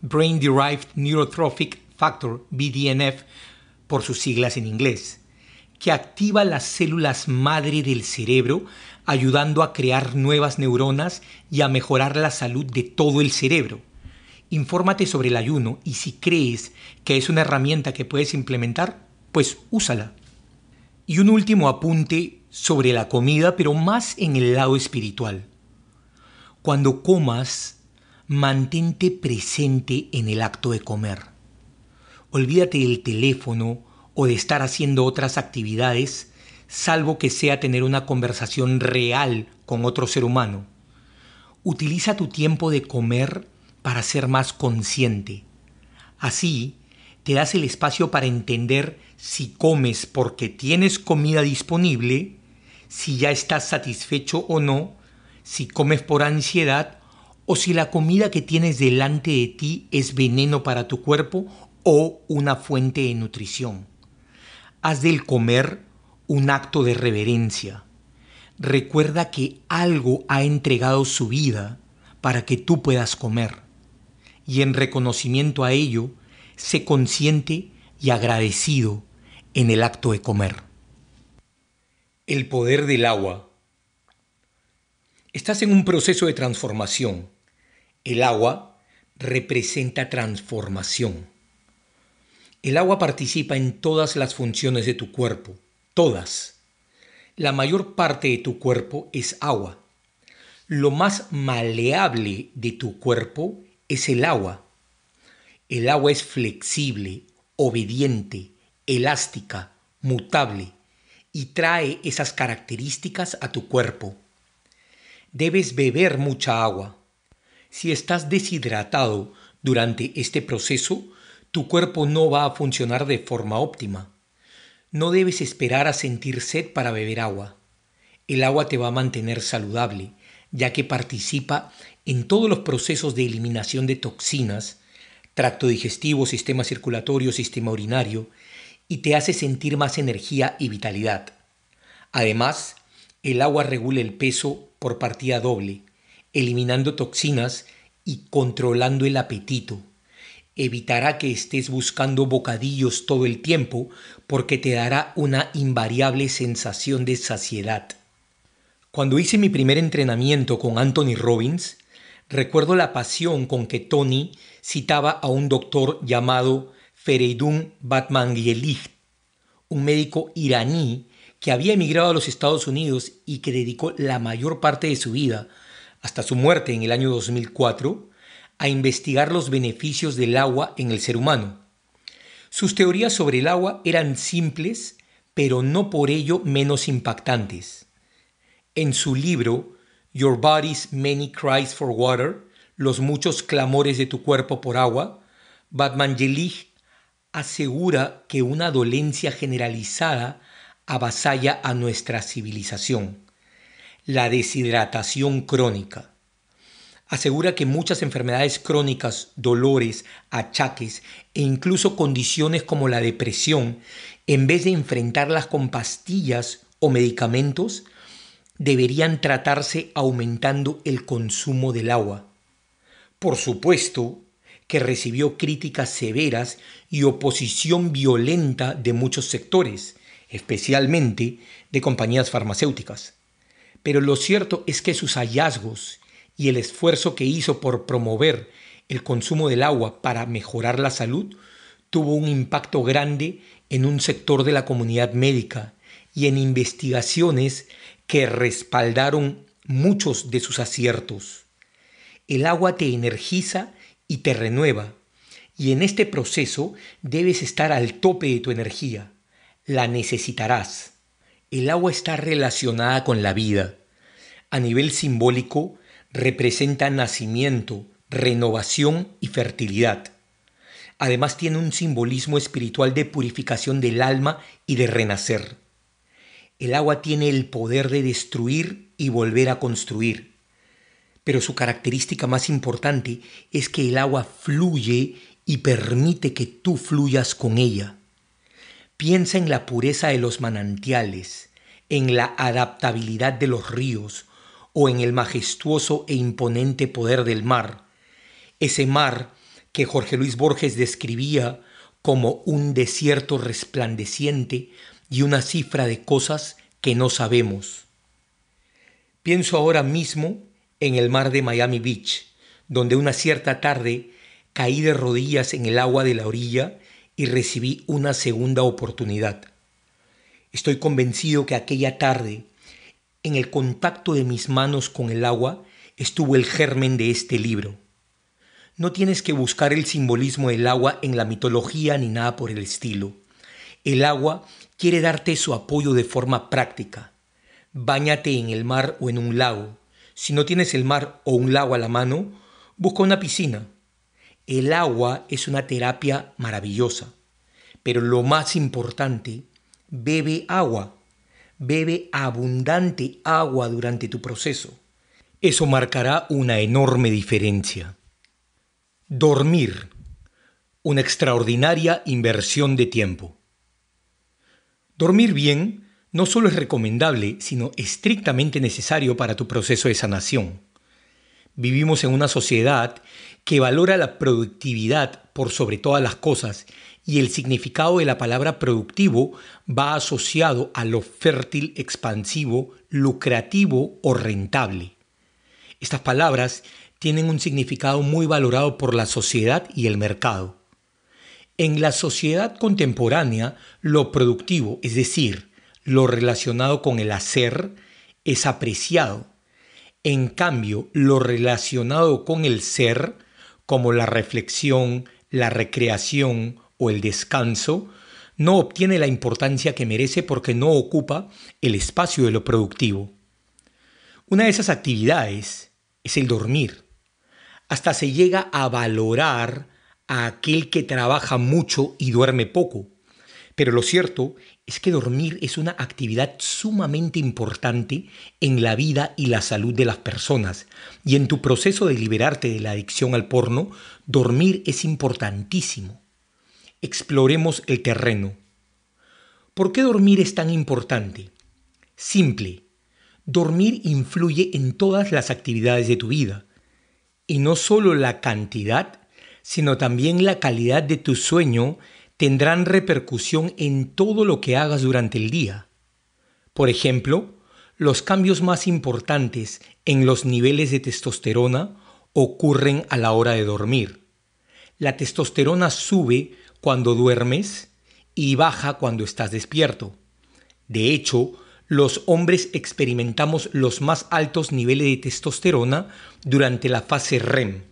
Brain Derived Neurotrophic Factor, BDNF, por sus siglas en inglés, que activa las células madre del cerebro, ayudando a crear nuevas neuronas y a mejorar la salud de todo el cerebro. Infórmate sobre el ayuno y si crees que es una herramienta que puedes implementar, pues úsala. Y un último apunte sobre la comida, pero más en el lado espiritual. Cuando comas, mantente presente en el acto de comer. Olvídate del teléfono o de estar haciendo otras actividades, salvo que sea tener una conversación real con otro ser humano. Utiliza tu tiempo de comer para ser más consciente. Así, te das el espacio para entender si comes porque tienes comida disponible, si ya estás satisfecho o no, si comes por ansiedad o si la comida que tienes delante de ti es veneno para tu cuerpo o una fuente de nutrición. Haz del comer un acto de reverencia. Recuerda que algo ha entregado su vida para que tú puedas comer. Y en reconocimiento a ello, sé consciente y agradecido en el acto de comer. El poder del agua. Estás en un proceso de transformación. El agua representa transformación. El agua participa en todas las funciones de tu cuerpo, todas. La mayor parte de tu cuerpo es agua. Lo más maleable de tu cuerpo es el agua. El agua es flexible, obediente, elástica, mutable y trae esas características a tu cuerpo. Debes beber mucha agua. Si estás deshidratado durante este proceso, tu cuerpo no va a funcionar de forma óptima. No debes esperar a sentir sed para beber agua. El agua te va a mantener saludable, ya que participa en todos los procesos de eliminación de toxinas, tracto digestivo, sistema circulatorio, sistema urinario, y te hace sentir más energía y vitalidad. Además, el agua regula el peso por partida doble, eliminando toxinas y controlando el apetito evitará que estés buscando bocadillos todo el tiempo porque te dará una invariable sensación de saciedad. Cuando hice mi primer entrenamiento con Anthony Robbins, recuerdo la pasión con que Tony citaba a un doctor llamado Fereydun Batmangyelih, un médico iraní que había emigrado a los Estados Unidos y que dedicó la mayor parte de su vida, hasta su muerte en el año 2004, a investigar los beneficios del agua en el ser humano. Sus teorías sobre el agua eran simples, pero no por ello menos impactantes. En su libro Your Body's Many Cries for Water, Los muchos clamores de tu cuerpo por agua, Batman Jelig asegura que una dolencia generalizada avasalla a nuestra civilización, la deshidratación crónica. Asegura que muchas enfermedades crónicas, dolores, achaques e incluso condiciones como la depresión, en vez de enfrentarlas con pastillas o medicamentos, deberían tratarse aumentando el consumo del agua. Por supuesto que recibió críticas severas y oposición violenta de muchos sectores, especialmente de compañías farmacéuticas. Pero lo cierto es que sus hallazgos y el esfuerzo que hizo por promover el consumo del agua para mejorar la salud tuvo un impacto grande en un sector de la comunidad médica y en investigaciones que respaldaron muchos de sus aciertos. El agua te energiza y te renueva, y en este proceso debes estar al tope de tu energía. La necesitarás. El agua está relacionada con la vida. A nivel simbólico, representa nacimiento, renovación y fertilidad. Además tiene un simbolismo espiritual de purificación del alma y de renacer. El agua tiene el poder de destruir y volver a construir. Pero su característica más importante es que el agua fluye y permite que tú fluyas con ella. Piensa en la pureza de los manantiales, en la adaptabilidad de los ríos o en el majestuoso e imponente poder del mar. Ese mar que Jorge Luis Borges describía como un desierto resplandeciente y una cifra de cosas que no sabemos. Pienso ahora mismo en el mar de Miami Beach, donde una cierta tarde caí de rodillas en el agua de la orilla y recibí una segunda oportunidad. Estoy convencido que aquella tarde, en el contacto de mis manos con el agua, estuvo el germen de este libro. No tienes que buscar el simbolismo del agua en la mitología ni nada por el estilo. El agua quiere darte su apoyo de forma práctica. Báñate en el mar o en un lago. Si no tienes el mar o un lago a la mano, busca una piscina. El agua es una terapia maravillosa, pero lo más importante, bebe agua. Bebe abundante agua durante tu proceso. Eso marcará una enorme diferencia. Dormir. Una extraordinaria inversión de tiempo. Dormir bien no solo es recomendable, sino estrictamente necesario para tu proceso de sanación. Vivimos en una sociedad que valora la productividad por sobre todas las cosas y el significado de la palabra productivo va asociado a lo fértil, expansivo, lucrativo o rentable. Estas palabras tienen un significado muy valorado por la sociedad y el mercado. En la sociedad contemporánea, lo productivo, es decir, lo relacionado con el hacer, es apreciado. En cambio, lo relacionado con el ser, como la reflexión, la recreación o el descanso, no obtiene la importancia que merece porque no ocupa el espacio de lo productivo. Una de esas actividades es el dormir hasta se llega a valorar a aquel que trabaja mucho y duerme poco. Pero lo cierto es que dormir es una actividad sumamente importante en la vida y la salud de las personas. Y en tu proceso de liberarte de la adicción al porno, dormir es importantísimo. Exploremos el terreno. ¿Por qué dormir es tan importante? Simple. Dormir influye en todas las actividades de tu vida y no solo la cantidad, sino también la calidad de tu sueño tendrán repercusión en todo lo que hagas durante el día. Por ejemplo, los cambios más importantes en los niveles de testosterona ocurren a la hora de dormir. La testosterona sube cuando duermes y baja cuando estás despierto. De hecho, los hombres experimentamos los más altos niveles de testosterona durante la fase REM,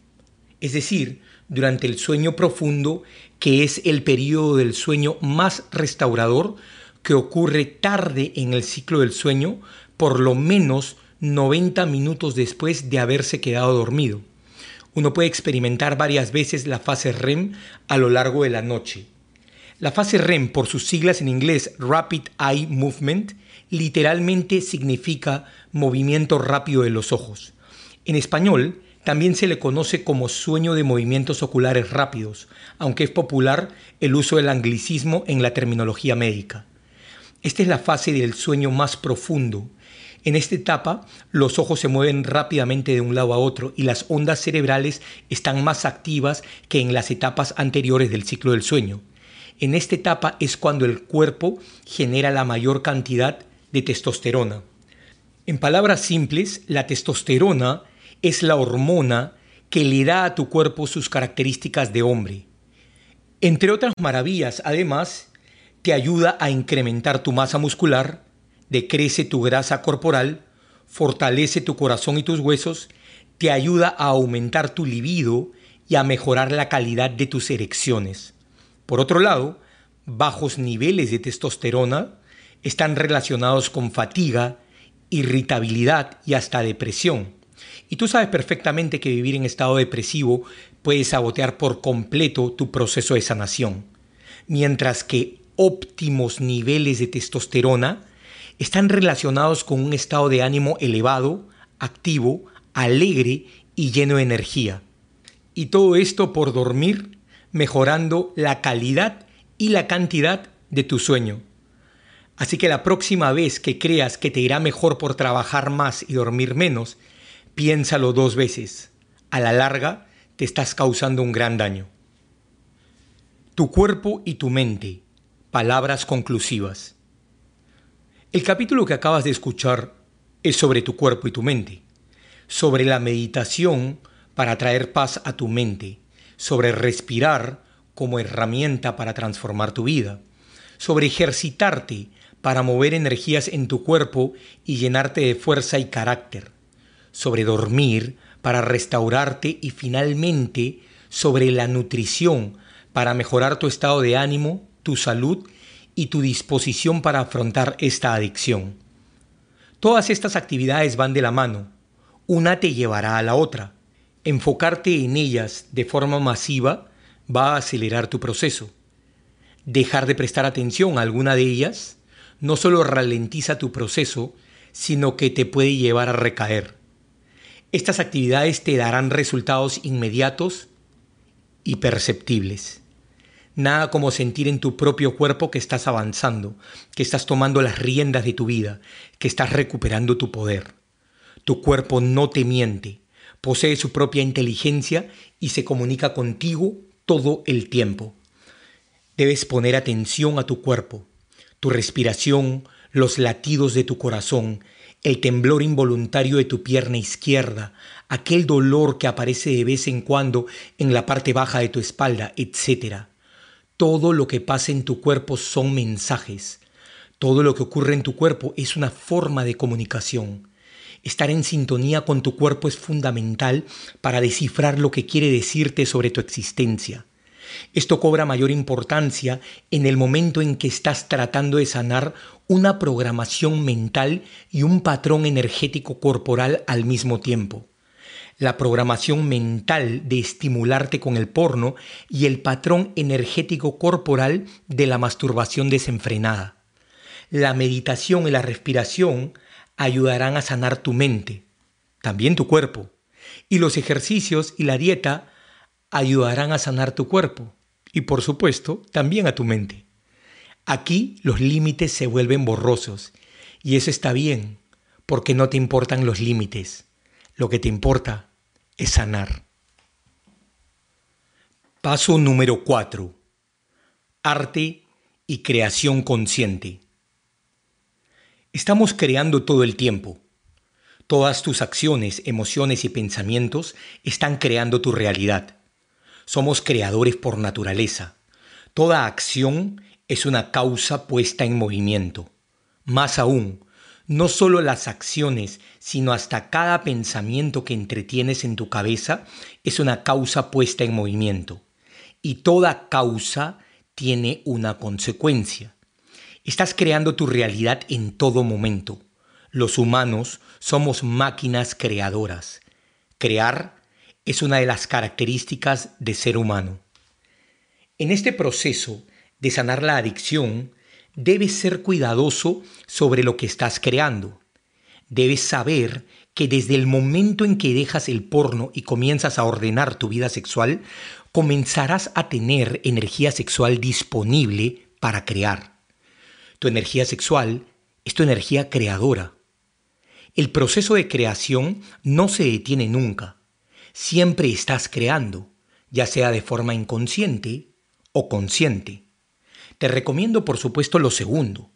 es decir, durante el sueño profundo, que es el periodo del sueño más restaurador que ocurre tarde en el ciclo del sueño, por lo menos 90 minutos después de haberse quedado dormido. Uno puede experimentar varias veces la fase REM a lo largo de la noche. La fase REM, por sus siglas en inglés Rapid Eye Movement, literalmente significa movimiento rápido de los ojos. En español también se le conoce como sueño de movimientos oculares rápidos, aunque es popular el uso del anglicismo en la terminología médica. Esta es la fase del sueño más profundo. En esta etapa, los ojos se mueven rápidamente de un lado a otro y las ondas cerebrales están más activas que en las etapas anteriores del ciclo del sueño. En esta etapa es cuando el cuerpo genera la mayor cantidad de testosterona. En palabras simples, la testosterona es la hormona que le da a tu cuerpo sus características de hombre. Entre otras maravillas, además, te ayuda a incrementar tu masa muscular, decrece tu grasa corporal, fortalece tu corazón y tus huesos, te ayuda a aumentar tu libido y a mejorar la calidad de tus erecciones. Por otro lado, bajos niveles de testosterona están relacionados con fatiga, irritabilidad y hasta depresión. Y tú sabes perfectamente que vivir en estado depresivo puede sabotear por completo tu proceso de sanación, mientras que óptimos niveles de testosterona están relacionados con un estado de ánimo elevado, activo, alegre y lleno de energía. Y todo esto por dormir, mejorando la calidad y la cantidad de tu sueño. Así que la próxima vez que creas que te irá mejor por trabajar más y dormir menos, piénsalo dos veces. A la larga, te estás causando un gran daño. Tu cuerpo y tu mente. Palabras conclusivas. El capítulo que acabas de escuchar es sobre tu cuerpo y tu mente, sobre la meditación para traer paz a tu mente, sobre respirar como herramienta para transformar tu vida, sobre ejercitarte para mover energías en tu cuerpo y llenarte de fuerza y carácter, sobre dormir para restaurarte y finalmente sobre la nutrición para mejorar tu estado de ánimo, tu salud y tu disposición para afrontar esta adicción. Todas estas actividades van de la mano. Una te llevará a la otra. Enfocarte en ellas de forma masiva va a acelerar tu proceso. Dejar de prestar atención a alguna de ellas no solo ralentiza tu proceso, sino que te puede llevar a recaer. Estas actividades te darán resultados inmediatos y perceptibles. Nada como sentir en tu propio cuerpo que estás avanzando, que estás tomando las riendas de tu vida, que estás recuperando tu poder. Tu cuerpo no te miente, posee su propia inteligencia y se comunica contigo todo el tiempo. Debes poner atención a tu cuerpo, tu respiración, los latidos de tu corazón, el temblor involuntario de tu pierna izquierda, aquel dolor que aparece de vez en cuando en la parte baja de tu espalda, etc. Todo lo que pasa en tu cuerpo son mensajes. Todo lo que ocurre en tu cuerpo es una forma de comunicación. Estar en sintonía con tu cuerpo es fundamental para descifrar lo que quiere decirte sobre tu existencia. Esto cobra mayor importancia en el momento en que estás tratando de sanar una programación mental y un patrón energético corporal al mismo tiempo. La programación mental de estimularte con el porno y el patrón energético corporal de la masturbación desenfrenada. La meditación y la respiración ayudarán a sanar tu mente, también tu cuerpo, y los ejercicios y la dieta ayudarán a sanar tu cuerpo y por supuesto también a tu mente. Aquí los límites se vuelven borrosos y eso está bien porque no te importan los límites. Lo que te importa es sanar. Paso número 4. Arte y creación consciente. Estamos creando todo el tiempo. Todas tus acciones, emociones y pensamientos están creando tu realidad. Somos creadores por naturaleza. Toda acción es una causa puesta en movimiento. Más aún, no solo las acciones, sino hasta cada pensamiento que entretienes en tu cabeza es una causa puesta en movimiento. Y toda causa tiene una consecuencia. Estás creando tu realidad en todo momento. Los humanos somos máquinas creadoras. Crear es una de las características de ser humano. En este proceso de sanar la adicción, debes ser cuidadoso sobre lo que estás creando. Debes saber que desde el momento en que dejas el porno y comienzas a ordenar tu vida sexual, comenzarás a tener energía sexual disponible para crear. Tu energía sexual es tu energía creadora. El proceso de creación no se detiene nunca siempre estás creando, ya sea de forma inconsciente o consciente. Te recomiendo por supuesto lo segundo.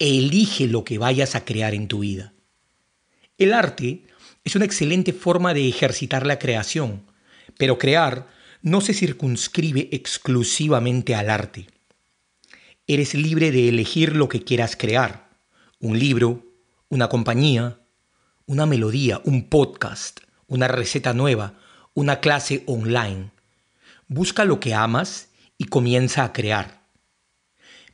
Elige lo que vayas a crear en tu vida. El arte es una excelente forma de ejercitar la creación, pero crear no se circunscribe exclusivamente al arte. Eres libre de elegir lo que quieras crear. Un libro, una compañía, una melodía, un podcast, una receta nueva, una clase online. Busca lo que amas y comienza a crear.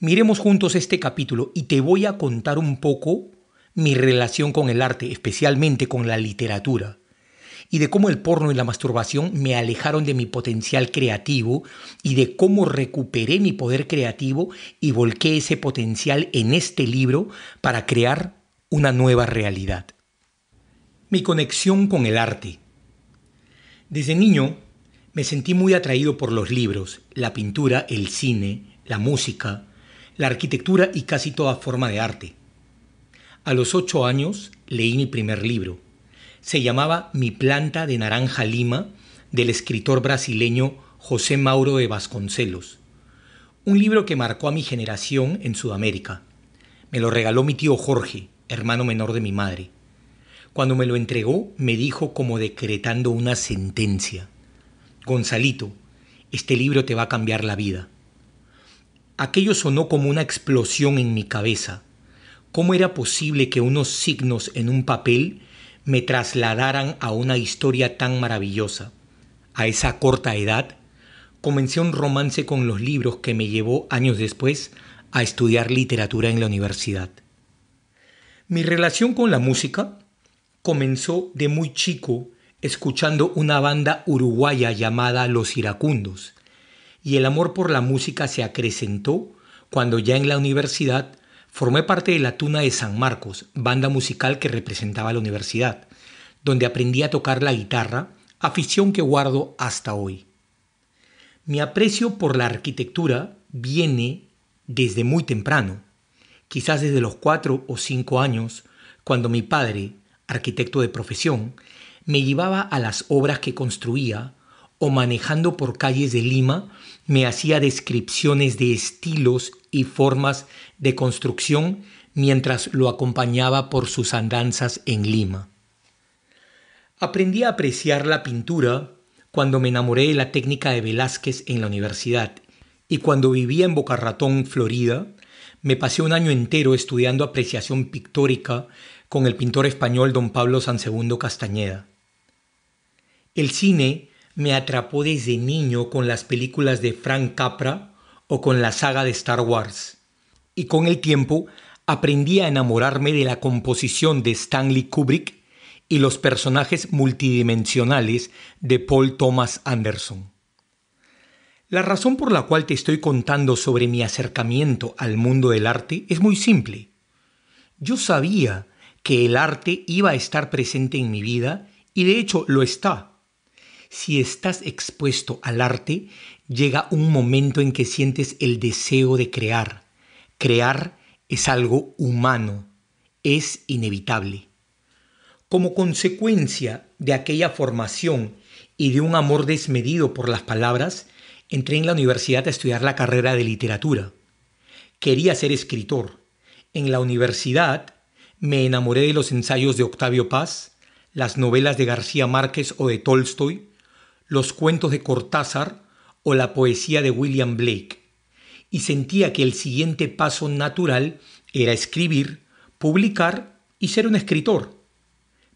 Miremos juntos este capítulo y te voy a contar un poco mi relación con el arte, especialmente con la literatura. y de cómo el porno y la masturbación me alejaron de mi potencial creativo y de cómo recuperé mi poder creativo y volqué ese potencial en este libro para crear una nueva realidad. Mi conexión con el arte. Desde niño me sentí muy atraído por los libros, la pintura, el cine, la música, la arquitectura y casi toda forma de arte. A los ocho años leí mi primer libro. Se llamaba Mi planta de naranja lima del escritor brasileño José Mauro de Vasconcelos. Un libro que marcó a mi generación en Sudamérica. Me lo regaló mi tío Jorge, hermano menor de mi madre. Cuando me lo entregó, me dijo como decretando una sentencia. Gonzalito, este libro te va a cambiar la vida. Aquello sonó como una explosión en mi cabeza. ¿Cómo era posible que unos signos en un papel me trasladaran a una historia tan maravillosa? A esa corta edad, comencé un romance con los libros que me llevó años después a estudiar literatura en la universidad. Mi relación con la música comenzó de muy chico escuchando una banda uruguaya llamada Los Iracundos, y el amor por la música se acrecentó cuando ya en la universidad Formé parte de la Tuna de San Marcos, banda musical que representaba la universidad, donde aprendí a tocar la guitarra, afición que guardo hasta hoy. Mi aprecio por la arquitectura viene desde muy temprano, quizás desde los cuatro o cinco años, cuando mi padre, arquitecto de profesión, me llevaba a las obras que construía o manejando por calles de Lima me hacía descripciones de estilos y formas de construcción mientras lo acompañaba por sus andanzas en Lima. Aprendí a apreciar la pintura cuando me enamoré de la técnica de Velázquez en la universidad y cuando vivía en Boca Ratón, Florida, me pasé un año entero estudiando apreciación pictórica con el pintor español don Pablo Sansegundo Castañeda. El cine me atrapó desde niño con las películas de Frank Capra o con la saga de Star Wars. Y con el tiempo aprendí a enamorarme de la composición de Stanley Kubrick y los personajes multidimensionales de Paul Thomas Anderson. La razón por la cual te estoy contando sobre mi acercamiento al mundo del arte es muy simple. Yo sabía que el arte iba a estar presente en mi vida y de hecho lo está si estás expuesto al arte, llega un momento en que sientes el deseo de crear. Crear es algo humano, es inevitable. Como consecuencia de aquella formación y de un amor desmedido por las palabras, entré en la universidad a estudiar la carrera de literatura. Quería ser escritor. En la universidad me enamoré de los ensayos de Octavio Paz, las novelas de García Márquez o de Tolstoy, los cuentos de Cortázar o la poesía de William Blake, y sentía que el siguiente paso natural era escribir, publicar y ser un escritor.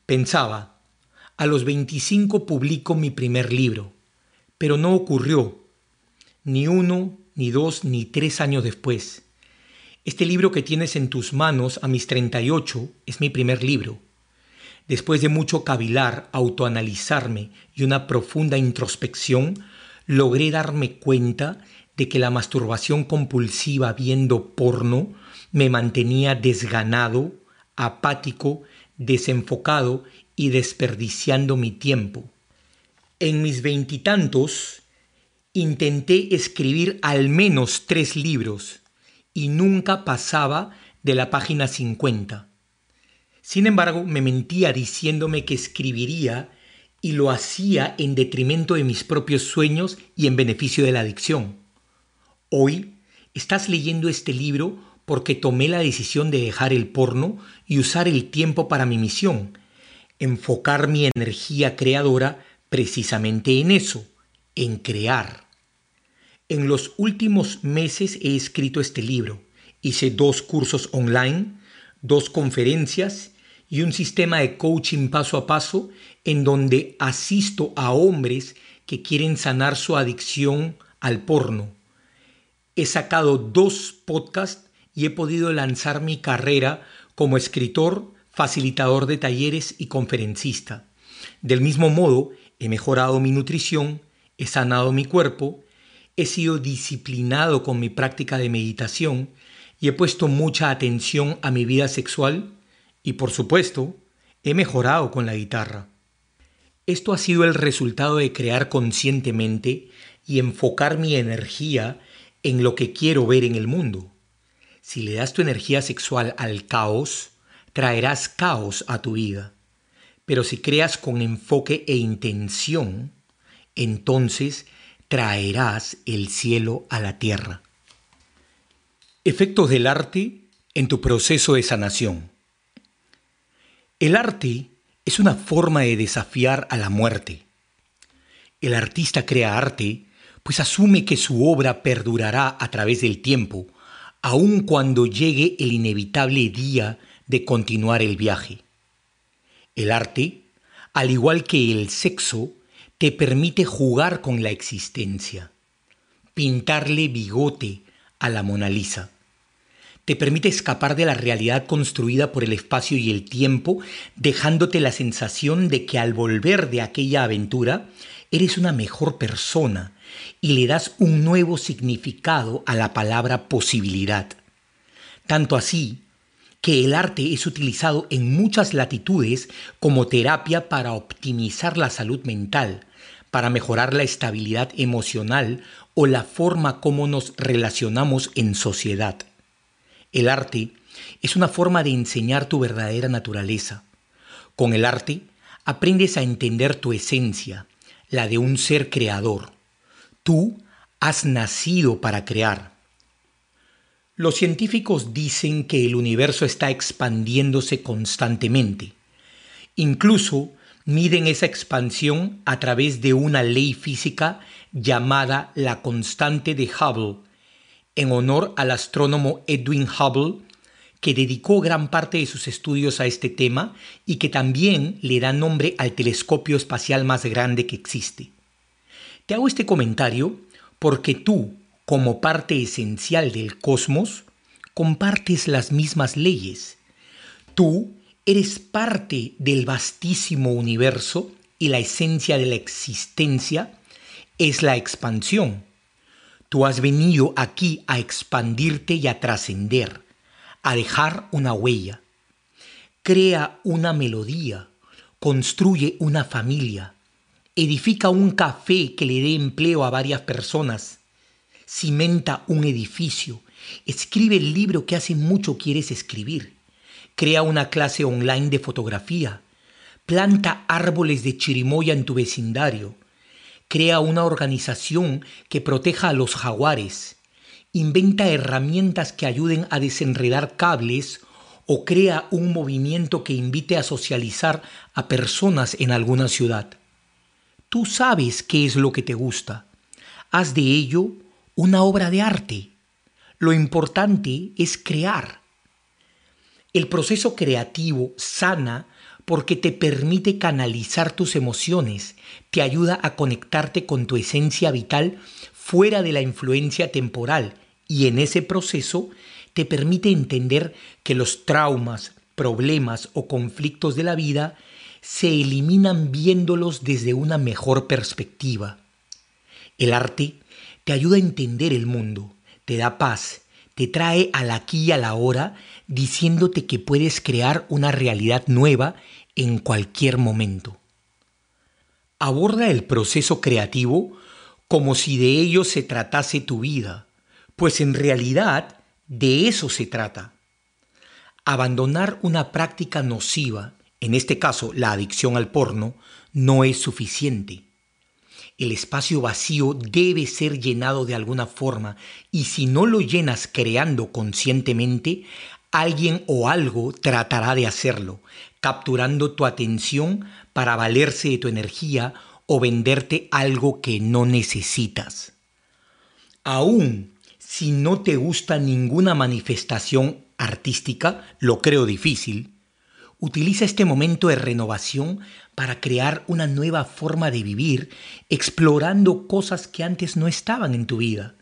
Pensaba, a los 25 publico mi primer libro, pero no ocurrió, ni uno, ni dos, ni tres años después. Este libro que tienes en tus manos a mis 38 es mi primer libro. Después de mucho cavilar, autoanalizarme y una profunda introspección, logré darme cuenta de que la masturbación compulsiva viendo porno me mantenía desganado, apático, desenfocado y desperdiciando mi tiempo. En mis veintitantos intenté escribir al menos tres libros y nunca pasaba de la página 50. Sin embargo, me mentía diciéndome que escribiría y lo hacía en detrimento de mis propios sueños y en beneficio de la adicción. Hoy estás leyendo este libro porque tomé la decisión de dejar el porno y usar el tiempo para mi misión, enfocar mi energía creadora precisamente en eso, en crear. En los últimos meses he escrito este libro. Hice dos cursos online, dos conferencias y un sistema de coaching paso a paso en donde asisto a hombres que quieren sanar su adicción al porno. He sacado dos podcasts y he podido lanzar mi carrera como escritor, facilitador de talleres y conferencista. Del mismo modo, he mejorado mi nutrición, he sanado mi cuerpo, he sido disciplinado con mi práctica de meditación y he puesto mucha atención a mi vida sexual y por supuesto, he mejorado con la guitarra. Esto ha sido el resultado de crear conscientemente y enfocar mi energía en lo que quiero ver en el mundo. Si le das tu energía sexual al caos, traerás caos a tu vida. Pero si creas con enfoque e intención, entonces traerás el cielo a la tierra. Efectos del arte en tu proceso de sanación. El arte es una forma de desafiar a la muerte. El artista crea arte pues asume que su obra perdurará a través del tiempo, aun cuando llegue el inevitable día de continuar el viaje. El arte, al igual que el sexo, te permite jugar con la existencia, pintarle bigote a la Mona Lisa te permite escapar de la realidad construida por el espacio y el tiempo, dejándote la sensación de que al volver de aquella aventura, eres una mejor persona y le das un nuevo significado a la palabra posibilidad. Tanto así que el arte es utilizado en muchas latitudes como terapia para optimizar la salud mental, para mejorar la estabilidad emocional o la forma como nos relacionamos en sociedad. El arte es una forma de enseñar tu verdadera naturaleza. Con el arte aprendes a entender tu esencia, la de un ser creador. Tú has nacido para crear. Los científicos dicen que el universo está expandiéndose constantemente. Incluso miden esa expansión a través de una ley física llamada la constante de Hubble, en honor al astrónomo Edwin Hubble, que dedicó gran parte de sus estudios a este tema y que también le da nombre al telescopio espacial más grande que existe. Te hago este comentario porque tú, como parte esencial del cosmos, compartes las mismas leyes. Tú eres parte del vastísimo universo y la esencia de la existencia es la expansión. Tú has venido aquí a expandirte y a trascender, a dejar una huella. Crea una melodía, construye una familia, edifica un café que le dé empleo a varias personas, cimenta un edificio, escribe el libro que hace mucho quieres escribir, crea una clase online de fotografía, planta árboles de chirimoya en tu vecindario, crea una organización que proteja a los jaguares, inventa herramientas que ayuden a desenredar cables o crea un movimiento que invite a socializar a personas en alguna ciudad. Tú sabes qué es lo que te gusta. Haz de ello una obra de arte. Lo importante es crear. El proceso creativo sana porque te permite canalizar tus emociones, te ayuda a conectarte con tu esencia vital fuera de la influencia temporal y en ese proceso te permite entender que los traumas, problemas o conflictos de la vida se eliminan viéndolos desde una mejor perspectiva. El arte te ayuda a entender el mundo, te da paz, te trae al aquí y a la hora diciéndote que puedes crear una realidad nueva en cualquier momento. Aborda el proceso creativo como si de ello se tratase tu vida, pues en realidad de eso se trata. Abandonar una práctica nociva, en este caso la adicción al porno, no es suficiente. El espacio vacío debe ser llenado de alguna forma y si no lo llenas creando conscientemente, alguien o algo tratará de hacerlo, capturando tu atención para valerse de tu energía o venderte algo que no necesitas. Aún si no te gusta ninguna manifestación artística, lo creo difícil, utiliza este momento de renovación para crear una nueva forma de vivir, explorando cosas que antes no estaban en tu vida.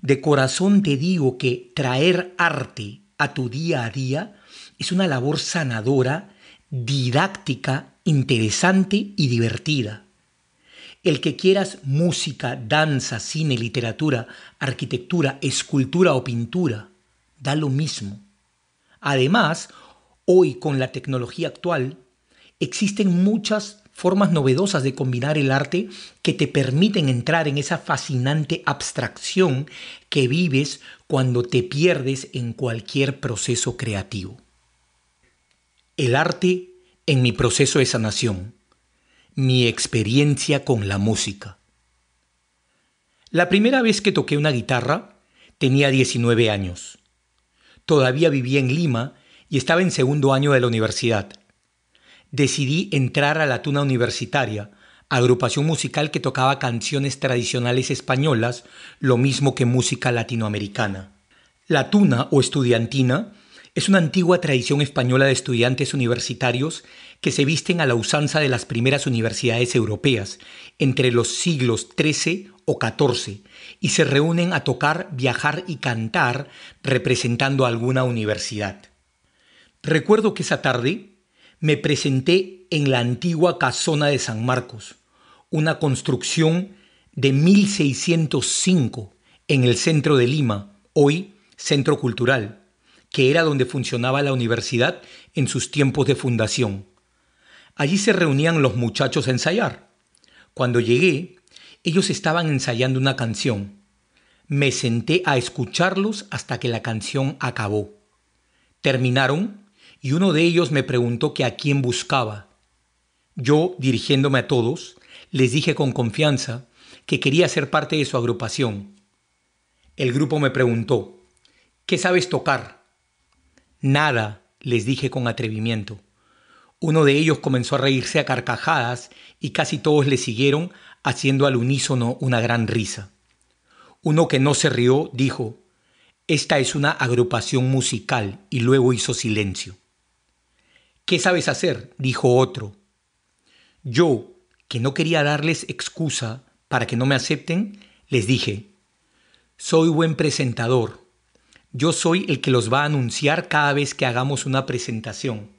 De corazón te digo que traer arte a tu día a día es una labor sanadora, didáctica interesante y divertida. El que quieras música, danza, cine, literatura, arquitectura, escultura o pintura, da lo mismo. Además, hoy con la tecnología actual, existen muchas formas novedosas de combinar el arte que te permiten entrar en esa fascinante abstracción que vives cuando te pierdes en cualquier proceso creativo. El arte en mi proceso de sanación, mi experiencia con la música. La primera vez que toqué una guitarra tenía 19 años. Todavía vivía en Lima y estaba en segundo año de la universidad decidí entrar a la Tuna Universitaria, agrupación musical que tocaba canciones tradicionales españolas, lo mismo que música latinoamericana. La Tuna o estudiantina es una antigua tradición española de estudiantes universitarios que se visten a la usanza de las primeras universidades europeas entre los siglos XIII o XIV y se reúnen a tocar, viajar y cantar representando alguna universidad. Recuerdo que esa tarde me presenté en la antigua casona de San Marcos, una construcción de 1605 en el centro de Lima, hoy Centro Cultural, que era donde funcionaba la universidad en sus tiempos de fundación. Allí se reunían los muchachos a ensayar. Cuando llegué, ellos estaban ensayando una canción. Me senté a escucharlos hasta que la canción acabó. Terminaron y uno de ellos me preguntó que a quién buscaba. Yo, dirigiéndome a todos, les dije con confianza que quería ser parte de su agrupación. El grupo me preguntó, ¿qué sabes tocar? Nada, les dije con atrevimiento. Uno de ellos comenzó a reírse a carcajadas y casi todos le siguieron haciendo al unísono una gran risa. Uno que no se rió dijo, esta es una agrupación musical y luego hizo silencio. ¿Qué sabes hacer? dijo otro. Yo, que no quería darles excusa para que no me acepten, les dije, soy buen presentador. Yo soy el que los va a anunciar cada vez que hagamos una presentación.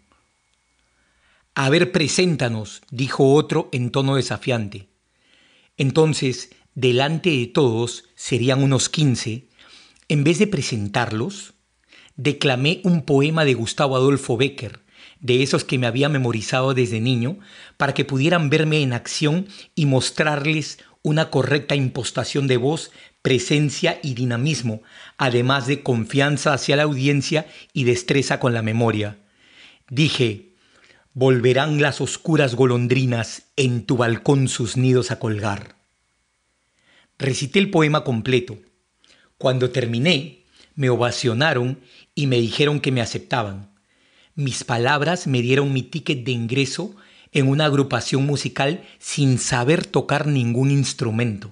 A ver, preséntanos, dijo otro en tono desafiante. Entonces, delante de todos, serían unos quince, en vez de presentarlos, declamé un poema de Gustavo Adolfo Becker, de esos que me había memorizado desde niño, para que pudieran verme en acción y mostrarles una correcta impostación de voz, presencia y dinamismo, además de confianza hacia la audiencia y destreza con la memoria. Dije, volverán las oscuras golondrinas en tu balcón sus nidos a colgar. Recité el poema completo. Cuando terminé, me ovacionaron y me dijeron que me aceptaban. Mis palabras me dieron mi ticket de ingreso en una agrupación musical sin saber tocar ningún instrumento.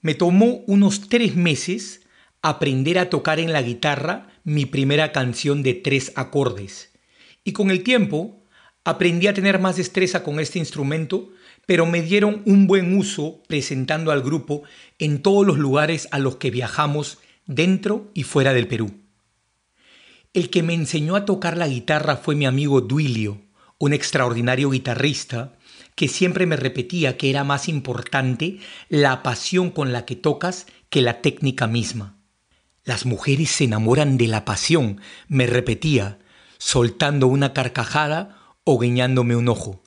Me tomó unos tres meses aprender a tocar en la guitarra mi primera canción de tres acordes. Y con el tiempo aprendí a tener más destreza con este instrumento, pero me dieron un buen uso presentando al grupo en todos los lugares a los que viajamos dentro y fuera del Perú. El que me enseñó a tocar la guitarra fue mi amigo Duilio, un extraordinario guitarrista que siempre me repetía que era más importante la pasión con la que tocas que la técnica misma. Las mujeres se enamoran de la pasión, me repetía, soltando una carcajada o guiñándome un ojo.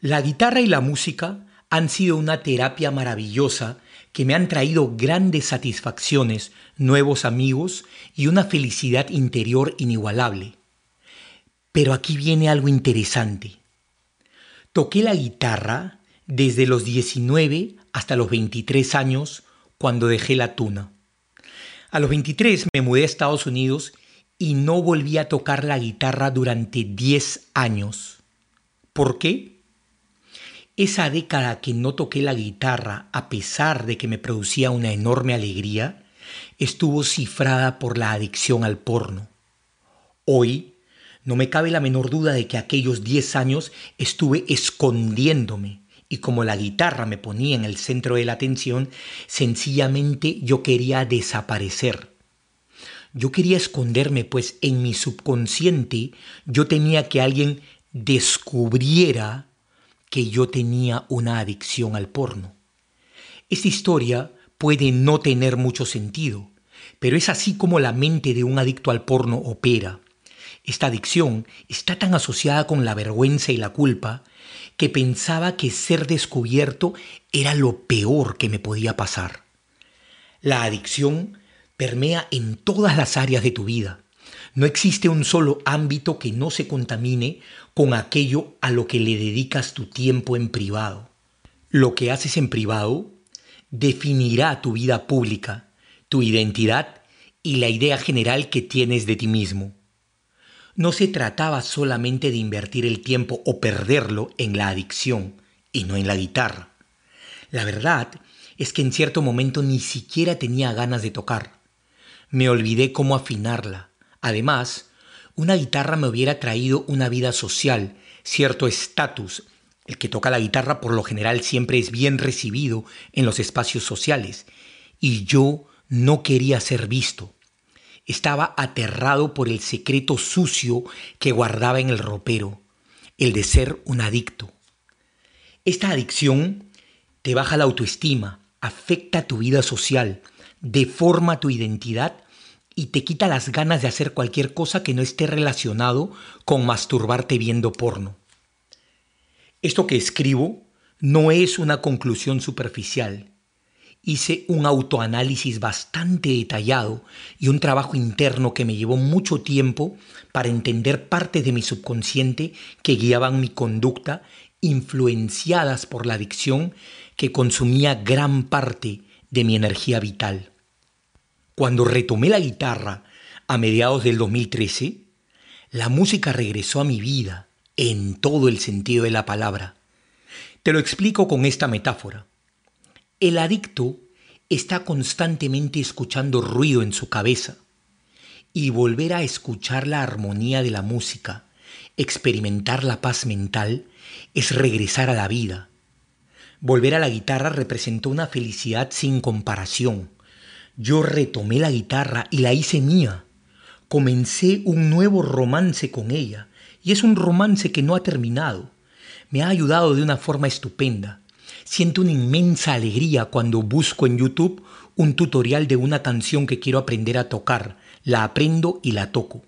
La guitarra y la música han sido una terapia maravillosa que me han traído grandes satisfacciones, nuevos amigos y una felicidad interior inigualable. Pero aquí viene algo interesante. Toqué la guitarra desde los 19 hasta los 23 años cuando dejé la tuna. A los 23 me mudé a Estados Unidos y no volví a tocar la guitarra durante 10 años. ¿Por qué? Esa década que no toqué la guitarra, a pesar de que me producía una enorme alegría, estuvo cifrada por la adicción al porno. Hoy, no me cabe la menor duda de que aquellos 10 años estuve escondiéndome y como la guitarra me ponía en el centro de la atención, sencillamente yo quería desaparecer. Yo quería esconderme, pues en mi subconsciente yo tenía que alguien descubriera que yo tenía una adicción al porno. Esta historia puede no tener mucho sentido, pero es así como la mente de un adicto al porno opera. Esta adicción está tan asociada con la vergüenza y la culpa que pensaba que ser descubierto era lo peor que me podía pasar. La adicción permea en todas las áreas de tu vida. No existe un solo ámbito que no se contamine con aquello a lo que le dedicas tu tiempo en privado. Lo que haces en privado definirá tu vida pública, tu identidad y la idea general que tienes de ti mismo. No se trataba solamente de invertir el tiempo o perderlo en la adicción y no en la guitarra. La verdad es que en cierto momento ni siquiera tenía ganas de tocar. Me olvidé cómo afinarla. Además, una guitarra me hubiera traído una vida social, cierto estatus. El que toca la guitarra por lo general siempre es bien recibido en los espacios sociales. Y yo no quería ser visto. Estaba aterrado por el secreto sucio que guardaba en el ropero, el de ser un adicto. Esta adicción te baja la autoestima, afecta tu vida social, deforma tu identidad y te quita las ganas de hacer cualquier cosa que no esté relacionado con masturbarte viendo porno. Esto que escribo no es una conclusión superficial. Hice un autoanálisis bastante detallado y un trabajo interno que me llevó mucho tiempo para entender partes de mi subconsciente que guiaban mi conducta influenciadas por la adicción que consumía gran parte de mi energía vital. Cuando retomé la guitarra a mediados del 2013, la música regresó a mi vida en todo el sentido de la palabra. Te lo explico con esta metáfora. El adicto está constantemente escuchando ruido en su cabeza y volver a escuchar la armonía de la música, experimentar la paz mental, es regresar a la vida. Volver a la guitarra representó una felicidad sin comparación yo retomé la guitarra y la hice mía. Comencé un nuevo romance con ella, y es un romance que no ha terminado. Me ha ayudado de una forma estupenda. Siento una inmensa alegría cuando busco en YouTube un tutorial de una canción que quiero aprender a tocar. La aprendo y la toco.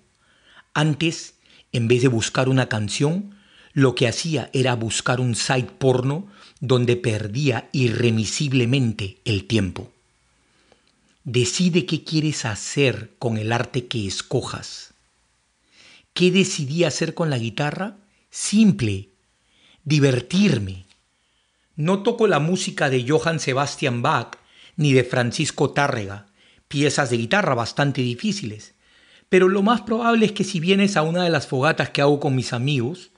Antes, en vez de buscar una canción, lo que hacía era buscar un site porno donde perdía irremisiblemente el tiempo. Decide qué quieres hacer con el arte que escojas. ¿Qué decidí hacer con la guitarra? Simple, divertirme. No toco la música de Johann Sebastian Bach ni de Francisco Tárrega, piezas de guitarra bastante difíciles, pero lo más probable es que si vienes a una de las fogatas que hago con mis amigos,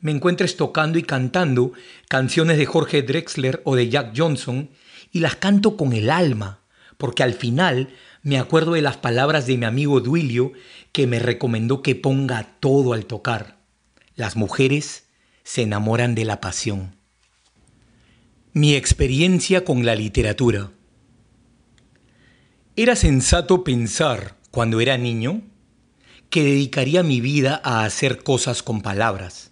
me encuentres tocando y cantando canciones de Jorge Drexler o de Jack Johnson y las canto con el alma, porque al final me acuerdo de las palabras de mi amigo Duilio que me recomendó que ponga todo al tocar. Las mujeres se enamoran de la pasión. Mi experiencia con la literatura. Era sensato pensar, cuando era niño, que dedicaría mi vida a hacer cosas con palabras.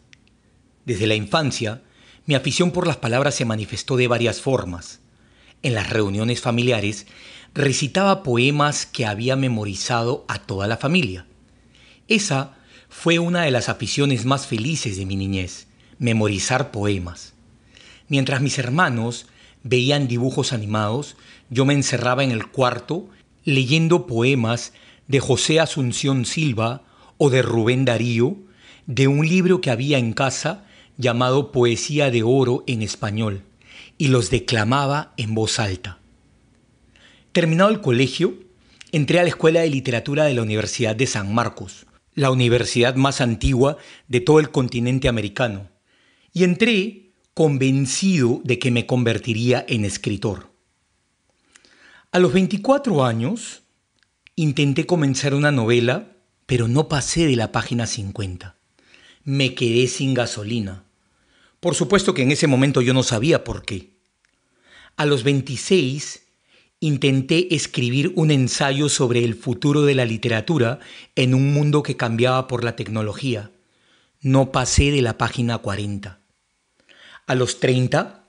Desde la infancia, mi afición por las palabras se manifestó de varias formas. En las reuniones familiares recitaba poemas que había memorizado a toda la familia. Esa fue una de las aficiones más felices de mi niñez, memorizar poemas. Mientras mis hermanos veían dibujos animados, yo me encerraba en el cuarto leyendo poemas de José Asunción Silva o de Rubén Darío, de un libro que había en casa llamado Poesía de Oro en español, y los declamaba en voz alta. Terminado el colegio, entré a la Escuela de Literatura de la Universidad de San Marcos, la universidad más antigua de todo el continente americano, y entré convencido de que me convertiría en escritor. A los 24 años, intenté comenzar una novela, pero no pasé de la página 50. Me quedé sin gasolina. Por supuesto que en ese momento yo no sabía por qué. A los 26 intenté escribir un ensayo sobre el futuro de la literatura en un mundo que cambiaba por la tecnología. no pasé de la página 40. A los 30,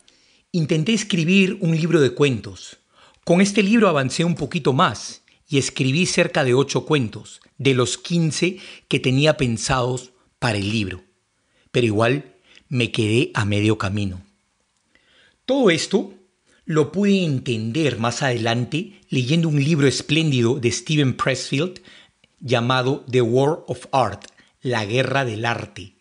intenté escribir un libro de cuentos. Con este libro avancé un poquito más y escribí cerca de 8 cuentos, de los 15 que tenía pensados para el libro. Pero igual me quedé a medio camino. Todo esto lo pude entender más adelante leyendo un libro espléndido de Steven Pressfield llamado The War of Art, la guerra del arte,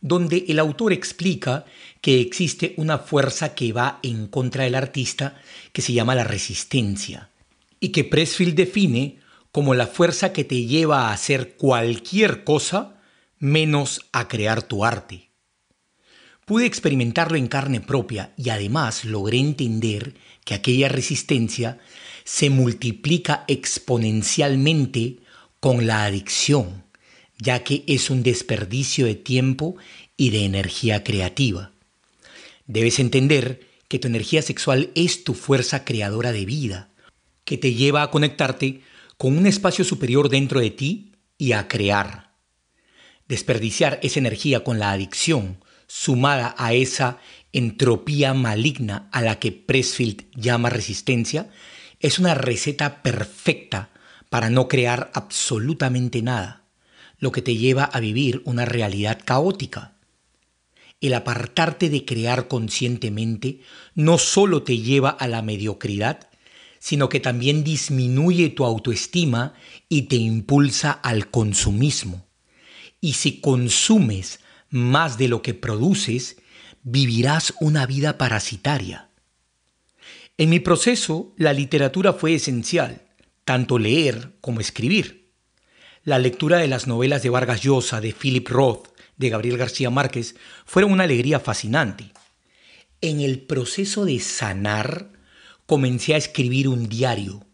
donde el autor explica que existe una fuerza que va en contra del artista que se llama la resistencia y que Pressfield define como la fuerza que te lleva a hacer cualquier cosa menos a crear tu arte. Pude experimentarlo en carne propia y además logré entender que aquella resistencia se multiplica exponencialmente con la adicción, ya que es un desperdicio de tiempo y de energía creativa. Debes entender que tu energía sexual es tu fuerza creadora de vida, que te lleva a conectarte con un espacio superior dentro de ti y a crear. Desperdiciar esa energía con la adicción, sumada a esa entropía maligna a la que Pressfield llama resistencia, es una receta perfecta para no crear absolutamente nada, lo que te lleva a vivir una realidad caótica. El apartarte de crear conscientemente no solo te lleva a la mediocridad, sino que también disminuye tu autoestima y te impulsa al consumismo. Y si consumes más de lo que produces, vivirás una vida parasitaria. En mi proceso, la literatura fue esencial, tanto leer como escribir. La lectura de las novelas de Vargas Llosa, de Philip Roth, de Gabriel García Márquez fueron una alegría fascinante. En el proceso de sanar, comencé a escribir un diario.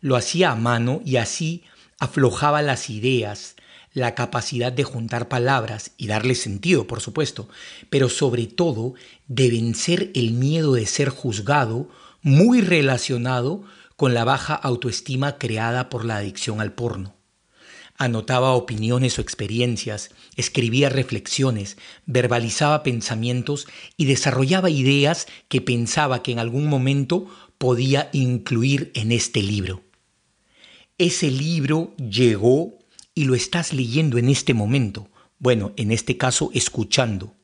Lo hacía a mano y así aflojaba las ideas, la capacidad de juntar palabras y darle sentido, por supuesto, pero sobre todo de vencer el miedo de ser juzgado, muy relacionado con la baja autoestima creada por la adicción al porno. Anotaba opiniones o experiencias, escribía reflexiones, verbalizaba pensamientos y desarrollaba ideas que pensaba que en algún momento podía incluir en este libro. Ese libro llegó y lo estás leyendo en este momento, bueno, en este caso escuchando.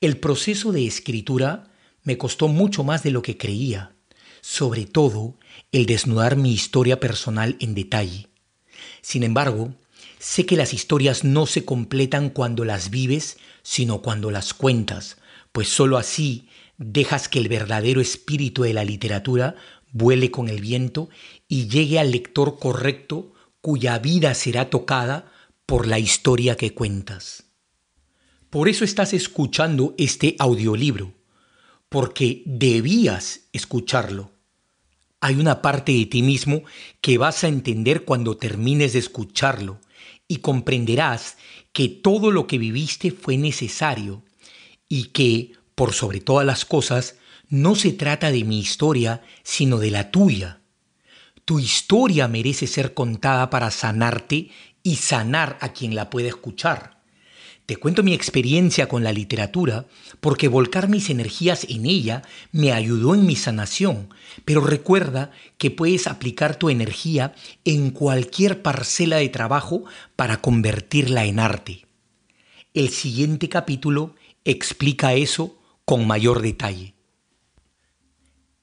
El proceso de escritura me costó mucho más de lo que creía, sobre todo el desnudar mi historia personal en detalle. Sin embargo, sé que las historias no se completan cuando las vives, sino cuando las cuentas, pues sólo así dejas que el verdadero espíritu de la literatura vuele con el viento y llegue al lector correcto cuya vida será tocada por la historia que cuentas. Por eso estás escuchando este audiolibro, porque debías escucharlo. Hay una parte de ti mismo que vas a entender cuando termines de escucharlo y comprenderás que todo lo que viviste fue necesario y que, por sobre todas las cosas, no se trata de mi historia, sino de la tuya. Tu historia merece ser contada para sanarte y sanar a quien la pueda escuchar. Te cuento mi experiencia con la literatura porque volcar mis energías en ella me ayudó en mi sanación, pero recuerda que puedes aplicar tu energía en cualquier parcela de trabajo para convertirla en arte. El siguiente capítulo explica eso con mayor detalle.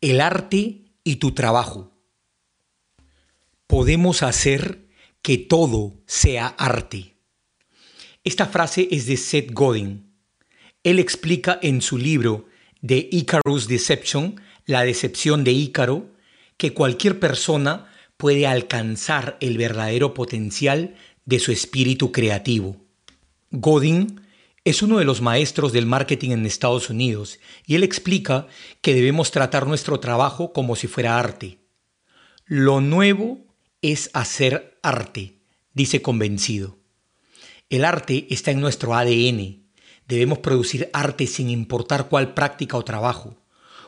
El arte y tu trabajo podemos hacer que todo sea arte. Esta frase es de Seth Godin. Él explica en su libro The Icarus Deception, la decepción de Ícaro, que cualquier persona puede alcanzar el verdadero potencial de su espíritu creativo. Godin es uno de los maestros del marketing en Estados Unidos y él explica que debemos tratar nuestro trabajo como si fuera arte. Lo nuevo es hacer arte, dice convencido. El arte está en nuestro ADN. Debemos producir arte sin importar cuál práctica o trabajo.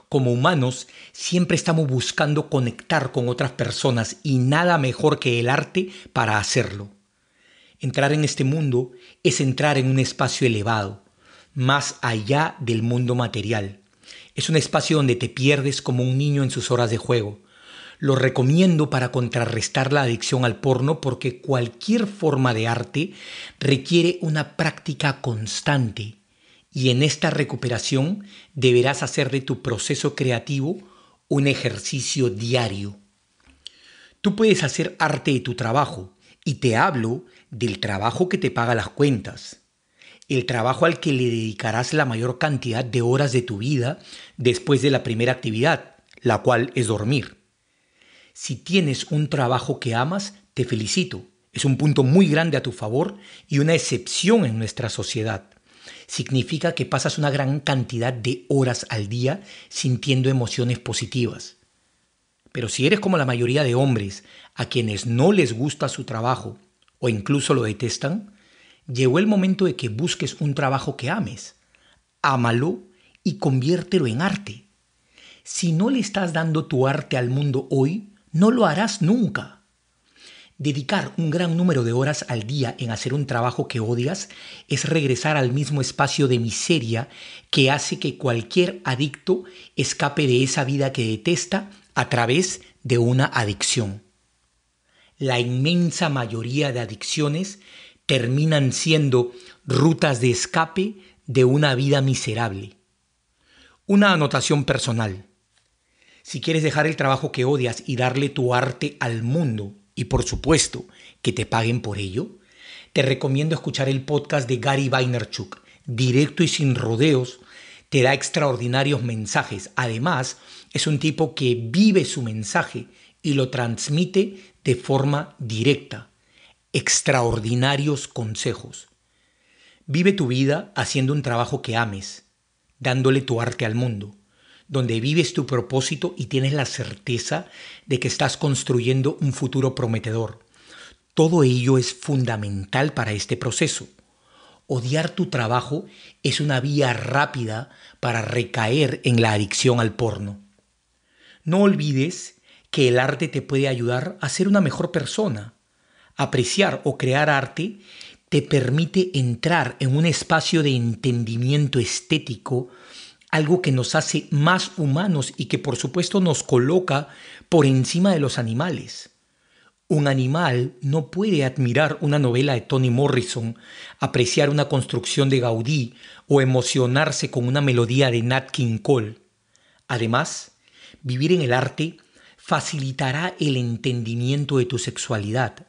Como humanos, siempre estamos buscando conectar con otras personas y nada mejor que el arte para hacerlo. Entrar en este mundo es entrar en un espacio elevado, más allá del mundo material. Es un espacio donde te pierdes como un niño en sus horas de juego. Lo recomiendo para contrarrestar la adicción al porno porque cualquier forma de arte requiere una práctica constante y en esta recuperación deberás hacer de tu proceso creativo un ejercicio diario. Tú puedes hacer arte de tu trabajo y te hablo del trabajo que te paga las cuentas el trabajo al que le dedicarás la mayor cantidad de horas de tu vida después de la primera actividad, la cual es dormir. Si tienes un trabajo que amas, te felicito. Es un punto muy grande a tu favor y una excepción en nuestra sociedad. Significa que pasas una gran cantidad de horas al día sintiendo emociones positivas. Pero si eres como la mayoría de hombres a quienes no les gusta su trabajo o incluso lo detestan, llegó el momento de que busques un trabajo que ames. Ámalo y conviértelo en arte. Si no le estás dando tu arte al mundo hoy, no lo harás nunca. Dedicar un gran número de horas al día en hacer un trabajo que odias es regresar al mismo espacio de miseria que hace que cualquier adicto escape de esa vida que detesta a través de una adicción. La inmensa mayoría de adicciones terminan siendo rutas de escape de una vida miserable. Una anotación personal. Si quieres dejar el trabajo que odias y darle tu arte al mundo, y por supuesto que te paguen por ello, te recomiendo escuchar el podcast de Gary Vaynerchuk, directo y sin rodeos, te da extraordinarios mensajes. Además, es un tipo que vive su mensaje y lo transmite de forma directa extraordinarios consejos. Vive tu vida haciendo un trabajo que ames, dándole tu arte al mundo, donde vives tu propósito y tienes la certeza de que estás construyendo un futuro prometedor. Todo ello es fundamental para este proceso. Odiar tu trabajo es una vía rápida para recaer en la adicción al porno. No olvides que el arte te puede ayudar a ser una mejor persona, apreciar o crear arte te permite entrar en un espacio de entendimiento estético, algo que nos hace más humanos y que por supuesto nos coloca por encima de los animales. Un animal no puede admirar una novela de Toni Morrison, apreciar una construcción de Gaudí o emocionarse con una melodía de Nat King Cole. Además, vivir en el arte facilitará el entendimiento de tu sexualidad,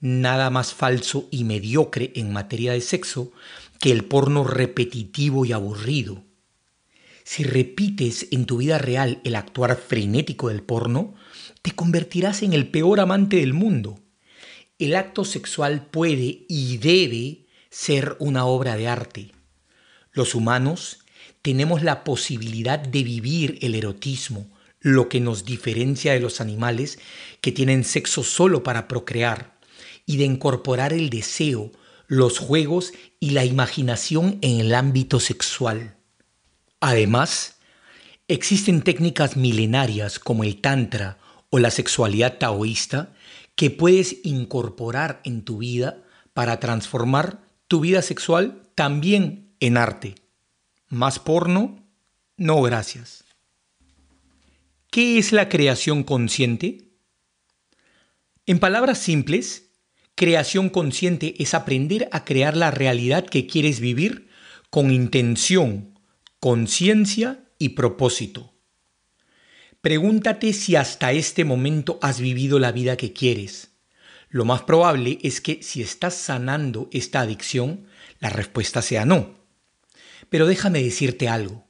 nada más falso y mediocre en materia de sexo que el porno repetitivo y aburrido. Si repites en tu vida real el actuar frenético del porno, te convertirás en el peor amante del mundo. El acto sexual puede y debe ser una obra de arte. Los humanos tenemos la posibilidad de vivir el erotismo, lo que nos diferencia de los animales que tienen sexo solo para procrear y de incorporar el deseo, los juegos y la imaginación en el ámbito sexual. Además, existen técnicas milenarias como el tantra o la sexualidad taoísta que puedes incorporar en tu vida para transformar tu vida sexual también en arte. ¿Más porno? No, gracias. ¿Qué es la creación consciente? En palabras simples, Creación consciente es aprender a crear la realidad que quieres vivir con intención, conciencia y propósito. Pregúntate si hasta este momento has vivido la vida que quieres. Lo más probable es que si estás sanando esta adicción, la respuesta sea no. Pero déjame decirte algo.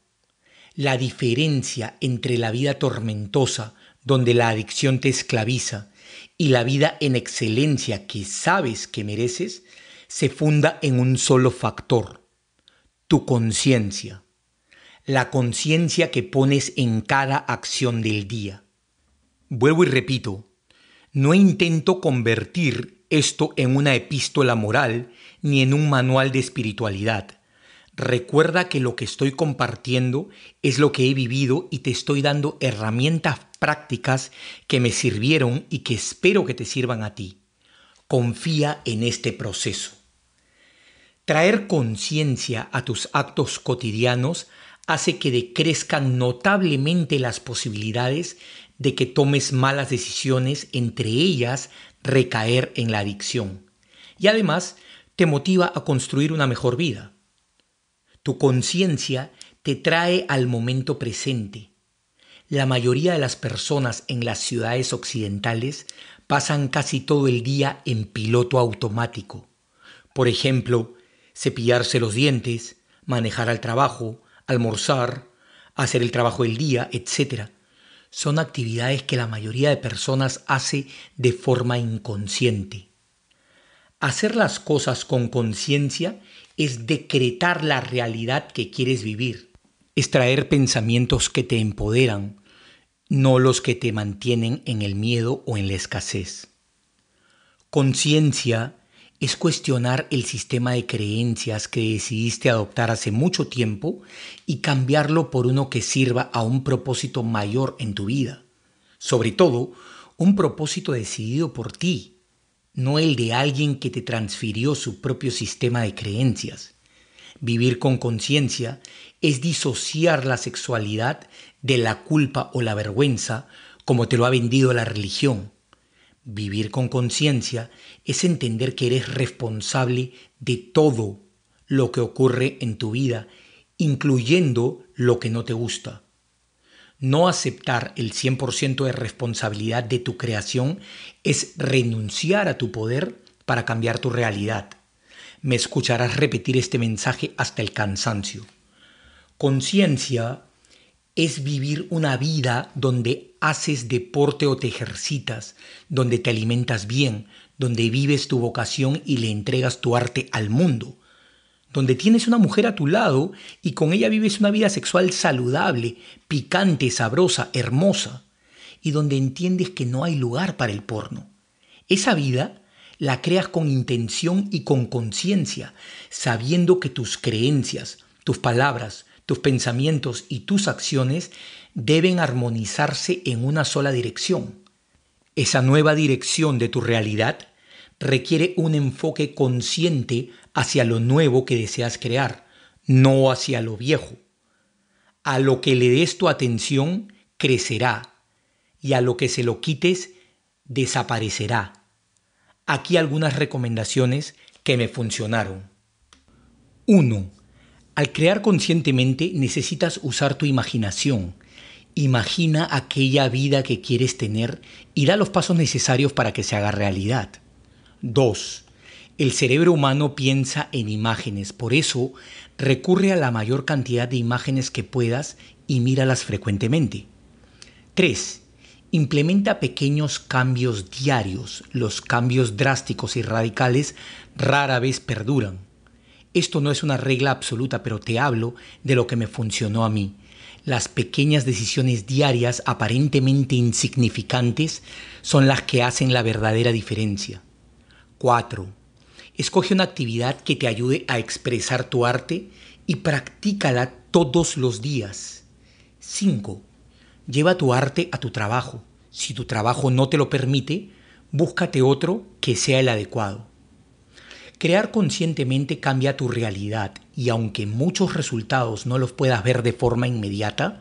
La diferencia entre la vida tormentosa, donde la adicción te esclaviza, y la vida en excelencia que sabes que mereces se funda en un solo factor, tu conciencia, la conciencia que pones en cada acción del día. Vuelvo y repito, no intento convertir esto en una epístola moral ni en un manual de espiritualidad. Recuerda que lo que estoy compartiendo es lo que he vivido y te estoy dando herramientas prácticas que me sirvieron y que espero que te sirvan a ti. Confía en este proceso. Traer conciencia a tus actos cotidianos hace que decrezcan notablemente las posibilidades de que tomes malas decisiones, entre ellas recaer en la adicción. Y además te motiva a construir una mejor vida. Tu conciencia te trae al momento presente. La mayoría de las personas en las ciudades occidentales pasan casi todo el día en piloto automático. Por ejemplo, cepillarse los dientes, manejar al trabajo, almorzar, hacer el trabajo del día, etc. Son actividades que la mayoría de personas hace de forma inconsciente. Hacer las cosas con conciencia es decretar la realidad que quieres vivir, es traer pensamientos que te empoderan, no los que te mantienen en el miedo o en la escasez. Conciencia es cuestionar el sistema de creencias que decidiste adoptar hace mucho tiempo y cambiarlo por uno que sirva a un propósito mayor en tu vida. Sobre todo, un propósito decidido por ti, no el de alguien que te transfirió su propio sistema de creencias. Vivir con conciencia es disociar la sexualidad de la culpa o la vergüenza como te lo ha vendido la religión Vivir con conciencia es entender que eres responsable de todo lo que ocurre en tu vida, incluyendo lo que no te gusta. No aceptar el 100% de responsabilidad de tu creación es renunciar a tu poder para cambiar tu realidad. Me escucharás repetir este mensaje hasta el cansancio. Conciencia es vivir una vida donde haces deporte o te ejercitas, donde te alimentas bien, donde vives tu vocación y le entregas tu arte al mundo, donde tienes una mujer a tu lado y con ella vives una vida sexual saludable, picante, sabrosa, hermosa, y donde entiendes que no hay lugar para el porno. Esa vida la creas con intención y con conciencia, sabiendo que tus creencias, tus palabras, tus pensamientos y tus acciones deben armonizarse en una sola dirección. Esa nueva dirección de tu realidad requiere un enfoque consciente hacia lo nuevo que deseas crear, no hacia lo viejo. A lo que le des tu atención crecerá y a lo que se lo quites desaparecerá. Aquí algunas recomendaciones que me funcionaron. 1. Al crear conscientemente necesitas usar tu imaginación. Imagina aquella vida que quieres tener y da los pasos necesarios para que se haga realidad. 2. El cerebro humano piensa en imágenes, por eso recurre a la mayor cantidad de imágenes que puedas y míralas frecuentemente. 3. Implementa pequeños cambios diarios. Los cambios drásticos y radicales rara vez perduran. Esto no es una regla absoluta, pero te hablo de lo que me funcionó a mí. Las pequeñas decisiones diarias aparentemente insignificantes son las que hacen la verdadera diferencia. 4. Escoge una actividad que te ayude a expresar tu arte y practícala todos los días. 5. Lleva tu arte a tu trabajo. Si tu trabajo no te lo permite, búscate otro que sea el adecuado. Crear conscientemente cambia tu realidad y aunque muchos resultados no los puedas ver de forma inmediata,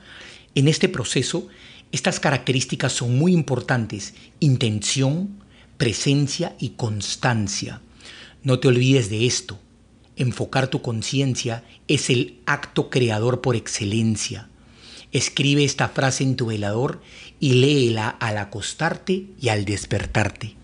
en este proceso estas características son muy importantes, intención, presencia y constancia. No te olvides de esto. Enfocar tu conciencia es el acto creador por excelencia. Escribe esta frase en tu velador y léela al acostarte y al despertarte.